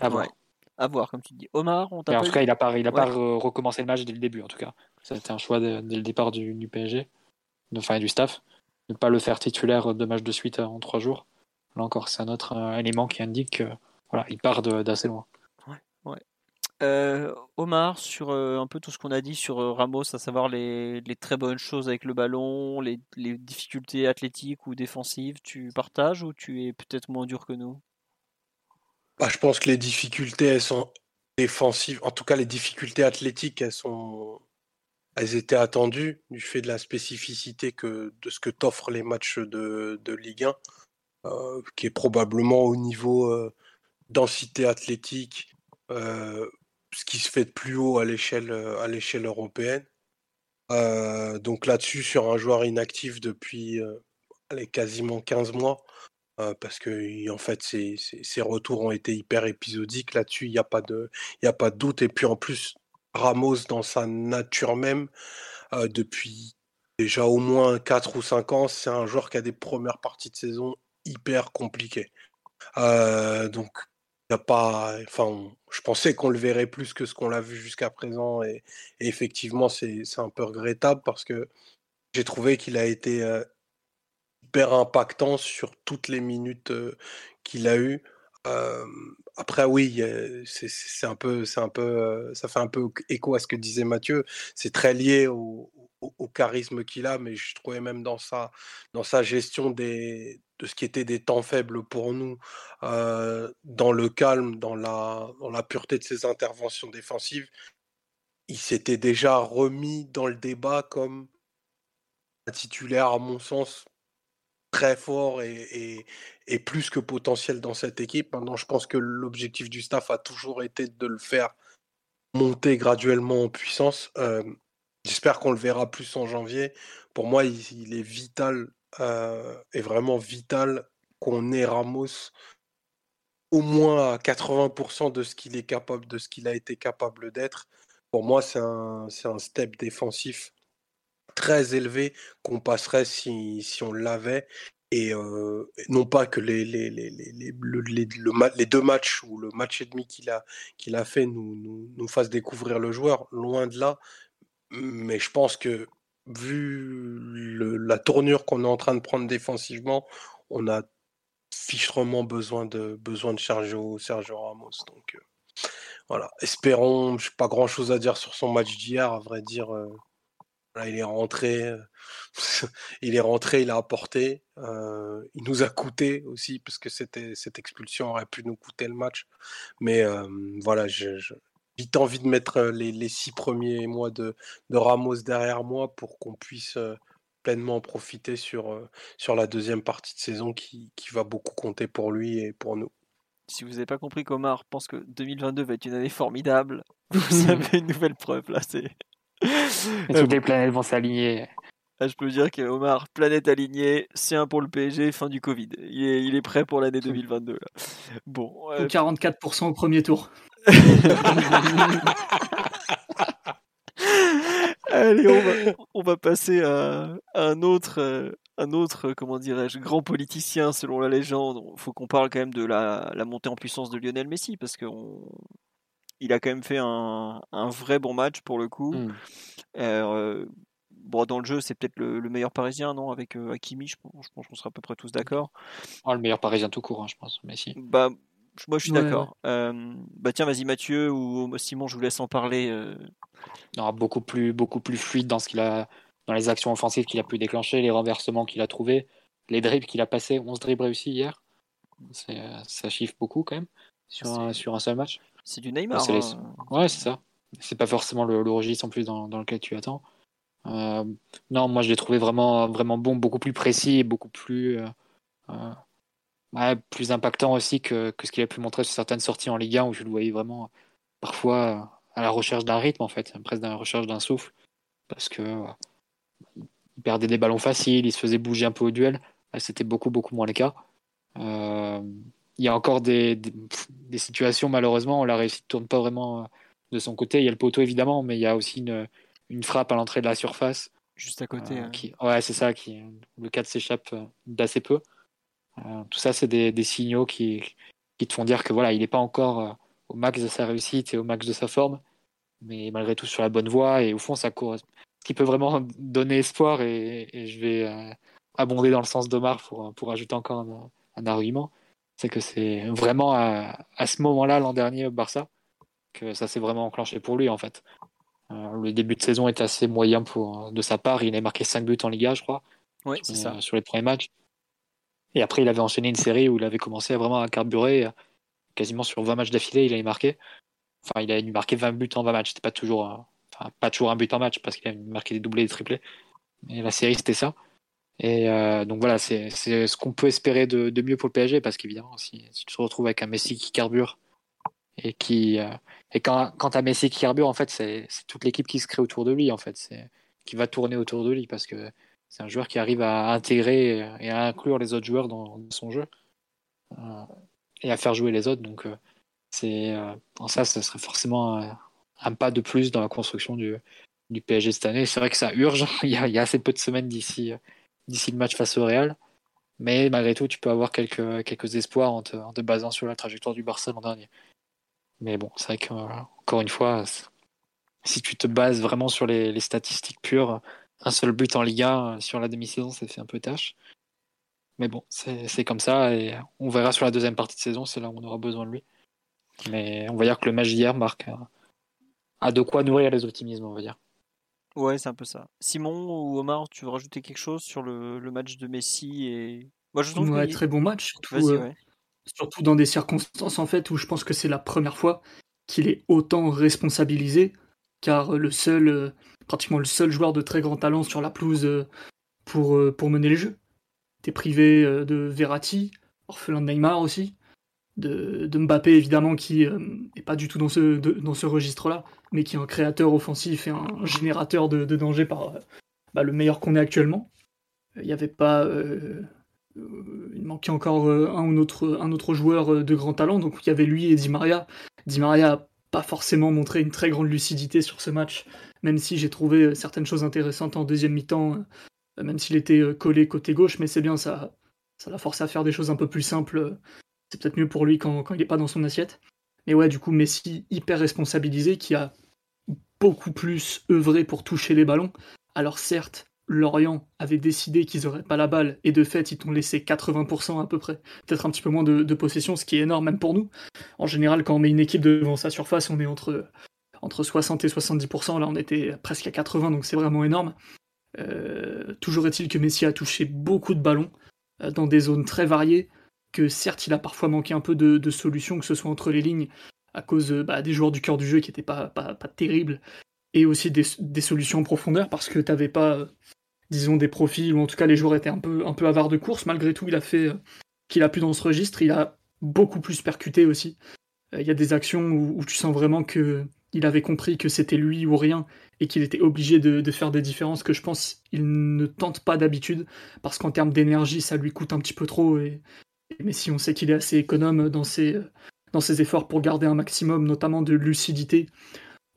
à voir. À voir, comme tu dis. Omar, on t'a En tout cas, il n'a pas, il a pas recommencé le match dès le début, en tout cas. C'était un choix dès, le départ du, du PSG, enfin du staff, ne pas le faire titulaire deux matchs de suite en trois jours. Là encore, c'est un autre euh, élément qui indique qu'il voilà, il part d'assez loin. Ouais, euh, Omar, sur euh, un peu tout ce qu'on a dit sur Ramos, à savoir les, très bonnes choses avec le ballon, les, difficultés athlétiques ou défensives, tu partages ou tu es peut-être moins dur que nous? Bah, Je pense que les difficultés, elles sont défensives. En tout cas, les difficultés athlétiques, elles sont. Elles étaient attendues du fait de la spécificité que, de ce que t'offrent les matchs de, Ligue 1. Euh, qui est probablement au niveau euh, densité athlétique, euh, ce qui se fait de plus haut à l'échelle à l'échelle européenne. donc là-dessus, sur un joueur inactif depuis quasiment 15 mois, parce que en fait, ses, retours ont été hyper épisodiques. Là-dessus, il n'y a, pas de, a pas de doute. Et puis en plus, Ramos, dans sa nature même, depuis déjà au moins 4 ou 5 ans, c'est un joueur qui a des premières parties de saison hyper compliquées. donc, pas. Enfin, je pensais qu'on le verrait plus que ce qu'on l'a vu jusqu'à présent. Et, effectivement, c'est un peu regrettable parce que j'ai trouvé qu'il a été hyper impactant sur toutes les minutes qu'il a eues. Après, oui, c'est un peu, c'est un peu, ça fait un peu écho à ce que disait Mathieu. C'est très lié au, charisme qu'il a, mais je trouvais même dans sa, dans sa gestion de ce qui était des temps faibles pour nous, dans le calme, dans la, dans la pureté de ses interventions défensives, il s'était déjà remis dans le débat comme un titulaire, à mon sens, très fort et, plus que potentiel dans cette équipe. Maintenant, je pense que l'objectif du staff a toujours été de le faire monter graduellement en puissance. J'espère qu'on le verra plus en janvier. Pour moi, il, est vital, euh, et vraiment vital qu'on ait Ramos au moins à 80% de ce qu'il est capable, de ce qu'il a été capable d'être. Pour moi, c'est un step défensif très élevé qu'on passerait si, si on l'avait. Et euh, non pas que les, les, les, les, les deux matchs ou le match et demi qu'il a, a fait nous, nous, nous fassent découvrir le joueur, loin de là, mais je pense que vu la tournure qu'on est en train de prendre défensivement, on a fichtrement besoin de, besoin de Sergio, Sergio Ramos. Donc euh, voilà, espérons, je n'ai pas grand chose à dire sur son match d'hier, à vrai dire. Euh, il est rentré, euh, il est rentré, il a apporté. il nous a coûté aussi, parce que cette expulsion aurait pu nous coûter le match. Mais voilà, je, vite envie de mettre les, six premiers mois de, Ramos derrière moi pour qu'on puisse pleinement en profiter sur, sur la deuxième partie de saison qui, va beaucoup compter pour lui et pour nous. Si vous n'avez pas compris qu'Omar pense que 2022 va être une année formidable, vous avez une nouvelle preuve là. C'est... Toutes les planètes vont s'aligner. Ah, je peux dire qu'Omar, planète alignée, c'est un pour le PSG, fin du Covid. Il est, il est prêt pour l'année 2022. Là. Bon. 44% au premier tour. Allez, on va, passer à, un autre, euh, un autre, comment dirais-je, grand politicien selon la légende. Il faut qu'on parle quand même de la, montée en puissance de Lionel Messi parce qu'il a quand même fait un, vrai bon match pour le coup. Hmm. Euh, bon, dans le jeu, c'est peut-être le, meilleur parisien, non? Avec euh, Hakimi, je pense, je pense qu'on sera à peu près tous d'accord. Oh, le meilleur parisien tout court, hein, je pense, Messi. Bah, moi, je suis d'accord. bah tiens, vas-y Mathieu ou Simon, je vous laisse en parler. Euh. beaucoup plus, beaucoup plus fluide dans ce qu'il a, dans les actions offensives qu'il a pu déclencher, les renversements qu'il a trouvés, les dribbles qu'il a passés. 11 dribbles réussis hier. Ça chiffre beaucoup quand même sur un, sur un seul match. C'est du Neymar. Hein. Ouais, c'est ça. C'est pas forcément le, registre en plus dans, dans lequel tu attends. Euh, non, moi je l'ai trouvé vraiment, vraiment bon, beaucoup plus précis et beaucoup plus. Euh, plus impactant aussi que, que ce qu'il a pu montrer sur certaines sorties en Ligue 1 où je le voyais vraiment parfois à la recherche d'un rythme en fait, presque à la recherche d'un souffle, parce que il perdait des ballons faciles, il se faisait bouger un peu au duel. C'était beaucoup beaucoup moins le cas. Euh, il y a encore des, des, situations malheureusement où la réussite tourne pas vraiment de son côté. Il y a le poteau évidemment, mais il y a aussi une, une frappe à l'entrée de la surface. Juste à côté. Euh, hein. qui, ouais, c'est ça. Qui, le cadre s'échappe d'assez peu. Euh, tout ça, c'est des, signaux qui, qui, te font dire que voilà, il n'est pas encore euh, au max de sa réussite et au max de sa forme, mais malgré tout sur la bonne voie. Et au fond, ça court. Ce qui peut vraiment donner espoir, et, je vais euh, abonder dans le sens d'Omar pour, pour ajouter encore un, argument, c'est que c'est vraiment à, à ce moment-là, l'an dernier, au Barça, que ça s'est vraiment enclenché pour lui en fait. le début de saison est assez moyen pour, de sa part. Il a marqué 5 buts en Liga, je crois. Oui, c'est ça. Sur les premiers matchs. Et après, il avait enchaîné une série où il avait commencé à vraiment à carburer. Quasiment sur 20 matchs d'affilée, il avait marqué. Enfin, il a marqué 20 buts en 20 matchs. C'était pas toujours, enfin, pas toujours un but en match parce qu'il a marqué des doublés et des triplés. Mais la série, c'était ça. Et euh, donc voilà, c'est ce qu'on peut espérer de, de, mieux pour le PSG parce qu'évidemment, si, si, tu te retrouves avec un Messi qui carbure et qui. Euh, et quand, quand as Messi qui carbure, en fait, c'est toute l'équipe qui se crée autour de lui. En fait, qui va tourner autour de lui parce que c'est un joueur qui arrive à intégrer et à inclure les autres joueurs dans, son jeu et à faire jouer les autres. Donc, c'est en ça, ça serait forcément un, pas de plus dans la construction du, du PSG cette année. C'est vrai que ça urge. il, y a, assez peu de semaines d'ici d'ici le match face au Real. Mais malgré tout, tu peux avoir quelques, espoirs en te, basant sur la trajectoire du Barça l'an dernier. Mais bon, c'est vrai que, encore une fois, si tu te bases vraiment sur les, statistiques pures, un seul but en Liga sur la demi-saison, ça fait un peu tâche. Mais bon, c'est comme ça et on verra sur la deuxième partie de saison, c'est là où on aura besoin de lui. Mais on va dire que le match d'hier marque a de quoi nourrir les optimismes, on va dire. Ouais, c'est un peu ça. Simon ou Omar, tu veux rajouter quelque chose sur le, match de Messi et moi je trouve ouais, très bon match, surtout, euh, surtout dans des circonstances en fait où je pense que c'est la première fois qu'il est autant responsabilisé, car le seul, euh, pratiquement le seul joueur de très grand talent sur la pelouse euh, pour, pour mener les jeux. T'es privé de Verratti, orphelin de Neymar aussi, de, Mbappé évidemment qui n'est pas du tout dans ce, dans ce registre-là, mais qui est un créateur offensif et un générateur de, danger par bah, le meilleur qu'on ait actuellement. Il n'y avait pas. Euh, il manquait encore euh, un ou autre, un autre joueur euh, de grand talent, donc il y avait lui et Di Maria. Di Maria n'a pas forcément montré une très grande lucidité sur ce match, même si j'ai trouvé certaines choses intéressantes en deuxième mi-temps, même s'il était collé côté gauche, mais c'est bien, ça, ça l'a forcé à faire des choses un peu plus simples. C'est peut-être mieux pour lui quand, quand il n'est pas dans son assiette. Mais ouais, du coup, Messi hyper responsabilisé, qui a beaucoup plus œuvré pour toucher les ballons. Alors certes, Lorient avait décidé qu'ils n'auraient pas la balle, et de fait, ils t'ont laissé 80% à peu près. Peut-être un petit peu moins de, possession, ce qui est énorme même pour nous. En général, quand on met une équipe devant sa surface, on est entre, entre 60 et 70%. Là, on était presque à 80, donc c'est vraiment énorme. Euh, toujours est-il que Messi a touché beaucoup de ballons euh, dans des zones très variées, que certes, il a parfois manqué un peu de solutions, que ce soit entre les lignes, à cause euh, bah, des joueurs du cœur du jeu qui n'étaient pas, pas, terribles, et aussi des, solutions en profondeur parce que tu n'avais pas, euh, disons, des profils, ou en tout cas les joueurs étaient un peu, un peu avares de course. Malgré tout, il a fait euh, qu'il a pu dans ce registre, il a beaucoup plus percuté aussi. Il y a des actions où, tu sens vraiment que il avait compris que c'était lui ou rien et qu'il était obligé de, faire des différences que je pense il ne tente pas d'habitude parce qu'en termes d'énergie ça lui coûte un petit peu trop mais si on sait qu'il est assez économe dans ses, dans ses efforts pour garder un maximum, notamment de lucidité,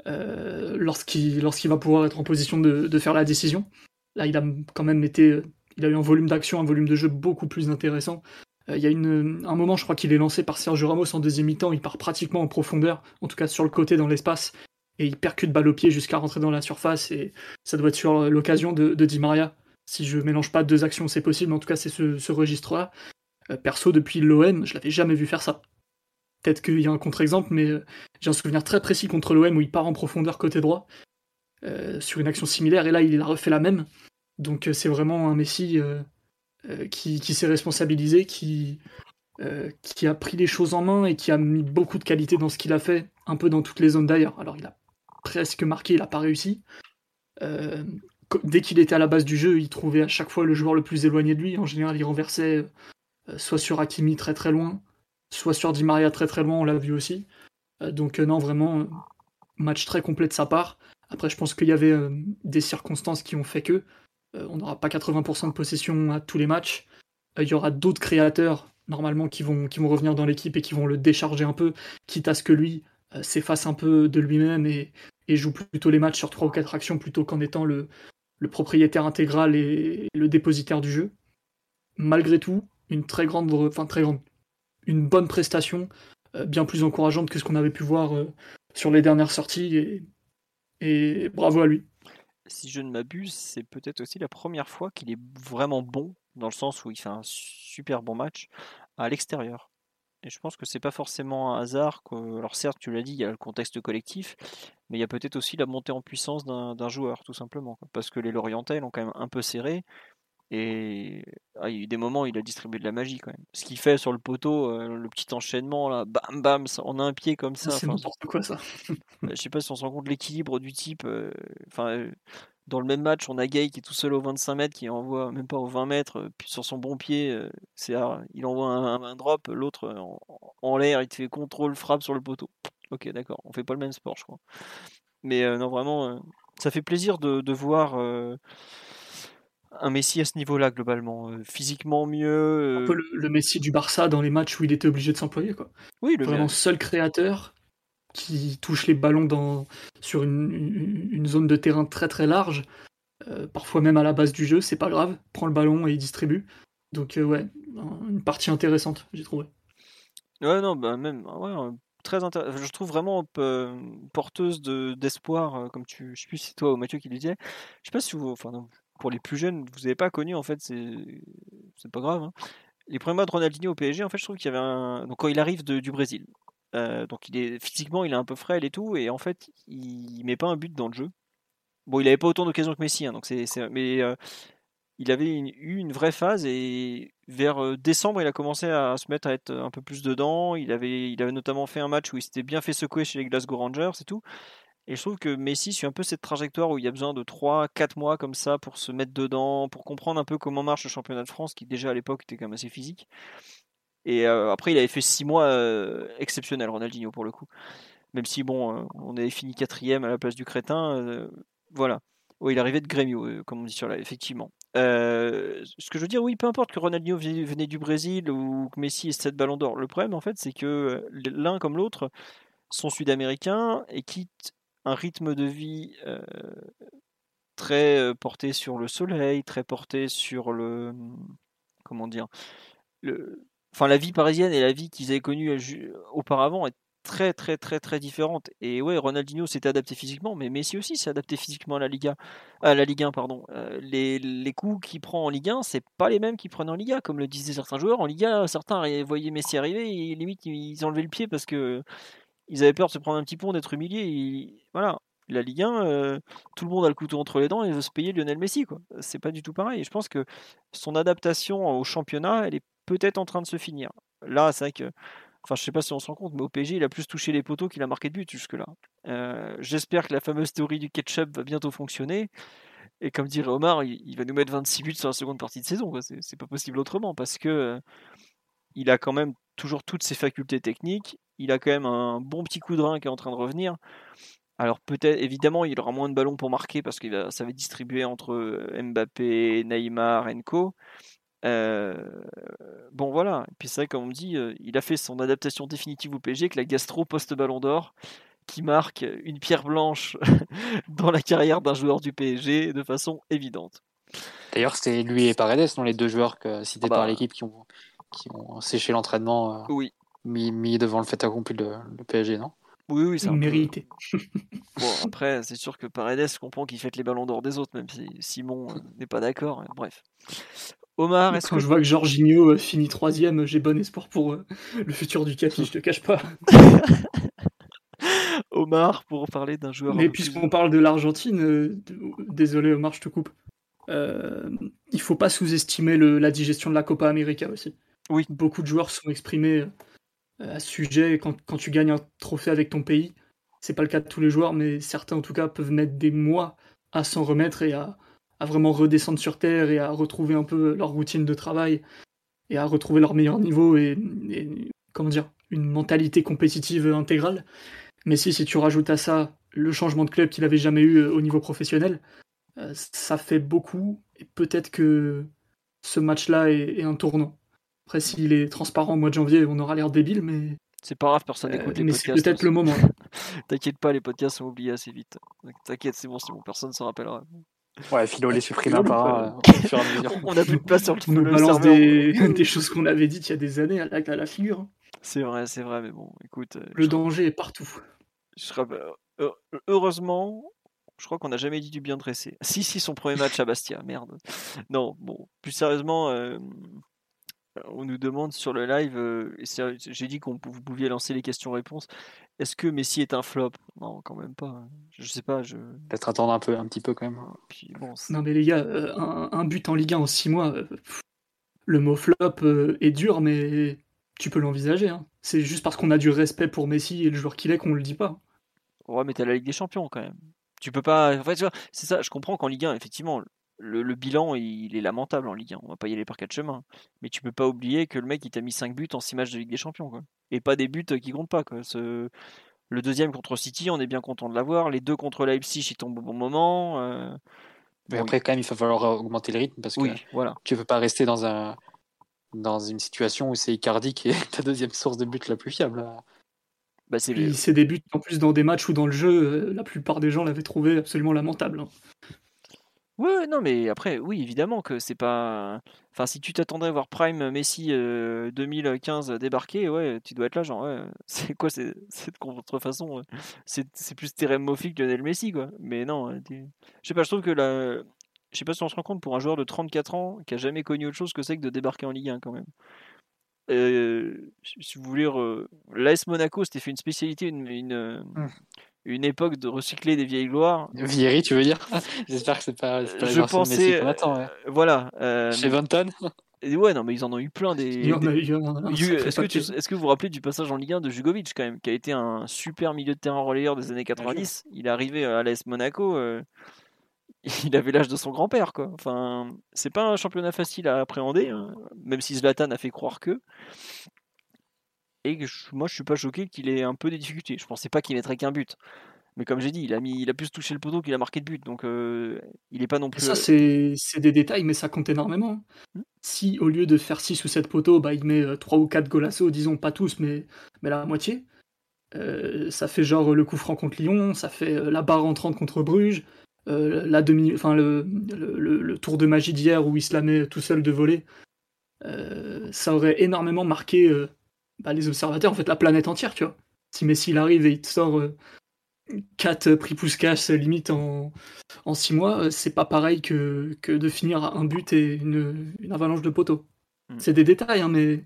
euh, lorsqu'il va pouvoir être en position de, faire la décision. Là, il a quand même été, il a eu un volume d'action, un volume de jeu beaucoup plus intéressant. Euh, il y a une, un moment, je crois qu'il est lancé par Sergio Ramos en deuxième mi-temps, il part pratiquement en profondeur, en tout cas sur le côté dans l'espace, et il percute balle au pied jusqu'à rentrer dans la surface, et ça doit être sur l'occasion de, de Di Maria. Si je mélange pas deux actions, c'est possible, en tout cas, c'est ce, registre-là. Euh, perso, depuis l'OM, je l'avais jamais vu faire ça. Peut-être qu'il y a un contre-exemple, mais euh, j'ai un souvenir très précis contre l'OM où il part en profondeur côté droit euh, sur une action similaire, et là il a refait la même. Donc euh, c'est vraiment un Messi qui, s'est responsabilisé, qui, qui a pris les choses en main et qui a mis beaucoup de qualité dans ce qu'il a fait, un peu dans toutes les zones d'ailleurs. Alors il a presque marqué, il n'a pas réussi. dès qu'il était à la base du jeu, il trouvait à chaque fois le joueur le plus éloigné de lui. En général, il renversait soit sur Hakimi très très loin, soit sur Di Maria très très loin, on l'a vu aussi. Euh, donc euh, non, vraiment, euh, match très complet de sa part. Après, je pense qu'il y avait des circonstances qui ont fait que on n'aura pas 80% de possession à tous les matchs. Il y aura d'autres créateurs normalement qui vont, qui vont revenir dans l'équipe et qui vont le décharger un peu, quitte à ce que lui s'efface un peu de lui-même et, joue plutôt les matchs sur 3 ou 4 actions plutôt qu'en étant le, le propriétaire intégral et le dépositaire du jeu. Malgré tout, une très grande, enfin très grande, une bonne prestation, euh, bien plus encourageante que ce qu'on avait pu voir euh, sur les dernières sorties. Et, bravo à lui. Si je ne m'abuse, c'est peut-être aussi la première fois qu'il est vraiment bon, dans le sens où il fait un super bon match à l'extérieur. Et je pense que c'est pas forcément un hasard. Alors certes, tu l'as dit, il y a le contexte collectif, mais il y a peut-être aussi la montée en puissance d'un joueur, tout simplement. Parce que les Lorientais l'ont quand même un peu serré. Et ah, il y a eu des moments où il a distribué de la magie quand même. Ce qu'il fait sur le poteau, euh, le petit enchaînement là, bam bam, on a un pied comme ça. C'est n'importe quoi ça. Bah, je sais pas si on se rend compte l'équilibre du type. Euh, enfin, euh, dans le même match, on a Gay qui est tout seul au 25 mètres, qui envoie même pas au 20 mètres, puis sur son bon pied, c'est il envoie un, drop, l'autre en, l'air, il te fait contrôle, frappe sur le poteau. Ok, d'accord, on fait pas le même sport, je crois. Mais non, vraiment, ça fait plaisir de, voir un Messi à ce niveau-là globalement, physiquement mieux. Un peu le, Messi du Barça dans les matchs où il était obligé de s'employer quoi. Oui, le vraiment seul créateur qui touche les ballons dans, sur une, zone de terrain très très large, parfois même à la base du jeu, c'est pas grave, prend le ballon et il distribue. Donc ouais, une partie intéressante, j'ai trouvé. Ouais, non, bah même, ouais, très intéressant. Je trouve vraiment porteuse de, d'espoir, comme tu, je sais plus si c'est toi ou Mathieu qui le disait. Je sais pas si vous, enfin, pour les plus jeunes, vous n'avez pas connu, en fait, c'est, pas grave. Hein. Les premiers mois de Ronaldinho au PSG, en fait, je trouve qu'il y avait un, donc quand il arrive du Brésil, donc il est physiquement, il est un peu frêle et tout, et en fait, il met pas un but dans le jeu. Bon, il avait pas autant d'occasions que Messi, hein, donc c'est, mais il avait eu une vraie phase et vers décembre, il a commencé à se mettre à être un peu plus dedans. Il avait, il avait notamment fait un match où il s'était bien fait secouer chez les Glasgow Rangers et tout. Et je trouve que Messi suit un peu cette trajectoire où il y a besoin de 3-4 mois comme ça pour se mettre dedans, pour comprendre un peu comment marche le championnat de France, qui déjà à l'époque était quand même assez physique. Et après, il avait fait 6 mois exceptionnels, Ronaldinho, pour le coup. Même si, bon, on avait fini quatrième à la place du crétin. voilà. Oui, il arrivait de Grêmio, comme on dit sur là, effectivement. Euh, ce que je veux dire, oui, peu importe que Ronaldinho venait du Brésil ou que Messi ait 7 ballons d'or. Le problème, en fait, c'est que euh, l'un comme l'autre sont sud-américains et quittent un rythme de vie très porté sur le soleil, très porté sur le. Comment dire le, Enfin, la vie parisienne et la vie qu'ils avaient connue auparavant est très très très très différente. Et ouais, Ronaldinho s'était adapté physiquement, mais Messi aussi s'est adapté physiquement à la Liga, à la Ligue 1 pardon. Les, les, coups qu'il prend en Ligue 1, c'est pas les mêmes qu'il prennent en Liga, comme le disaient certains joueurs. En Liga, certains voyaient Messi arriver et limite ils enlevaient le pied parce que ils avaient peur de se prendre un petit pont, d'être humiliés. Voilà. La Ligue 1, euh, tout le monde a le couteau entre les dents et veut se payer Lionel Messi. quoi. C'est pas du tout pareil. Je pense que son adaptation au championnat, elle est peut-être en train de se finir. Là, c'est vrai que Enfin, je sais pas si on se rend compte, mais au PSG, il a plus touché les poteaux qu'il a marqué de but jusque-là. Euh, j'espère que la fameuse théorie du ketchup va bientôt fonctionner. Et comme dirait Omar, il, va nous mettre 26 buts sur la seconde partie de saison. C'est pas possible autrement parce que euh, il a quand même toujours toutes ses facultés techniques. Il a quand même un bon petit coup de rein qui est en train de revenir. Alors peut-être, évidemment, il aura moins de ballons pour marquer parce va, ça va distribuer entre euh, Mbappé, Neymar, Enco. Euh, bon voilà, et puis c'est vrai comme on me dit, euh, il a fait son adaptation définitive au PSG avec la gastro post-ballon d'or qui marque une pierre blanche dans la carrière d'un joueur du PSG de façon évidente. D'ailleurs, c'était lui et Paredes, non les deux joueurs que, cités ah par bah. l'équipe qui ont, qui ont séché l'entraînement, euh, oui. mis, devant le fait accompli de le PSG, non? Oui, oui, c'est mérité. bon, après, c'est sûr que Paredes comprend qu'il fait les ballons d'or des autres, même si Simon n'est pas d'accord. Bref. Omar, est-ce Quand je vois que Jorginho euh, finit troisième, j'ai bon espoir pour euh, le futur du Café, je te cache pas. Omar, pour parler d'un joueur. Mais puisqu'on parle de l'Argentine, euh, désolé Omar, je te coupe. il faut pas sous-estimer la digestion de la Copa América aussi. Oui. Beaucoup de joueurs sont exprimés à ce sujet. Quand, tu gagnes un trophée avec ton pays, c'est pas le cas de tous les joueurs, mais certains en tout cas peuvent mettre des mois à s'en remettre et à, vraiment redescendre sur Terre et à retrouver un peu leur routine de travail et à retrouver leur meilleur niveau et, comment dire, une mentalité compétitive intégrale. Mais si, si tu rajoutes à ça le changement de club qu'il avait jamais eu euh, au niveau professionnel, euh, ça fait beaucoup et peut-être que ce match-là est, un tournant. Après, s'il est transparent au mois de janvier, on aura l'air débile, mais. C'est pas grave, personne n'écoute euh, les mais podcasts. C'est peut-être le moment. T'inquiète pas, les podcasts sont oubliés assez vite. T'inquiète, c'est bon, c'est bon, personne ne s'en rappellera. Ouais, Philo les supprime un par un. On a plus de place sur le On nous balance des... des, choses qu'on avait dites il y a des années à la, à la figure. Hein. C'est vrai, c'est vrai, mais bon, écoute. Euh, le danger est partout. Je euh, Heureusement, je crois qu'on n'a jamais dit du bien dressé. Si, si, son premier match à Bastia, merde. Non, bon, plus sérieusement, euh, on nous demande sur le live, j'ai dit qu'on vous pouviez lancer les questions-réponses. Est-ce que Messi est un flop? Non, quand même pas. Je sais pas. Je... Peut-être attendre un peu, un petit peu quand même. non mais les gars, euh, un, but en Ligue 1 en 6 mois, euh, le mot flop euh, est dur, mais tu peux l'envisager. Hein. C'est juste parce qu'on a du respect pour Messi et le joueur qu'il est qu'on le dit pas. Ouais, mais t'as la Ligue des Champions quand même. Tu peux pas. En fait, c'est ça. Je comprends qu'en Ligue 1, effectivement, le, bilan il est lamentable en Ligue 1. On va pas y aller par quatre chemins. Mais tu peux pas oublier que le mec il t'a mis 5 buts en 6 matchs de Ligue des Champions. Quoi. Et pas des buts qui comptent pas. Quoi. Le deuxième contre City, on est bien content de l'avoir. Les deux contre Leipzig, ils tombent au bon moment. Mais après, quand même, il va falloir augmenter le rythme parce que voilà. tu ne peux pas rester dans, un, dans une situation où c'est Icardi qui est ta deuxième source de but la plus fiable. Bah, c'est des buts en plus dans des matchs ou dans le jeu, la plupart des gens l'avaient trouvé absolument lamentable. Hein. Ouais, non, mais après, oui, évidemment que c'est pas. Enfin, si tu t'attendais à voir Prime Messi 2015 euh, débarquer, ouais, tu dois être là, genre, ouais, c'est quoi cette contrefaçon C'est plus Moffi que Lionel Messi, quoi. Mais non, euh, je sais pas, je trouve que la. Je sais pas si on se rend compte pour un joueur de 34 ans qui a jamais connu autre chose que c'est que de débarquer en Ligue 1 quand même. Euh, si vous voulez, l'AS Monaco, c'était fait une spécialité, une, une, mmh une époque de recycler des vieilles gloires. Vieillerie, tu veux dire? J'espère que c'est pas, pas Je pensais, qu'on attend. Ouais. Voilà. Euh, Chez Vanton Ouais, non, mais ils en ont eu plein des. Est-ce que, est que, vous vous rappelez du passage en Ligue 1 de Jugovic, quand même, qui a été un super milieu de terrain relayeur des années 90 Il est arrivé à l'AS Monaco, euh, il avait l'âge de son grand-père, quoi. Enfin, c'est pas un championnat facile à appréhender, hein, même si Zlatan a fait croire que. Et moi, je suis pas choqué qu'il ait un peu des difficultés. Je pensais pas qu'il mettrait qu'un but. Mais comme j'ai dit, il a, mis, il a plus touché le poteau qu'il a marqué de but. Donc euh, il est pas non plus. ça, euh, c'est des détails, mais ça compte énormément. Hmm. Si au lieu de faire 6 ou 7 poteaux, bah, il met 3 euh, ou 4 golassos, disons pas tous, mais, mais la moitié, ça fait genre le coup franc contre Lyon, ça fait la barre entrante contre Bruges, la demi, enfin le, le, le, tour de magie d'hier où il se la met tout seul de voler. ça aurait énormément marqué bah, les observateurs, en fait, la planète entière, tu vois. Si Messi il arrive et il te sort 4 euh, prix pouce cash limite en, en 6 mois, euh, c'est pas pareil que, que de finir un but et une, une avalanche de poteaux. Hmm. C'est des détails, hein, mais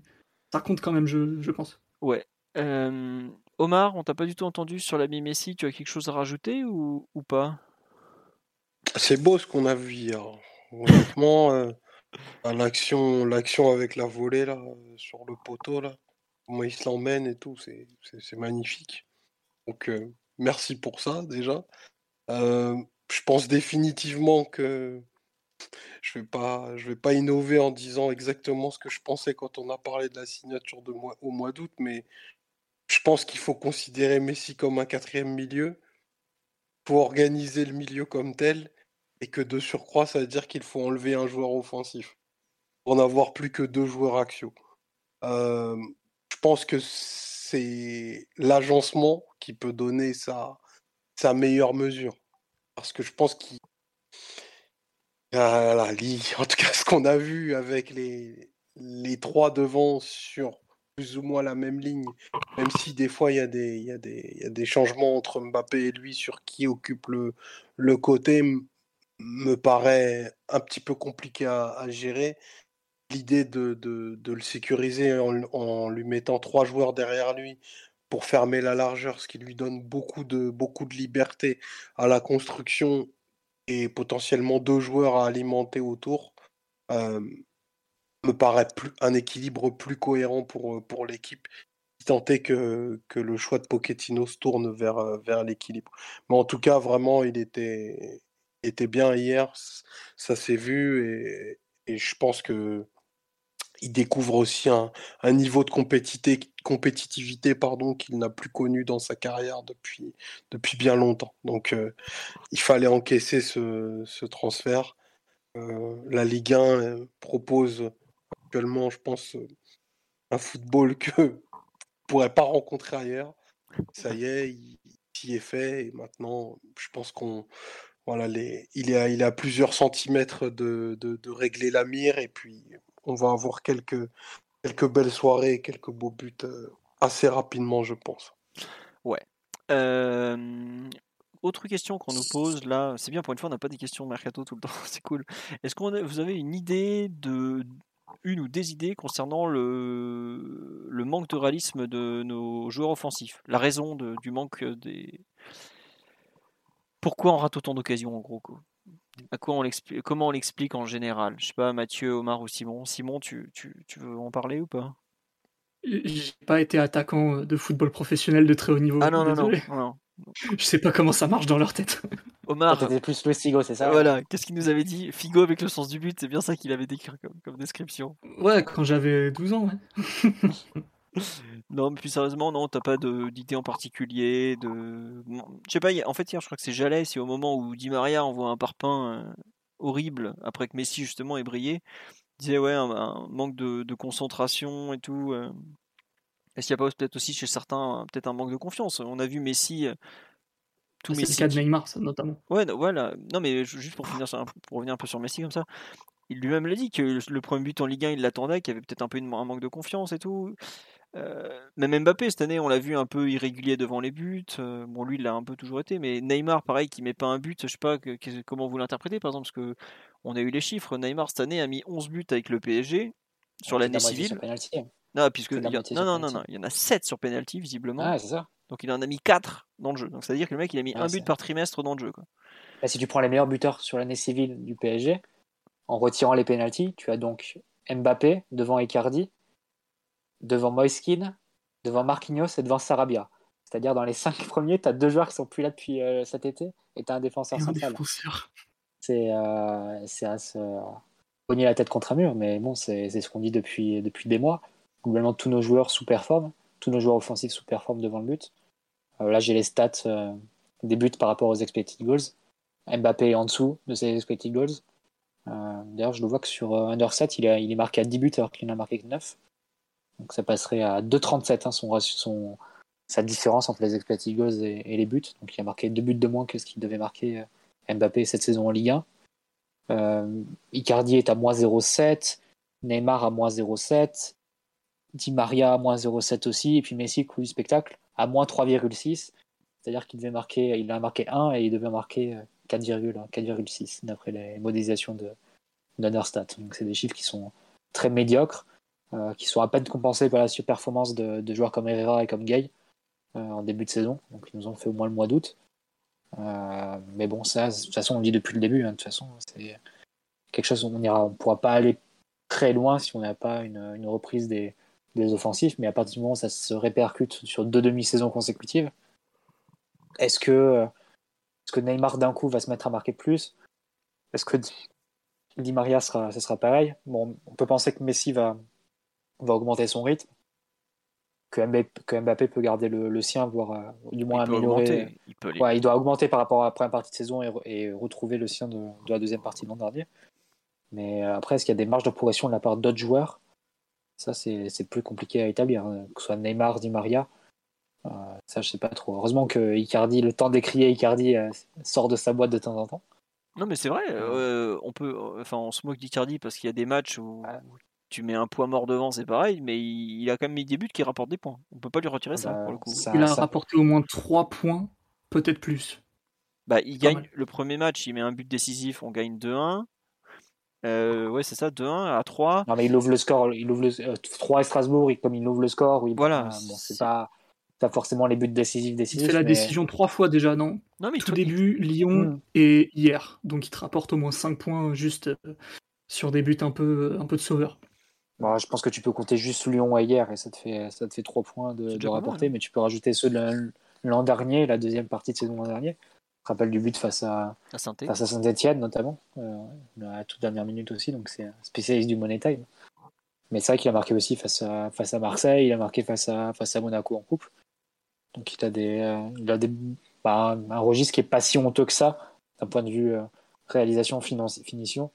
ça compte quand même, je, je pense. Ouais. Euh, Omar, on t'a pas du tout entendu sur l'ami Messi, tu as quelque chose à rajouter ou, ou pas? C'est beau ce qu'on a vu hier. Honnêtement, l'action, l'action avec la volée là, sur le poteau là il se l'emmène et tout, c'est magnifique. Donc merci pour ça déjà. je pense définitivement que je vais pas, je vais pas innover en disant exactement ce que je pensais quand on a parlé de la signature de mois, au mois d'août, mais je pense qu'il faut considérer Messi comme un quatrième milieu pour organiser le milieu comme tel, et que de surcroît, ça veut dire qu'il faut enlever un joueur offensif pour n'avoir plus que deux joueurs axiaux pense que c'est l'agencement qui peut donner sa, meilleure mesure. Parce que je pense qu'il. Ah en tout cas, ce qu'on a vu avec les, trois devant sur plus ou moins la même ligne, même si des fois il y, a des, changements entre Mbappé et lui sur qui occupe le, côté, me paraît un petit peu compliqué à gérer l'idée de, de, le sécuriser en, lui mettant trois joueurs derrière lui pour fermer la largeur, ce qui lui donne beaucoup de, beaucoup de liberté à la construction et potentiellement deux joueurs à alimenter autour, euh, me paraît plus, un équilibre plus cohérent pour, pour l'équipe, tant est que, que le choix de Pochettino se tourne vers, vers l'équilibre. Mais en tout cas, vraiment, il était, était bien hier, ça s'est vu et je pense que il découvre aussi un, niveau de compétitivité pardon, qu'il n'a plus connu dans sa carrière depuis, depuis bien longtemps. Donc euh, il fallait encaisser ce, transfert. Euh, la Ligue 1 euh, propose actuellement, je pense, un football que ne pourrait pas rencontrer ailleurs. Ça y est, il, est fait et maintenant, je pense qu'on voilà, est à, plusieurs centimètres de, de, régler la mire et puis on va avoir quelques, quelques belles soirées, quelques beaux buts euh, assez rapidement, je pense. Ouais. autre question qu'on nous pose là, c'est bien pour une fois on n'a pas des questions mercato tout le temps, c'est cool. Est-ce que vous avez une idée de une ou des idées concernant le, manque de réalisme de nos joueurs offensifs, la raison du manque des pourquoi on rate autant d'occasions en gros à quoi on comment on l'explique en général? Je sais pas, Mathieu, Omar ou Simon. Simon, tu, tu, tu veux en parler ou pas? J'ai pas été attaquant euh, de football professionnel de très haut niveau. Ah non, non, non, non, Je sais pas comment ça marche dans leur tête. Omar. Ah, T'étais plus le Figo, c'est ça? Voilà, qu'est-ce qu'il nous avait dit? Figo avec le sens du but, c'est bien ça qu'il avait décrit comme, comme, description. Ouais, quand j'avais 12 ans, ouais. Non, mais plus sérieusement, non, t'as pas d'idée en particulier. De... Je sais pas, en fait, hier, je crois que c'est Jalais, c'est au moment où Di Maria envoie un parpaing euh, horrible, après que Messi, justement, ait brillé. Il disait, ouais, un, manque de, concentration et tout. Euh. Est-ce qu'il n'y a pas peut-être aussi chez certains, peut-être un manque de confiance? On a vu Messi. Euh, tout Messi. C'est le cas de Neymar, ça, notamment. Ouais, voilà. Non, mais juste pour, finir pour revenir un peu sur Messi comme ça, il lui-même l'a dit que le premier but en Ligue 1, il l'attendait, qu'il y avait peut-être un peu un manque de confiance et tout. Euh, même Mbappé cette année, on l'a vu un peu irrégulier devant les buts. Euh, bon, lui, il l'a un peu toujours été, mais Neymar, pareil, qui met pas un but. Je sais pas comment vous l'interprétez, par exemple, parce que on a eu les chiffres. Neymar cette année a mis 11 buts avec le PSG sur l'année civile. Non, puisque non, non, non, non, il y en a 7 sur penalty visiblement. Ah, c'est ça. Donc il en a mis 4 dans le jeu. Donc ça veut dire que le mec, il a mis un but par trimestre dans le jeu. Quoi. Bah, si tu prends les meilleurs buteurs sur l'année civile du PSG, en retirant les penalties, tu as donc Mbappé devant Icardi, devant Moiskin, devant Marquinhos et devant Sarabia. C'est-à-dire dans les cinq premiers, tu as deux joueurs qui sont plus là depuis euh, cet été et tu as un défenseur central. C'est euh, à se pogner la tête contre un mur, mais bon, c'est ce qu'on dit depuis, depuis des mois. Globalement, tous nos joueurs sous-performent, tous nos joueurs offensifs sous-performent devant le but. Euh, là, j'ai les stats euh, des buts par rapport aux expected goals. Mbappé est en dessous de ses expected goals. D'ailleurs, je le vois que sur Underset, il, il est marqué à 10 buts alors qu'il n'en a marqué que 9. Donc ça passerait à 2,37 hein, son, sa différence entre les goals et, les buts. Donc il a marqué deux buts de moins que ce qu'il devait marquer euh, Mbappé cette saison en Ligue 1. Euh, Icardi est à moins 0,7, Neymar à moins 0,7, Di Maria à moins 0,7 aussi, et puis Messi, coup du spectacle, à moins 3,6. C'est-à-dire qu'il devait marquer, il a marqué 1 et il devait marquer 4,6 euh, d'après les modélisations de d'Understat. Donc c'est des chiffres qui sont très médiocres. Euh, qui sont à peine compensés par la surperformance de, joueurs comme Herrera et comme Gay euh, en début de saison. Donc ils nous ont fait au moins le mois d'août. Euh, mais bon, ça, de toute façon, on le dit depuis le début. Hein, de toute façon, c'est quelque chose où on ira, on pourra pas aller très loin si on n'a pas une, reprise des, offensifs. Mais à partir du moment où ça se répercute sur deux demi-saisons consécutives, est-ce que, que Neymar d'un coup va se mettre à marquer plus? Est-ce que Di Maria sera, ce sera pareil? Bon, on peut penser que Messi va, va augmenter son rythme, que Mbappé, peut garder le, sien, voire euh, du moins améliorer. Il, peut il, doit augmenter par rapport à la première partie de saison et, retrouver le sien de, la deuxième partie de l'an dernier. Mais euh, après, est-ce qu'il y a des marges de progression de la part d'autres joueurs? Ça, c'est plus compliqué à établir. Hein. Que ce soit Neymar, Di Maria, euh, ça, je sais pas trop. Heureusement que Icardi, le temps d'écrire Icardi sort de sa boîte de temps en temps. Non, mais c'est vrai. on peut, enfin, on se moque d'Icardi parce qu'il y a des matchs où, tu mets un poids mort devant, c'est pareil, mais il, a quand même mis des buts qui rapportent des points. On peut pas lui retirer ça bah, pour le coup. il a rapporté au moins 3 points, peut-être plus. Bah, il gagne le premier match, il met un but décisif, on gagne 2-1. Euh, ouais, c'est ça, 2-1 à 3. Non, mais il ouvre le score, il ouvre le, 3 euh, à Strasbourg, et comme il ouvre le score, oui, voilà. bon, c'est pas, pas forcément les buts décisifs. décisifs il fait la décision 3 fois déjà, non? Non, mais tout début, Lyon hmm. et hier. Donc il te rapporte au moins 5 points juste euh, sur des buts un peu, un peu de sauveur. Bah, je pense que tu peux compter juste Lyon hier et ça te fait, ça te fait 3 points de, de rapporter, mais tu peux rajouter ceux de l'an dernier, la deuxième partie de saison l'an dernier. Je rappelle du but face à, Saint-Etienne notamment, euh, à la toute dernière minute aussi, donc c'est un spécialiste du Money Time. Mais c'est vrai qu'il a marqué aussi face à, face à Marseille, il a marqué face à, face à Monaco en coupe. Donc il a, des, euh, il a des, bah, un registre qui est pas si honteux que ça, d'un point de vue euh, réalisation, finition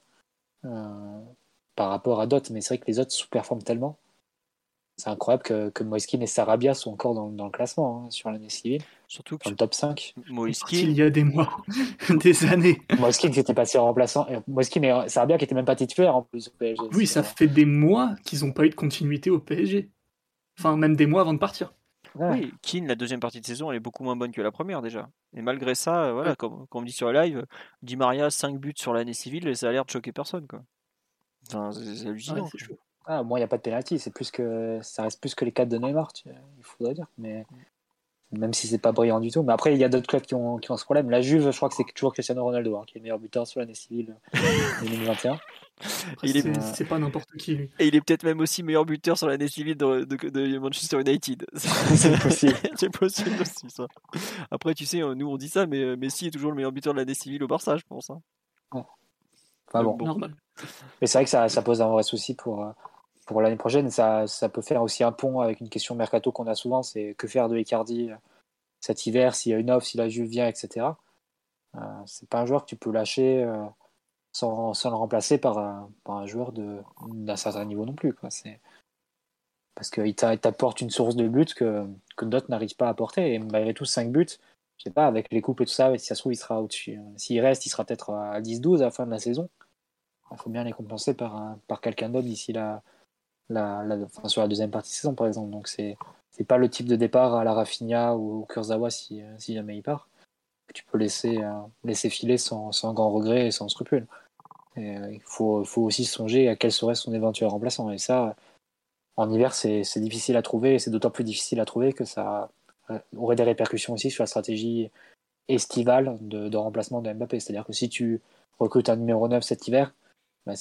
par rapport à d'autres, mais c'est vrai que les autres sous-performent tellement. C'est incroyable que, que Moiskin et Sarabia sont encore dans, le classement hein, sur l'année civile. Surtout que dans le top 5. Moiskin. Il y a des mois, des années. Moiskin qui était passé remplaçant. Moiskin et Sarabia qui n'étaient même pas titulaires en plus au PSG. Oui, ça fait des mois qu'ils n'ont pas eu de continuité au PSG. Enfin, même des mois avant de partir. Oui, Keane, la deuxième partie de saison, elle est beaucoup moins bonne que la première déjà. Et malgré ça, voilà, comme, comme on dit sur le live, Di Maria, 5 buts sur l'année civile, et ça a l'air de choquer personne. Quoi c'est hallucinant. Ah, moi, il n'y a pas de pénalty. C'est plus que ça reste plus que les 4 de Neymar, il faudrait dire. Mais même si c'est pas brillant du tout. Mais après, il y a d'autres clubs qui ont, qui ont ce problème. La Juve, je crois que c'est toujours Cristiano Ronaldo hein, qui est le meilleur buteur sur l'année civile 2021. C'est pas n'importe qui, lui. Et il est peut-être même aussi meilleur buteur sur l'année civile de, de, Manchester United. c'est possible. c'est possible aussi, ça. Après, tu sais, nous on dit ça, mais euh, Messi est toujours le meilleur buteur de l'année civile au Barça, je pense. Hein. Enfin bon. Normal. Mais c'est vrai que ça, pose un vrai souci pour, euh, pour l'année prochaine, ça, ça, peut faire aussi un pont avec une question mercato qu'on a souvent, c'est que faire de Icardi cet hiver, s'il y a une offre, si la Juve vient, etc. Euh, c'est pas un joueur que tu peux lâcher euh, sans, sans, le remplacer par un, par un joueur d'un certain niveau non plus. Quoi. Parce qu'il t'apporte une source de buts que, que d'autres n'arrivent pas à apporter. Et malgré tout, 5 buts, je sais pas, avec les coupes et tout ça, si ça se trouve, il sera au-dessus. S'il reste, il sera peut-être à 10-12 à la fin de la saison. Il faut bien les compenser par, par quelqu'un d'autre d'ici la, la, sur la deuxième partie de saison, par exemple. Donc, c'est c'est pas le type de départ à la Rafinha ou au Kurzawa si, si jamais il part tu peux laisser, euh, laisser filer sans, sans, grand regret et sans scrupule. Euh, il faut, faut, aussi songer à quel serait son éventuel remplaçant. Et ça, en hiver, c'est difficile à trouver, et c'est d'autant plus difficile à trouver que ça euh, aurait des répercussions aussi sur la stratégie estivale de, de remplacement de Mbappé. C'est-à-dire que si tu recrutes un numéro 9 cet hiver, bah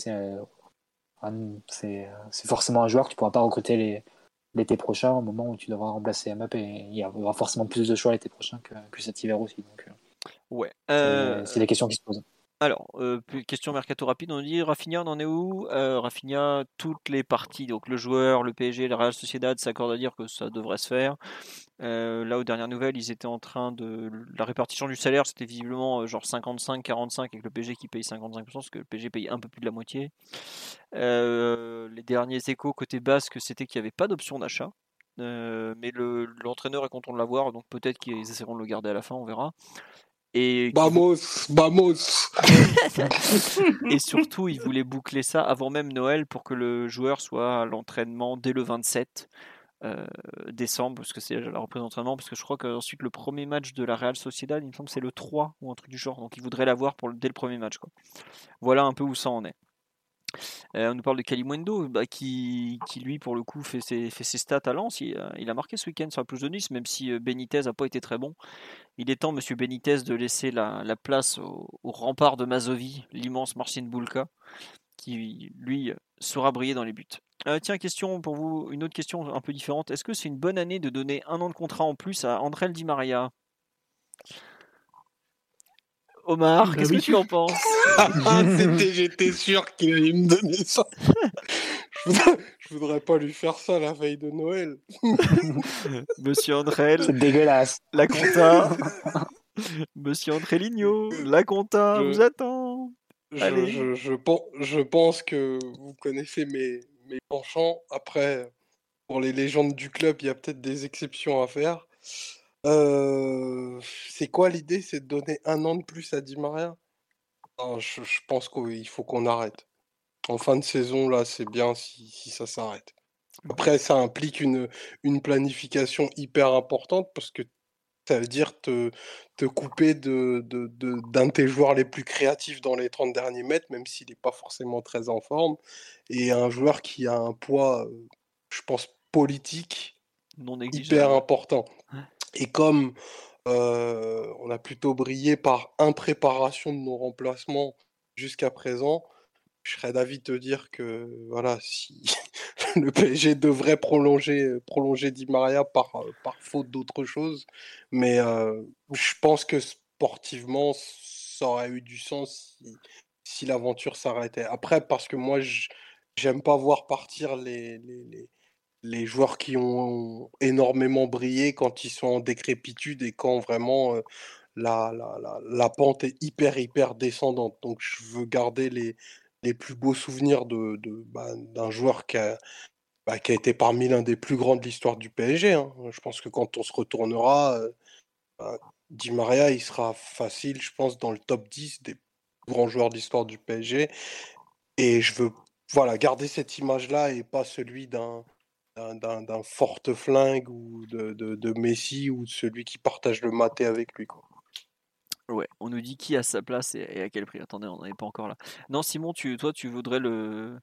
c'est forcément un joueur que tu ne pourras pas recruter les, l'été prochain, au moment où tu devras remplacer Mbappé. Il y aura forcément plus de choix l'été prochain que, que, cet hiver aussi. Donc, euh, ouais. C'est des questions qui se posent. Alors, euh, question mercato rapide, on dit Rafinha, on en est où? Euh, toutes les parties, donc le joueur, le PSG, la Real Sociedad s'accordent à dire que ça devrait se faire. Euh, là, aux dernières nouvelles, ils étaient en train de. La répartition du salaire, c'était visiblement euh, genre 55-45 avec le PSG qui paye 55%, parce que le PSG paye un peu plus de la moitié. les derniers échos côté basque, c'était qu'il n'y avait pas d'option d'achat. mais l'entraîneur est content de l'avoir, donc peut-être qu'ils essaieront de le garder à la fin, on verra. Et vamos, vamos. et surtout, il voulait boucler ça avant même Noël pour que le joueur soit à l'entraînement dès le 27 euh, décembre, parce que c'est la reprise d'entraînement, parce que je crois qu'ensuite le premier match de la Real Sociedad, il me semble c'est le 3 ou un truc du genre, donc il voudrait l'avoir pour dès le premier match. Quoi. Voilà un peu où ça en est. Euh, on nous parle de Kalimundo, bah, qui, lui, pour le coup, fait ses, stats à Lens. Il, a marqué ce week-end sur la plus de Nice, même si euh, Benitez n'a pas été très bon. Il est temps, monsieur Benitez, de laisser la, la place au, rempart de Mazovi, l'immense Marcin Bulka, qui, lui, saura briller dans les buts. Euh, tiens, question pour vous, une autre question un peu différente. Est-ce que c'est une bonne année de donner un an de contrat en plus à André Di Maria? Omar, bah qu'est-ce que tu en penses J'étais sûr qu'il allait me donner ça. Je voudrais, pas lui faire ça la veille de Noël. Monsieur André. C'est dégueulasse. La compta. Monsieur André Lignot, la compta vous attend. Je, je, pense que vous connaissez mes, mes penchants. Après, pour les légendes du club, il y a peut-être des exceptions à faire. Euh, c'est quoi l'idée? C'est de donner un an de plus à Di Maria? je pense qu'il faut qu'on arrête. En fin de saison, là, c'est bien si si ça s'arrête. Après, ça implique une une planification hyper importante parce que ça veut dire te te couper de de d'un de tes joueurs les plus créatifs dans les 30 derniers mètres, même s'il n'est pas forcément très en forme et un joueur qui a un poids, je pense politique Non hyper important. Et comme on a plutôt brillé par impréparation de nos remplacements jusqu'à présent, je serais d'avis de te dire que voilà, si le PSG devrait prolonger, prolonger Di Maria par, faute d'autre chose, mais je pense que sportivement, ça aurait eu du sens si, l'aventure s'arrêtait. Après, parce que moi, j'aime pas voir partir les joueurs qui ont énormément brillé quand ils sont en décrépitude et quand vraiment la, la, la, pente est hyper, hyper descendante. Donc je veux garder les, les plus beaux souvenirs de, de bah, d'un joueur qui a, bah, qui a été parmi l'un des plus grands de l'histoire du PSG. Hein. Je pense que quand on se retournera, bah, Di Maria, il sera facile, je pense, dans le top 10 des grands joueurs de l'histoire du PSG. Et je veux voilà, garder cette image-là et pas celui d'un d'un forte flingue ou de, de, Messi ou de celui qui partage le maté avec lui. Quoi. Ouais, on nous dit qui a sa place et, à quel prix. Attendez, on n'est pas encore là. Non, Simon, tu, toi, tu voudrais le,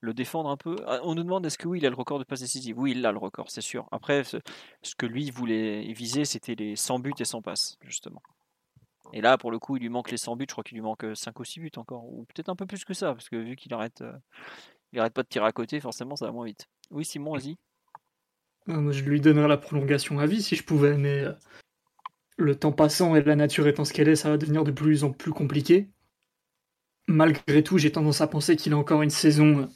le défendre un peu? Ah, On nous demande est-ce que oui, il a le record de passes décisives? Oui, il a le record, c'est sûr. Après, ce, que lui voulait viser, c'était les 100 buts et 100 passes, justement. Et là, pour le coup, il lui manque les 100 buts. Je crois qu'il lui manque 5 ou 6 buts encore. Ou peut-être un peu plus que ça, parce que vu qu'il arrête, euh, il arrête pas de tirer à côté, forcément, ça va moins vite. Oui, Simon, vas-y. Je lui donnerais la prolongation à vie si je pouvais, mais euh, le temps passant et la nature étant ce qu'elle est, ça va devenir de plus en plus compliqué. Malgré tout, j'ai tendance à penser qu'il a encore une saison euh,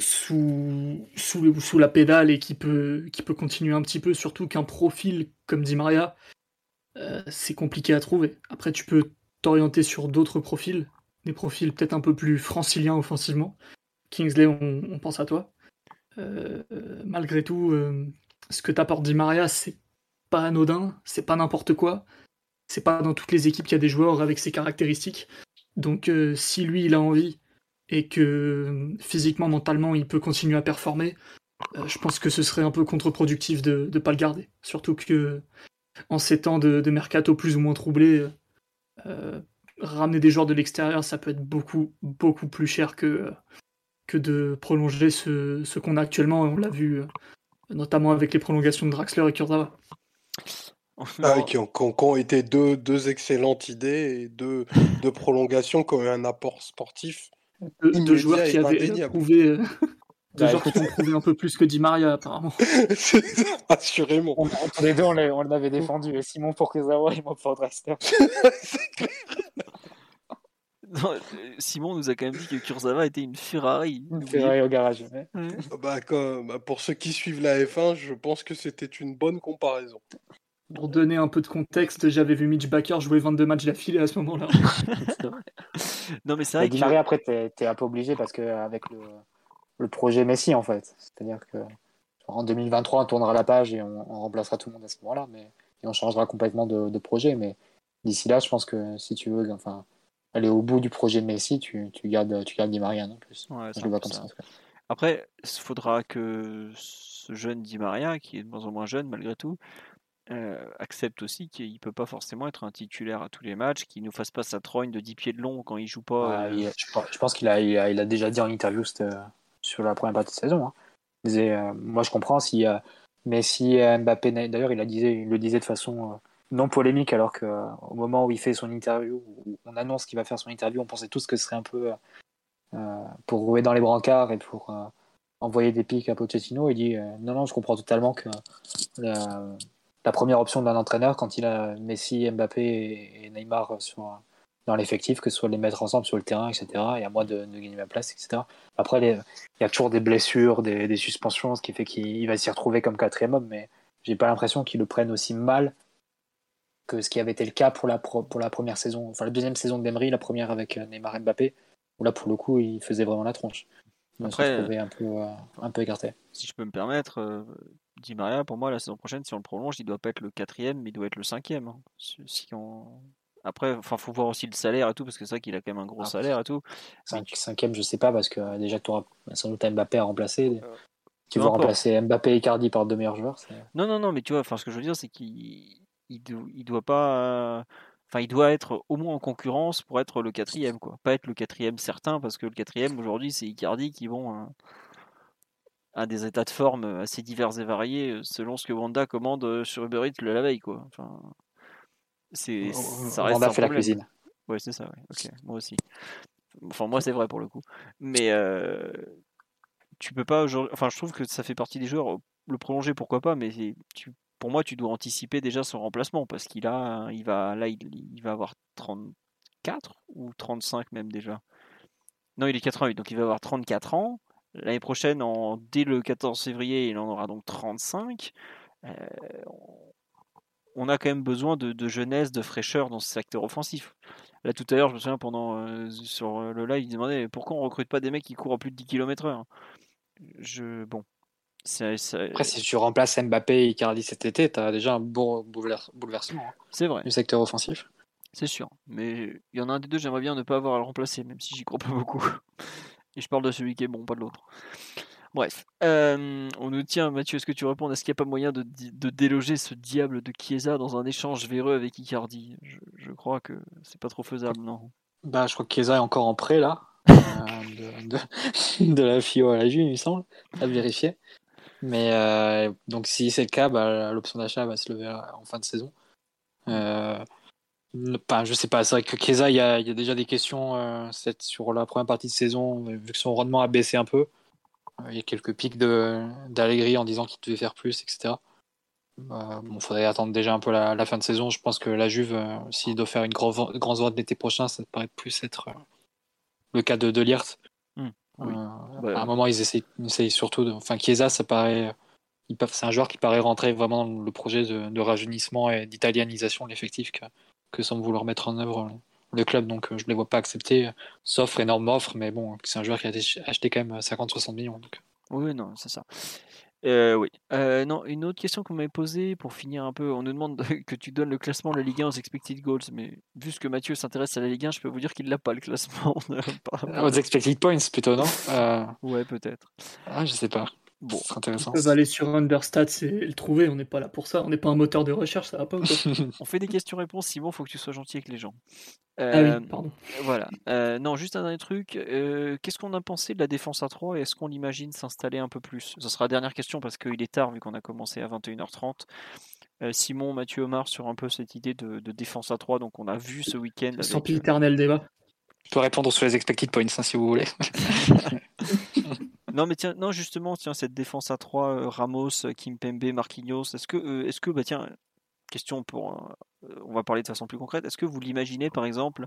sous, sous, la pédale et qui peut, qui peut continuer un petit peu, surtout qu'un profil comme dit Maria, euh, c'est compliqué à trouver. Après, tu peux t'orienter sur d'autres profils, des profils peut-être un peu plus franciliens offensivement. Kingsley, on, pense à toi. Euh, malgré tout, euh, ce que t'apporte Di Maria, c'est pas anodin, c'est pas n'importe quoi. C'est pas dans toutes les équipes qu'il y a des joueurs avec ces caractéristiques. Donc, si lui, il a envie et que physiquement, mentalement, il peut continuer à performer, je pense que ce serait un peu contre-productif de ne pas le garder. Surtout que en ces temps de, mercato plus ou moins troublés, euh, ramener des joueurs de l'extérieur, ça peut être beaucoup, beaucoup plus cher que, que de prolonger ce, qu'on a actuellement. on l'a vu euh, notamment avec les prolongations de Draxler et Kurzawa. Ah, qui, ont, été deux, deux, excellentes idées et deux, deux prolongations qui ont eu un apport sportif. Deux, joueurs qui avaient prouvé, euh, Deux joueurs qui ont prouvé un peu plus que Di Maria, apparemment. Assurément. On, entre les deux, on l'avait défendu. Et Simon pour Kurzawa et moi pour Draxler. Simon nous a quand même dit que Kurzawa était une Ferrari. Une Ferrari au garage. Bah, bah, pour ceux qui suivent la F1, je pense que c'était une bonne comparaison. Pour donner un peu de contexte, j'avais vu Mitch Baker jouer 22 matchs d'affilée à ce moment-là. non, mais c'est vrai Di Maria, après, t'es es un peu obligé parce qu'avec le le projet Messi en fait. C'est-à-dire que en 2023, on tournera la page et on, remplacera tout le monde à ce moment-là, mais et on changera complètement de, projet. Mais d'ici là, je pense que si tu veux, enfin, aller au bout du projet Messi, tu, tu gardes, tu gardes Di Maria en plus. je le comme ça. Après, il faudra que ce jeune Di Maria, qui est de moins en moins jeune malgré tout, euh, accepte aussi qu'il peut pas forcément être un titulaire à tous les matchs, qu'il nous fasse pas sa trogne de 10 pieds de long quand il joue pas. Euh. je, pense qu'il a, il a, déjà dit en interview sur la première partie de saison. Hein. Euh, moi, je comprends si euh, Messi Mbappé, d'ailleurs, il, il le disait de façon euh, non polémique, alors qu'au moment où il fait son interview, où on annonce qu'il va faire son interview, on pensait tous que ce serait un peu pour rouer dans les brancards et pour envoyer des pics à Pochettino. Il dit non, non, je comprends totalement que la, première option d'un entraîneur, quand il a Messi, Mbappé et Neymar dans l'effectif, que ce soit les mettre ensemble sur le terrain, etc. Et à moi de, gagner ma place, etc. Après, il y a toujours des blessures, des, suspensions, ce qui fait qu'il va s'y retrouver comme quatrième homme, mais j'ai pas l'impression qu'il le prenne aussi mal que ce qui avait été le cas pour la, pour la première saison, enfin la deuxième saison de Demery, la première avec euh, Neymar Mbappé, où là pour le coup il faisait vraiment la tronche. Après, se un peu, euh, un peu écarté. Si je peux me permettre, euh, Di Maria, pour moi, la saison prochaine, si on le prolonge, il doit pas être le quatrième, mais il doit être le cinquième. Hein. Si on, après, enfin, faut voir aussi le salaire et tout, parce que c'est vrai qu'il a quand même un gros ah, salaire et tout. cinquième, je sais pas, parce que euh, déjà tu auras sans doute Mbappé à remplacer. Euh, tu vas remplacer Mbappé et Cardi par deux meilleurs joueurs. Non, non, non, mais tu vois, enfin, ce que je veux dire, c'est qu'il il, doit pas. Enfin, il doit être au moins en concurrence pour être le quatrième, quoi. Pas être le quatrième certain, parce que le quatrième aujourd'hui, c'est Icardi qui vont à des états de forme assez divers et variés selon ce que Wanda commande sur Uber Eats la veille, quoi. Enfin, c'est, ça reste. On a fait la cuisine. Ouais, c'est ça, ouais. Ok, moi aussi. Enfin, moi, c'est vrai pour le coup. Mais euh, tu peux pas aujourd'hui. Enfin, je trouve que ça fait partie des joueurs. Le prolonger, pourquoi pas, mais tu, pour moi, tu dois anticiper déjà son remplacement parce qu'il a, il va, là, il, va avoir 34 ou 35 même déjà. Non, il est 88, donc il va avoir 34 ans. L'année prochaine, en, dès le 14 février, il en aura donc 35. Euh, on a quand même besoin de, jeunesse, de fraîcheur dans ce secteur offensif. Là, tout à l'heure, je me souviens, pendant, euh, sur euh, le live, il demandait pourquoi on recrute pas des mecs qui courent à plus de 10 km/h. Je, bon. Après, si tu remplaces Mbappé et Icardi cet été, tu as déjà un bon bouleversement hein, C'est vrai. du secteur offensif. C'est sûr. Mais il y en a un des deux, j'aimerais bien ne pas avoir à le remplacer, même si j'y crois pas beaucoup. Et je parle de celui qui est bon, pas de l'autre. Bref, euh, on nous tient, Mathieu, est-ce que tu réponds Est-ce qu'il n'y a pas moyen de, déloger ce diable de Chiesa dans un échange véreux avec Icardi? Je, crois que c'est pas trop faisable, non? Bah, je crois que Chiesa est encore en prêt là, euh, de, la FIO à la Juve, il me semble, à vérifier. Mais euh, donc, si c'est le cas, bah, l'option d'achat va se lever en fin de saison. Euh, je sais pas, c'est vrai que Chiesa, il y, a, déjà des questions sur la première partie de saison, vu que son rendement a baissé un peu. Il y a quelques pics d'Allegri en disant qu'il devait faire plus, etc. Bah, bon, faudrait attendre déjà un peu la, fin de saison. Je pense que la Juve, euh, s'il doit faire une grande vente l'été prochain, ça paraît plus être euh, le cas de De. Hmm. À un moment, ils essayent, surtout de. Enfin, Chiesa, ça paraît. C'est un joueur qui paraît rentrer vraiment dans le projet de, rajeunissement et d'italianisation de l'effectif que, que semble vouloir mettre en œuvre le club. Donc, je ne les vois pas accepter, sauf énorme offre. Mais bon, c'est un joueur qui a acheté quand même 50-60 millions. Donc. Oui, non, c'est ça. Euh, oui. Euh, non, une autre question qu'on m'avait posée pour finir un peu. On nous demande que tu donnes le classement de la Ligue 1 aux expected goals, mais vu ce que Mathieu s'intéresse à la Ligue 1, je peux vous dire qu'il l'a pas le classement. aux expected points plutôt, non? Euh... Ouais, peut-être. Ah, je sais pas. Bon, c'est intéressant. Ils peuvent aller sur Understats et le trouver. On n'est pas là pour ça. On n'est pas un moteur de recherche, ça va pas ou On fait des questions-réponses. Simon, faut que tu sois gentil avec les gens. ah oui, euh, pardon. Voilà. Euh, non, juste un dernier truc. Euh, qu'est-ce qu'on a pensé de la défense à 3 Est-ce qu'on l'imagine s'installer un peu plus? Ce sera la dernière question parce qu'il est tard vu qu'on a commencé à 21h30. Simon, Mathieu, Omar sur un peu cette idée de, défense à 3. Donc on a vu ce week-end. Sans éternel débat. Je peux répondre sur les expected points hein, si vous voulez. Non, mais tiens, non, justement, tiens, cette défense à 3, euh, Ramos, Kimpembe, Marquinhos, est-ce que, euh, est-ce que, bah tiens, question pour, euh, on va parler de façon plus concrète, est-ce que vous l'imaginez, par exemple,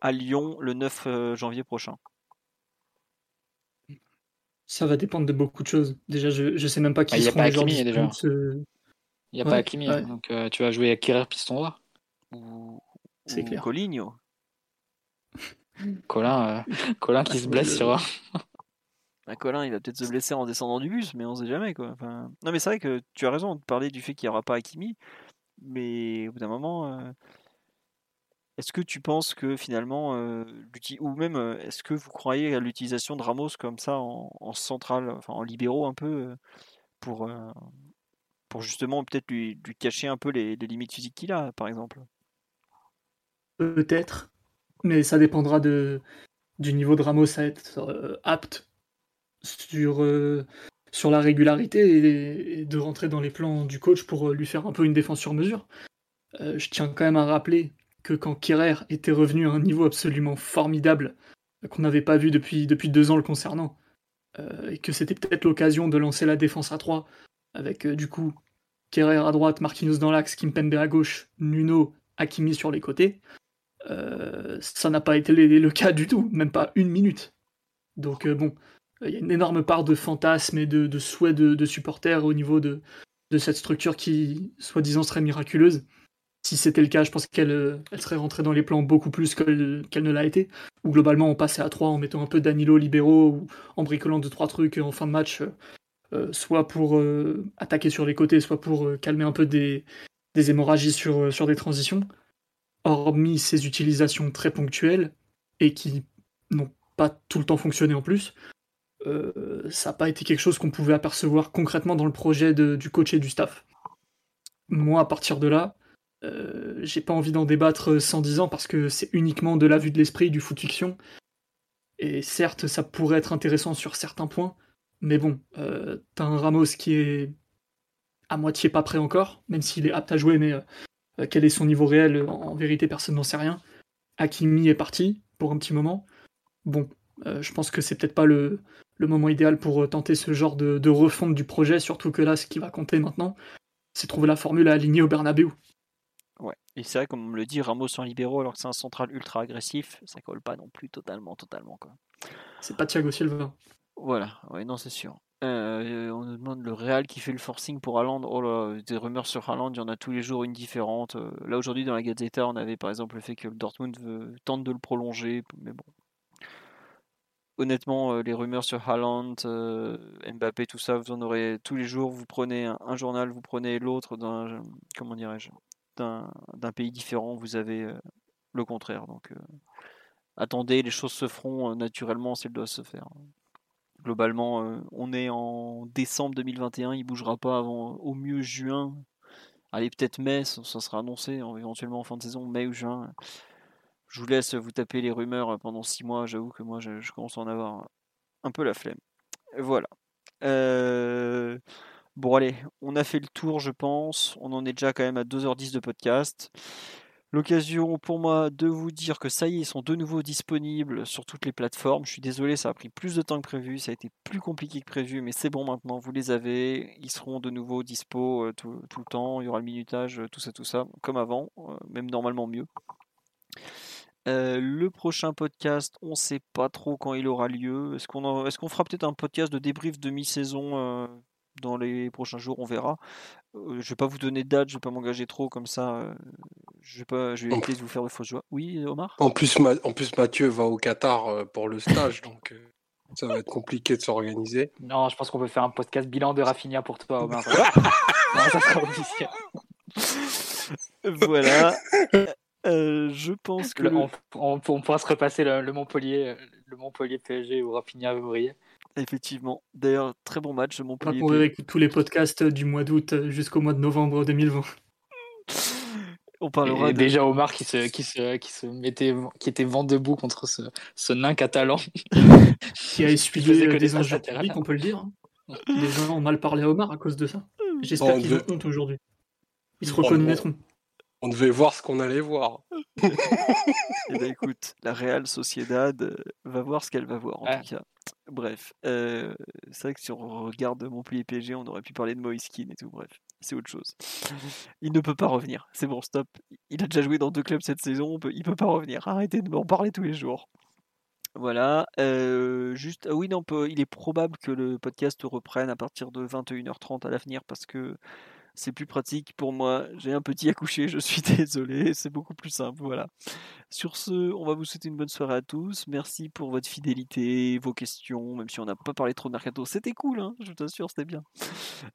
à Lyon le 9 janvier prochain? Ça va dépendre de beaucoup de choses. Déjà, je, ne sais même pas qui ah, Il n'y a pas Hakimi, déjà. Il n'y a pas Hakimi, donc tu vas jouer à Kirer piston droit ou, C'est clair. Coligno? Colin, Colin qui se blesse sur un Colin, il va peut-être se blesser en descendant du bus, mais on sait jamais quoi. Non, mais c'est vrai que tu as raison de parler du fait qu'il n'y aura pas Hakimi, mais au bout d'un moment, euh, est-ce que tu penses que finalement, euh, ou même euh, est-ce que vous croyez à l'utilisation de Ramos comme ça en, en central, enfin en libéraux un peu, pour, pour justement peut-être lui, cacher un peu les, les limites physiques qu'il a, par exemple? Peut-être, mais ça dépendra de, du niveau de Ramos à être apte sur, euh, sur la régularité et, de rentrer dans les plans du coach pour euh, lui faire un peu une défense sur mesure. Euh, je tiens quand même à rappeler que quand Kerrer était revenu à un niveau absolument formidable, qu'on n'avait pas vu depuis, depuis deux ans le concernant, et que c'était peut-être l'occasion de lancer la défense à trois, avec du coup Kerrer à droite, Marquinhos dans l'axe, Kimpembe à gauche, Nuno, Hakimi sur les côtés, ça n'a pas été le, cas du tout, même pas une minute. Donc bon, il y a une énorme part de fantasme et de, de souhait de, supporters au niveau de, de cette structure qui, soi-disant, serait miraculeuse. Si c'était le cas, je pense qu'elle elle serait rentrée dans les plans beaucoup plus qu'elle ne l'a été. Ou globalement, on passait à 3 en mettant un peu Danilo libéraux ou en bricolant deux trois trucs en fin de match, euh, soit pour euh, attaquer sur les côtés, soit pour euh, calmer un peu des, des hémorragies sur, sur des transitions. Hormis ces utilisations très ponctuelles et qui n'ont pas tout le temps fonctionné en plus, euh, ça n'a pas été quelque chose qu'on pouvait apercevoir concrètement dans le projet du coach et du staff. Moi, à partir de là, euh, j'ai pas envie d'en débattre sans dix ans parce que c'est uniquement de la vue de l'esprit du foot fiction. Et certes, ça pourrait être intéressant sur certains points, mais bon, euh, t'as un Ramos qui est à moitié pas prêt encore, même s'il est apte à jouer, mais quel est son niveau réel En vérité, personne n'en sait rien. Hakimi est parti pour un petit moment. Bon, je pense que c'est peut-être pas le, le moment idéal pour euh, tenter ce genre de, refonte du projet, surtout que là, ce qui va compter maintenant, c'est trouver la formule à aligner au Bernabeu. Ouais, et c'est vrai, comme on me le dit, Ramos sans libéraux, alors que c'est un central ultra agressif, ça colle pas non plus totalement, totalement. Quoi. C'est pas Thiago Silva. Voilà, ouais, non, c'est sûr. Euh, on nous demande le Real qui fait le forcing pour Haaland. Oh là, des rumeurs sur Haaland, il y en a tous les jours une différente. Euh, là, aujourd'hui, dans la Gazeta, on avait par exemple le fait que le Dortmund veut, tente de le prolonger, mais bon, honnêtement, euh, les rumeurs sur Haaland, euh, Mbappé, tout ça, vous en aurez tous les jours. Vous prenez un, journal, vous prenez l'autre d'un, comment dirais-je, d'un, pays différent. Vous avez euh, le contraire. Donc, attendez, les choses se feront naturellement s'il doit se faire. Globalement, on est en décembre 2021. Il bougera pas avant au mieux juin. Allez, peut-être mai, ça sera annoncé éventuellement en fin de saison, mai ou juin je vous laisse vous taper les rumeurs pendant six mois. J'avoue que moi, je, commence à en avoir un peu la flemme. Voilà. Euh, bon, allez, on a fait le tour, je pense. On en est déjà quand même à 2h10 de podcast. L'occasion pour moi de vous dire que ça y est, ils sont de nouveau disponibles sur toutes les plateformes. Je suis désolé, ça a pris plus de temps que prévu, ça a été plus compliqué que prévu, mais c'est bon maintenant, vous les avez. Ils seront de nouveau dispo euh, tout, le temps, il y aura le minutage, tout ça, tout ça, comme avant, euh, même normalement mieux. Le prochain podcast, on ne sait pas trop quand il aura lieu. Est-ce qu'on est qu'on fera peut-être un podcast de débrief de mi-saison dans les prochains jours? On verra. je ne vais pas vous donner de date, je ne vais pas m'engager trop comme ça. je vais, pas, je vais éviter de vous faire de fausses joies. Oui, Omar? en plus, en plus, Mathieu va au Qatar pour le stage, donc ça va être compliqué de s'organiser. Non, je pense qu'on peut faire un podcast bilan de Rafinha pour toi, Omar. ça sera officiel. voilà. Euh, je pense que. on, pourra se repasser le, Montpellier, le Montpellier PSG où Rafinha briller. Effectivement. D'ailleurs, très bon match de Montpellier. On pourrait écouter tous les podcasts du mois d'août jusqu'au mois de novembre 2020. On parlera déjà Omar qui se, qui se, qui se mettait, qui était vent debout contre ce, ce nain catalan. qui a essuyé que des injures publiques, on peut le dire. Hein. Les gens ont mal parlé à Omar à cause de ça. J'espère qu'ils ont honte aujourd'hui. Ils se reconnaîtront. On devait voir ce qu'on allait voir. eh ben, écoute, la Real Sociedad euh, va voir ce qu'elle va voir en tout cas. Bref, euh, c'est vrai que si on regarde Montpellier PSG, on aurait pu parler de Moïskine et tout. Bref, c'est autre chose. Il ne peut pas revenir. C'est bon, stop. Il a déjà joué dans deux clubs cette saison. Il peut, peut pas revenir. Arrêtez de m'en parler tous les jours. Voilà. Euh, juste, ah oui, non, il est probable que le podcast reprenne à partir de 21h30 à l'avenir parce que c'est plus pratique pour moi. J'ai un petit à je suis désolé, c'est beaucoup plus simple. Voilà. Sur ce, on va vous souhaiter une bonne soirée à tous. Merci pour votre fidélité, vos questions, même si on n'a pas parlé trop de mercato. C'était cool, hein je t'assure, c'était bien.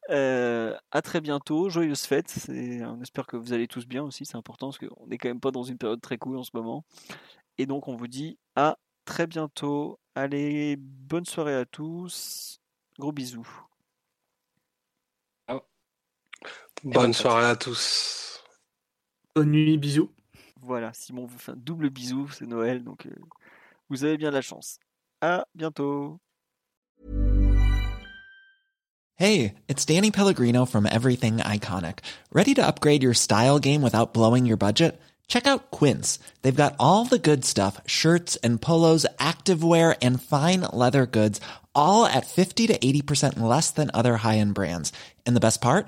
Euh, à très bientôt, joyeuses fêtes. On espère que vous allez tous bien aussi, c'est important parce qu'on n'est quand même pas dans une période très cool en ce moment. Et donc, on vous dit à très bientôt. Allez, bonne soirée à tous. Gros bisous. Bonne soirée à tous. Bonne nuit, bisous. Voilà, Simon vous fait un double bisou, c'est Noël, donc euh, vous avez bien la chance. À bientôt. Hey, it's Danny Pellegrino from Everything Iconic. Ready to upgrade your style game without blowing your budget? Check out Quince. They've got all the good stuff, shirts and polos, activewear and fine leather goods, all at 50 to 80% less than other high-end brands. And the best part?